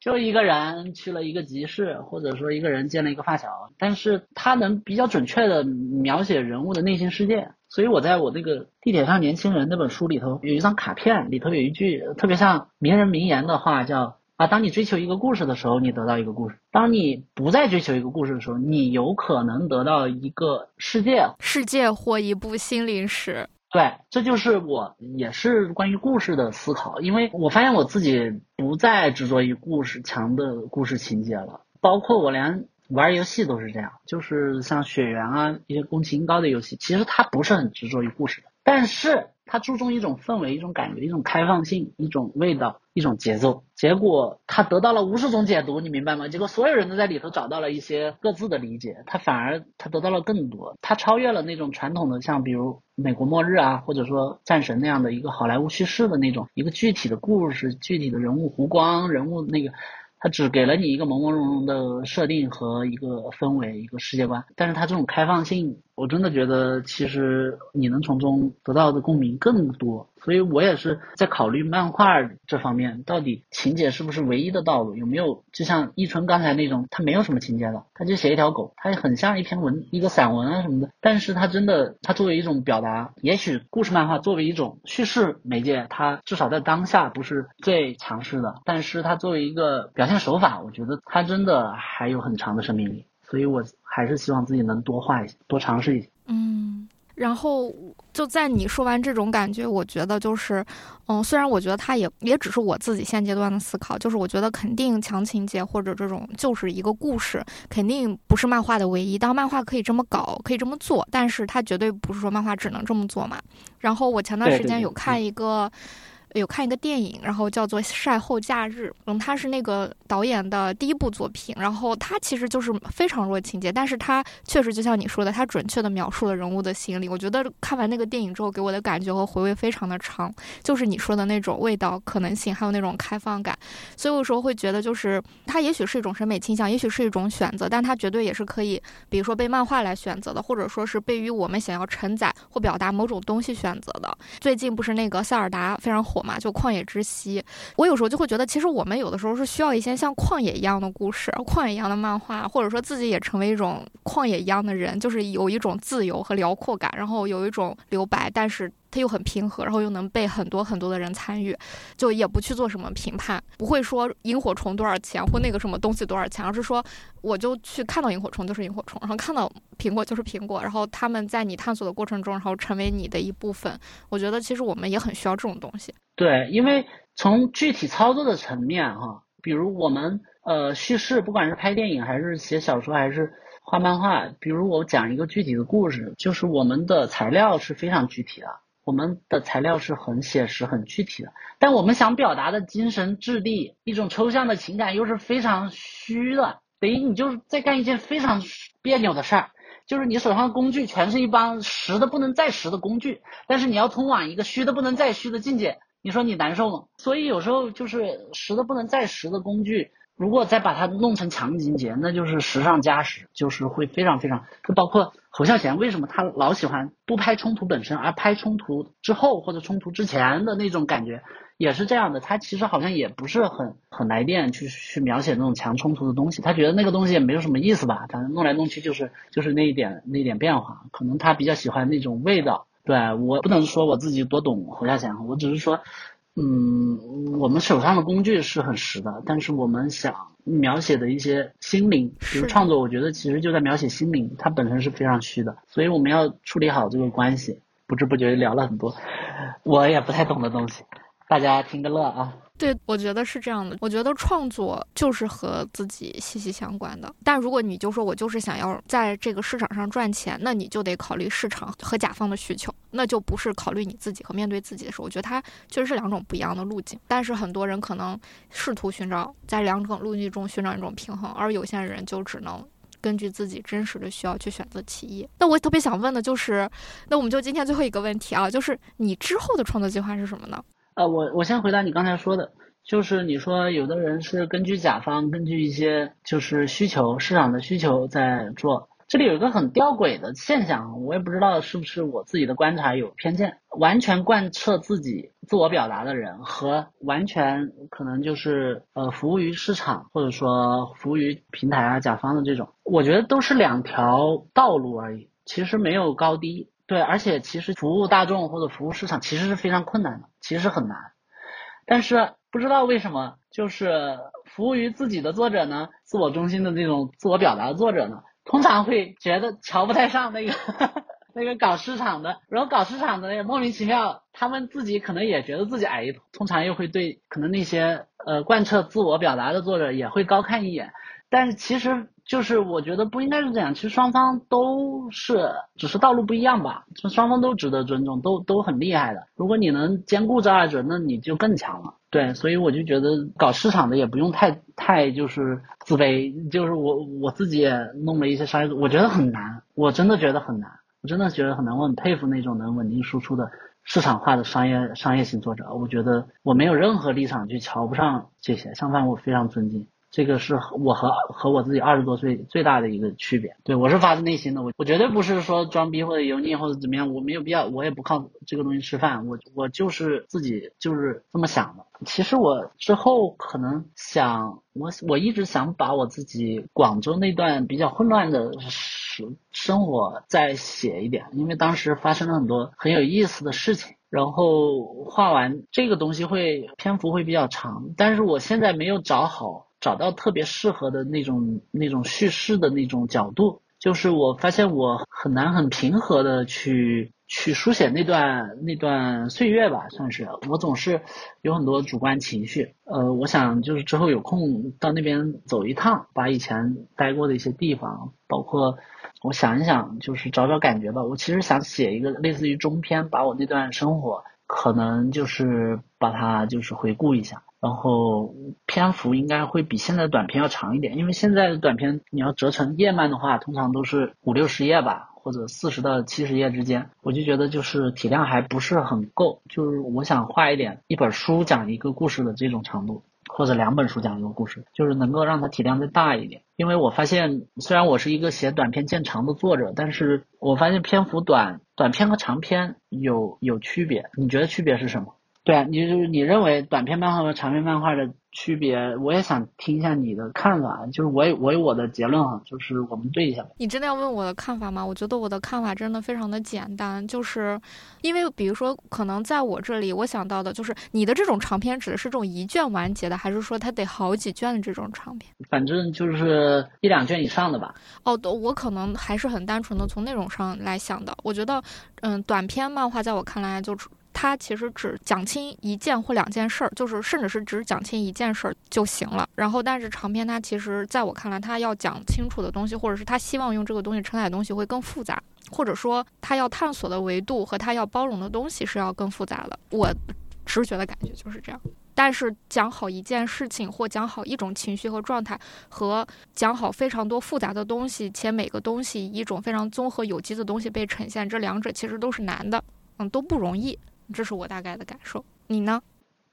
就一个人去了一个集市，或者说一个人见了一个发小，但是他能比较准确的描写人物的内心世界。所以我在我那个《地铁上年轻人》那本书里头有一张卡片，里头有一句特别像名人名言的话，叫。啊，当你追求一个故事的时候，你得到一个故事；当你不再追求一个故事的时候，你有可能得到一个世界，世界或一部心灵史。对，这就是我也是关于故事的思考，因为我发现我自己不再执着于故事强的故事情节了，包括我连玩游戏都是这样，就是像雪原啊一些宫崎英高的游戏，其实它不是很执着于故事的，但是。他注重一种氛围、一种感觉、一种开放性、一种味道、一种节奏。结果他得到了无数种解读，你明白吗？结果所有人都在里头找到了一些各自的理解，他反而他得到了更多，他超越了那种传统的像比如美国末日啊，或者说战神那样的一个好莱坞叙事的那种一个具体的故事、具体的人物弧光、人物那个。它只给了你一个朦朦胧胧的设定和一个氛围、一个世界观，但是它这种开放性，我真的觉得其实你能从中得到的共鸣更多。所以我也是在考虑漫画这方面，到底情节是不是唯一的道路？有没有就像一春刚才那种，他没有什么情节了，他就写一条狗，他也很像一篇文、一个散文啊什么的。但是他真的，他作为一种表达，也许故事漫画作为一种叙事媒介，它至少在当下不是最强势的。但是它作为一个表现手法，我觉得它真的还有很长的生命力。所以我还是希望自己能多画一些，多尝试一些。嗯。然后就在你说完这种感觉，我觉得就是，嗯，虽然我觉得它也也只是我自己现阶段的思考，就是我觉得肯定强情节或者这种就是一个故事，肯定不是漫画的唯一。当漫画可以这么搞，可以这么做，但是它绝对不是说漫画只能这么做嘛。然后我前段时间有看一个。有看一个电影，然后叫做《晒后假日》，嗯，它是那个导演的第一部作品，然后它其实就是非常弱情节，但是它确实就像你说的，它准确的描述了人物的心理。我觉得看完那个电影之后，给我的感觉和回味非常的长，就是你说的那种味道、可能性，还有那种开放感。所以有时候会觉得，就是它也许是一种审美倾向，也许是一种选择，但它绝对也是可以，比如说被漫画来选择的，或者说是被于我们想要承载或表达某种东西选择的。最近不是那个塞尔达非常火。嘛，就旷野之息，我有时候就会觉得，其实我们有的时候是需要一些像旷野一样的故事，旷野一样的漫画，或者说自己也成为一种旷野一样的人，就是有一种自由和辽阔感，然后有一种留白，但是。它又很平和，然后又能被很多很多的人参与，就也不去做什么评判，不会说萤火虫多少钱或那个什么东西多少钱，而是说我就去看到萤火虫就是萤火虫，然后看到苹果就是苹果，然后他们在你探索的过程中，然后成为你的一部分。我觉得其实我们也很需要这种东西。对，因为从具体操作的层面哈，比如我们呃叙事，不管是拍电影还是写小说还是画漫画，比如我讲一个具体的故事，就是我们的材料是非常具体的。我们的材料是很写实、很具体的，但我们想表达的精神质地、一种抽象的情感又是非常虚的。等于你就是在干一件非常别扭的事儿，就是你手上的工具全是一帮实的不能再实的工具，但是你要通往一个虚的不能再虚的境界，你说你难受吗？所以有时候就是实的不能再实的工具。如果再把它弄成强情节，那就是时尚加时，就是会非常非常。就包括侯孝贤为什么他老喜欢不拍冲突本身，而拍冲突之后或者冲突之前的那种感觉，也是这样的。他其实好像也不是很很来电去去描写那种强冲突的东西，他觉得那个东西也没有什么意思吧，反正弄来弄去就是就是那一点那一点变化。可能他比较喜欢那种味道。对我不能说我自己多懂侯孝贤，我只是说。嗯，我们手上的工具是很实的，但是我们想描写的一些心灵，比如创作，我觉得其实就在描写心灵，它本身是非常虚的，所以我们要处理好这个关系。不知不觉聊了很多，我也不太懂的东西，大家听个乐啊。对，我觉得是这样的。我觉得创作就是和自己息息相关的。但如果你就说我就是想要在这个市场上赚钱，那你就得考虑市场和甲方的需求，那就不是考虑你自己和面对自己的时候。我觉得它确实是两种不一样的路径。但是很多人可能试图寻找在两种路径中寻找一种平衡，而有些人就只能根据自己真实的需要去选择其一。那我特别想问的就是，那我们就今天最后一个问题啊，就是你之后的创作计划是什么呢？呃，我我先回答你刚才说的，就是你说有的人是根据甲方，根据一些就是需求市场的需求在做。这里有一个很吊诡的现象，我也不知道是不是我自己的观察有偏见。完全贯彻自己自我表达的人和完全可能就是呃服务于市场或者说服务于平台啊甲方的这种，我觉得都是两条道路而已，其实没有高低。对，而且其实服务大众或者服务市场其实是非常困难的，其实很难。但是不知道为什么，就是服务于自己的作者呢，自我中心的那种自我表达的作者呢，通常会觉得瞧不太上那个 (laughs) 那个搞市场的，然后搞市场的也莫名其妙，他们自己可能也觉得自己矮一头，通常又会对可能那些呃贯彻自我表达的作者也会高看一眼。但是其实就是我觉得不应该是这样，其实双方都是，只是道路不一样吧。这双方都值得尊重，都都很厉害的。如果你能兼顾这二者，那你就更强了。对，所以我就觉得搞市场的也不用太太就是自卑，就是我我自己也弄了一些商业，我觉得很难，我真的觉得很难，我真的觉得很难。我很佩服那种能稳定输出的市场化的商业商业型作者，我觉得我没有任何立场去瞧不上这些，相反我非常尊敬。这个是我和和我自己二十多岁最大的一个区别。对我是发自内心的，我我绝对不是说装逼或者油腻或者怎么样，我没有必要，我也不靠这个东西吃饭，我我就是自己就是这么想的。其实我之后可能想，我我一直想把我自己广州那段比较混乱的生生活再写一点，因为当时发生了很多很有意思的事情。然后画完这个东西会篇幅会比较长，但是我现在没有找好找到特别适合的那种那种叙事的那种角度，就是我发现我很难很平和的去去书写那段那段岁月吧，算是我总是有很多主观情绪，呃，我想就是之后有空到那边走一趟，把以前待过的一些地方，包括。我想一想，就是找找感觉吧。我其实想写一个类似于中篇，把我那段生活，可能就是把它就是回顾一下，然后篇幅应该会比现在的短篇要长一点，因为现在的短篇你要折成页漫的话，通常都是五六十页吧，或者四十到七十页之间。我就觉得就是体量还不是很够，就是我想画一点一本书讲一个故事的这种长度。或者两本书讲一个故事，就是能够让它体量再大一点。因为我发现，虽然我是一个写短篇见长的作者，但是我发现篇幅短，短篇和长篇有有区别。你觉得区别是什么？对啊，你就是你认为短篇漫画和长篇漫画的。区别，我也想听一下你的看法。就是我有我有我的结论哈，就是我们对一下。你真的要问我的看法吗？我觉得我的看法真的非常的简单，就是因为比如说，可能在我这里，我想到的就是你的这种长篇指的是这种一卷完结的，还是说它得好几卷的这种长篇？反正就是一两卷以上的吧。哦，我可能还是很单纯的从内容上来想的。我觉得，嗯，短篇漫画在我看来就。他其实只讲清一件或两件事儿，就是甚至是只讲清一件事儿就行了。然后，但是长篇它其实在我看来，它要讲清楚的东西，或者是他希望用这个东西承载的东西会更复杂，或者说他要探索的维度和他要包容的东西是要更复杂的。我直觉的感觉就是这样。但是讲好一件事情或讲好一种情绪和状态，和讲好非常多复杂的东西，且每个东西一种非常综合有机的东西被呈现，这两者其实都是难的，嗯，都不容易。这是我大概的感受，你呢？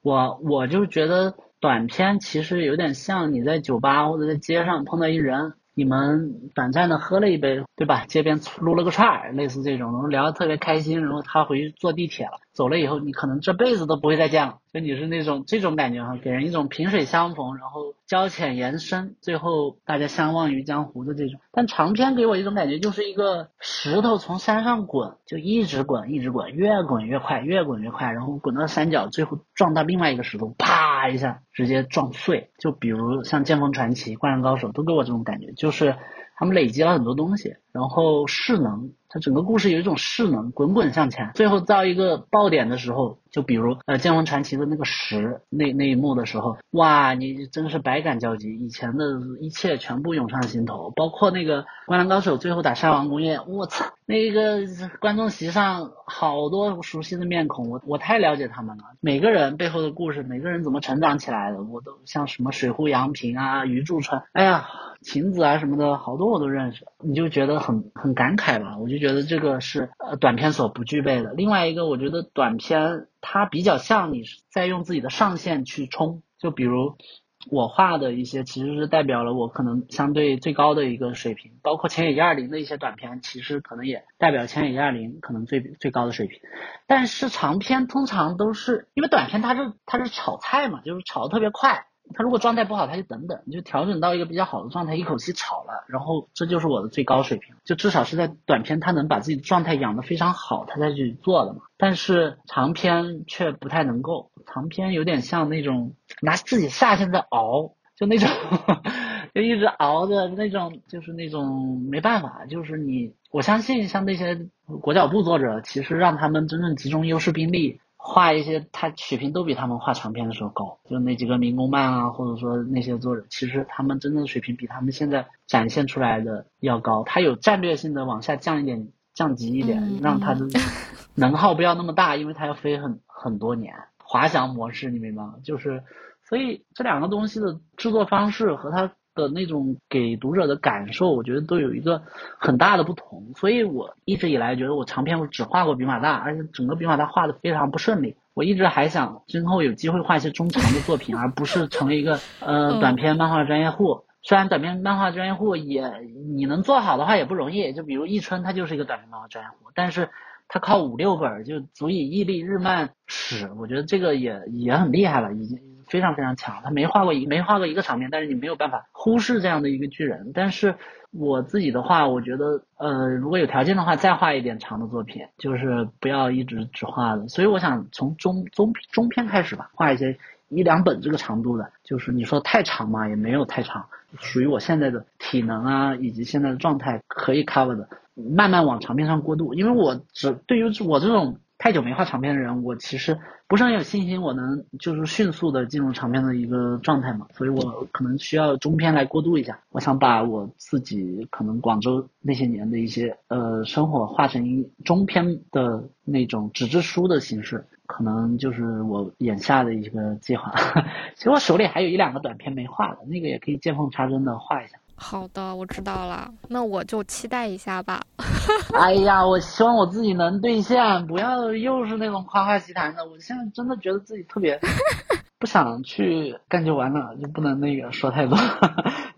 我我就觉得短片其实有点像你在酒吧或者在街上碰到一人，你们短暂的喝了一杯，对吧？街边撸了个串儿，类似这种，然后聊得特别开心，然后他回去坐地铁了，走了以后，你可能这辈子都不会再见了。就你是那种这种感觉哈，给人一种萍水相逢，然后交浅言深，最后大家相忘于江湖的这种。但长篇给我一种感觉，就是一个石头从山上滚，就一直滚，一直滚，越滚越快，越滚越快，然后滚到山脚，最后撞到另外一个石头，啪一下直接撞碎。就比如像《剑锋传奇》《灌篮高手》，都给我这种感觉，就是他们累积了很多东西，然后势能。它整个故事有一种势能，滚滚向前，最后到一个爆点的时候，就比如呃《剑锋传奇》的那个十那那一幕的时候，哇，你真是百感交集，以前的一切全部涌上心头，包括那个《灌篮高手》最后打山王工业，我操，那个观众席上好多熟悉的面孔，我我太了解他们了，每个人背后的故事，每个人怎么成长起来的，我都像什么水户洋平啊、余柱川，哎呀，晴子啊什么的，好多我都认识，你就觉得很很感慨吧，我就。觉得这个是呃短片所不具备的。另外一个，我觉得短片它比较像你在用自己的上限去冲。就比如我画的一些，其实是代表了我可能相对最高的一个水平。包括千野一二零的一些短片，其实可能也代表千野一二零可能最最高的水平。但是长篇通常都是因为短片它是它是炒菜嘛，就是炒的特别快。他如果状态不好，他就等等，就调整到一个比较好的状态，一口气炒了，然后这就是我的最高水平。就至少是在短片，他能把自己的状态养得非常好，他才去做的嘛。但是长篇却不太能够，长篇有点像那种拿自己下限在熬，就那种 (laughs) 就一直熬的那种，就是那种没办法。就是你，我相信像那些国脚部作者，其实让他们真正集中优势兵力。画一些，他水平都比他们画长篇的时候高，就那几个民工漫啊，或者说那些作者，其实他们真正的水平比他们现在展现出来的要高。他有战略性的往下降一点，降级一点，让他的能耗不要那么大，因为他要飞很很多年。滑翔模式，你明白吗？就是，所以这两个东西的制作方式和他。的那种给读者的感受，我觉得都有一个很大的不同，所以我一直以来觉得我长篇我只画过比马大，而且整个比马大画的非常不顺利。我一直还想今后有机会画一些中长的作品，而不是成为一个呃短篇漫画专业户。虽然短篇漫画专业户也你能做好的话也不容易，就比如易春他就是一个短篇漫画专业户，但是他靠五六本就足以屹立日漫史，我觉得这个也也很厉害了，已经。非常非常强，他没画过一没画过一个场面，但是你没有办法忽视这样的一个巨人。但是我自己的话，我觉得呃，如果有条件的话，再画一点长的作品，就是不要一直只画的。所以我想从中中中篇开始吧，画一些一两本这个长度的，就是你说太长嘛，也没有太长，属于我现在的体能啊以及现在的状态可以 cover 的，慢慢往长篇上过渡。因为我只对于我这种。太久没画长篇的人，我其实不是很有信心，我能就是迅速的进入长篇的一个状态嘛，所以我可能需要中篇来过渡一下。我想把我自己可能广州那些年的一些呃生活画成中篇的那种纸质书的形式，可能就是我眼下的一个计划。(laughs) 其实我手里还有一两个短片没画的，那个也可以见缝插针的画一下。好的，我知道了，那我就期待一下吧。(laughs) 哎呀，我希望我自己能兑现，不要又是那种夸夸其谈的。我现在真的觉得自己特别 (laughs) 不想去干就完了，就不能那个说太多。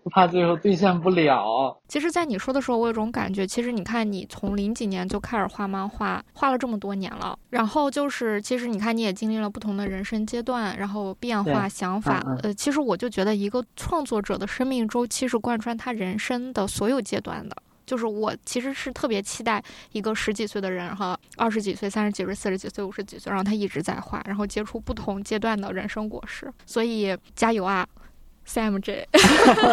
怕最后兑现不了。其实，在你说的时候，我有种感觉。其实，你看，你从零几年就开始画漫画，画了这么多年了。然后就是，其实你看，你也经历了不同的人生阶段，然后变化、想法。呃，其实我就觉得，一个创作者的生命周期是贯穿他人生的所有阶段的。就是我其实是特别期待一个十几岁的人哈，二十几岁、三十几岁、四十几岁、五十几岁，然后他一直在画，然后接触不同阶段的人生果实。所以，加油啊！Sam J，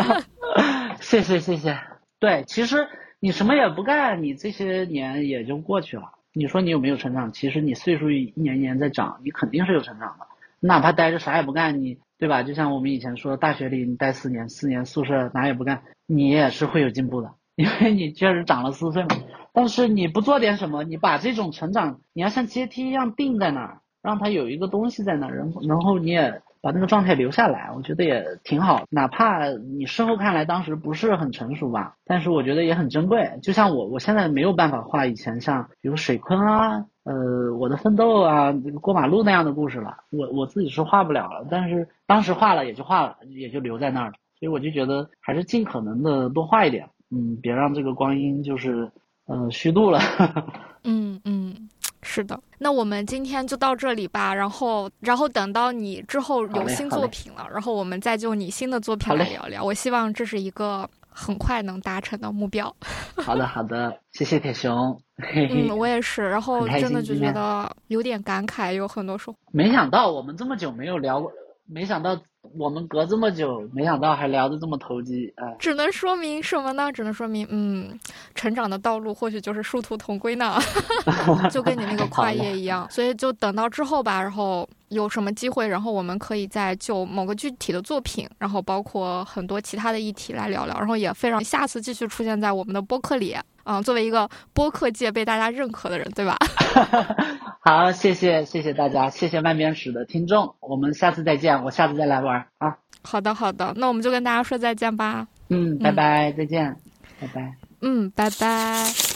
(laughs) 谢谢谢谢。对，其实你什么也不干，你这些年也就过去了。你说你有没有成长？其实你岁数一年一年在长，你肯定是有成长的。哪怕待着啥也不干，你对吧？就像我们以前说，大学里你待四年，四年宿舍哪也不干，你也是会有进步的，因为你确实长了四岁嘛。但是你不做点什么，你把这种成长，你要像阶梯一样定在那儿，让它有一个东西在那儿，然后然后你也。把那个状态留下来，我觉得也挺好。哪怕你事后看来当时不是很成熟吧，但是我觉得也很珍贵。就像我，我现在没有办法画以前像比如水坤啊、呃我的奋斗啊、过马路那样的故事了。我我自己是画不了了，但是当时画了也就画了，也就留在那儿了。所以我就觉得还是尽可能的多画一点，嗯，别让这个光阴就是嗯虚度了。嗯 (laughs) 嗯，是的。那我们今天就到这里吧，然后然后等到你之后有新作品了，然后我们再就你新的作品来聊聊。我希望这是一个。很快能达成的目标。(laughs) 好的，好的，谢谢铁熊。嗯，我也是。然后真的就觉得有点感慨，有很多说。没想到我们这么久没有聊过，没想到。我们隔这么久，没想到还聊得这么投机，哎，只能说明什么呢？只能说明，嗯，成长的道路或许就是殊途同归呢，(laughs) 就跟你那个跨业一样。所以就等到之后吧，然后有什么机会，然后我们可以再就某个具体的作品，然后包括很多其他的议题来聊聊。然后也非常下次继续出现在我们的播客里。嗯，作为一个播客界被大家认可的人，对吧？(laughs) 好，谢谢谢谢大家，谢谢慢边史的听众，我们下次再见，我下次再来玩啊。好的好的，那我们就跟大家说再见吧。嗯，拜拜，再见，拜拜。嗯，拜拜。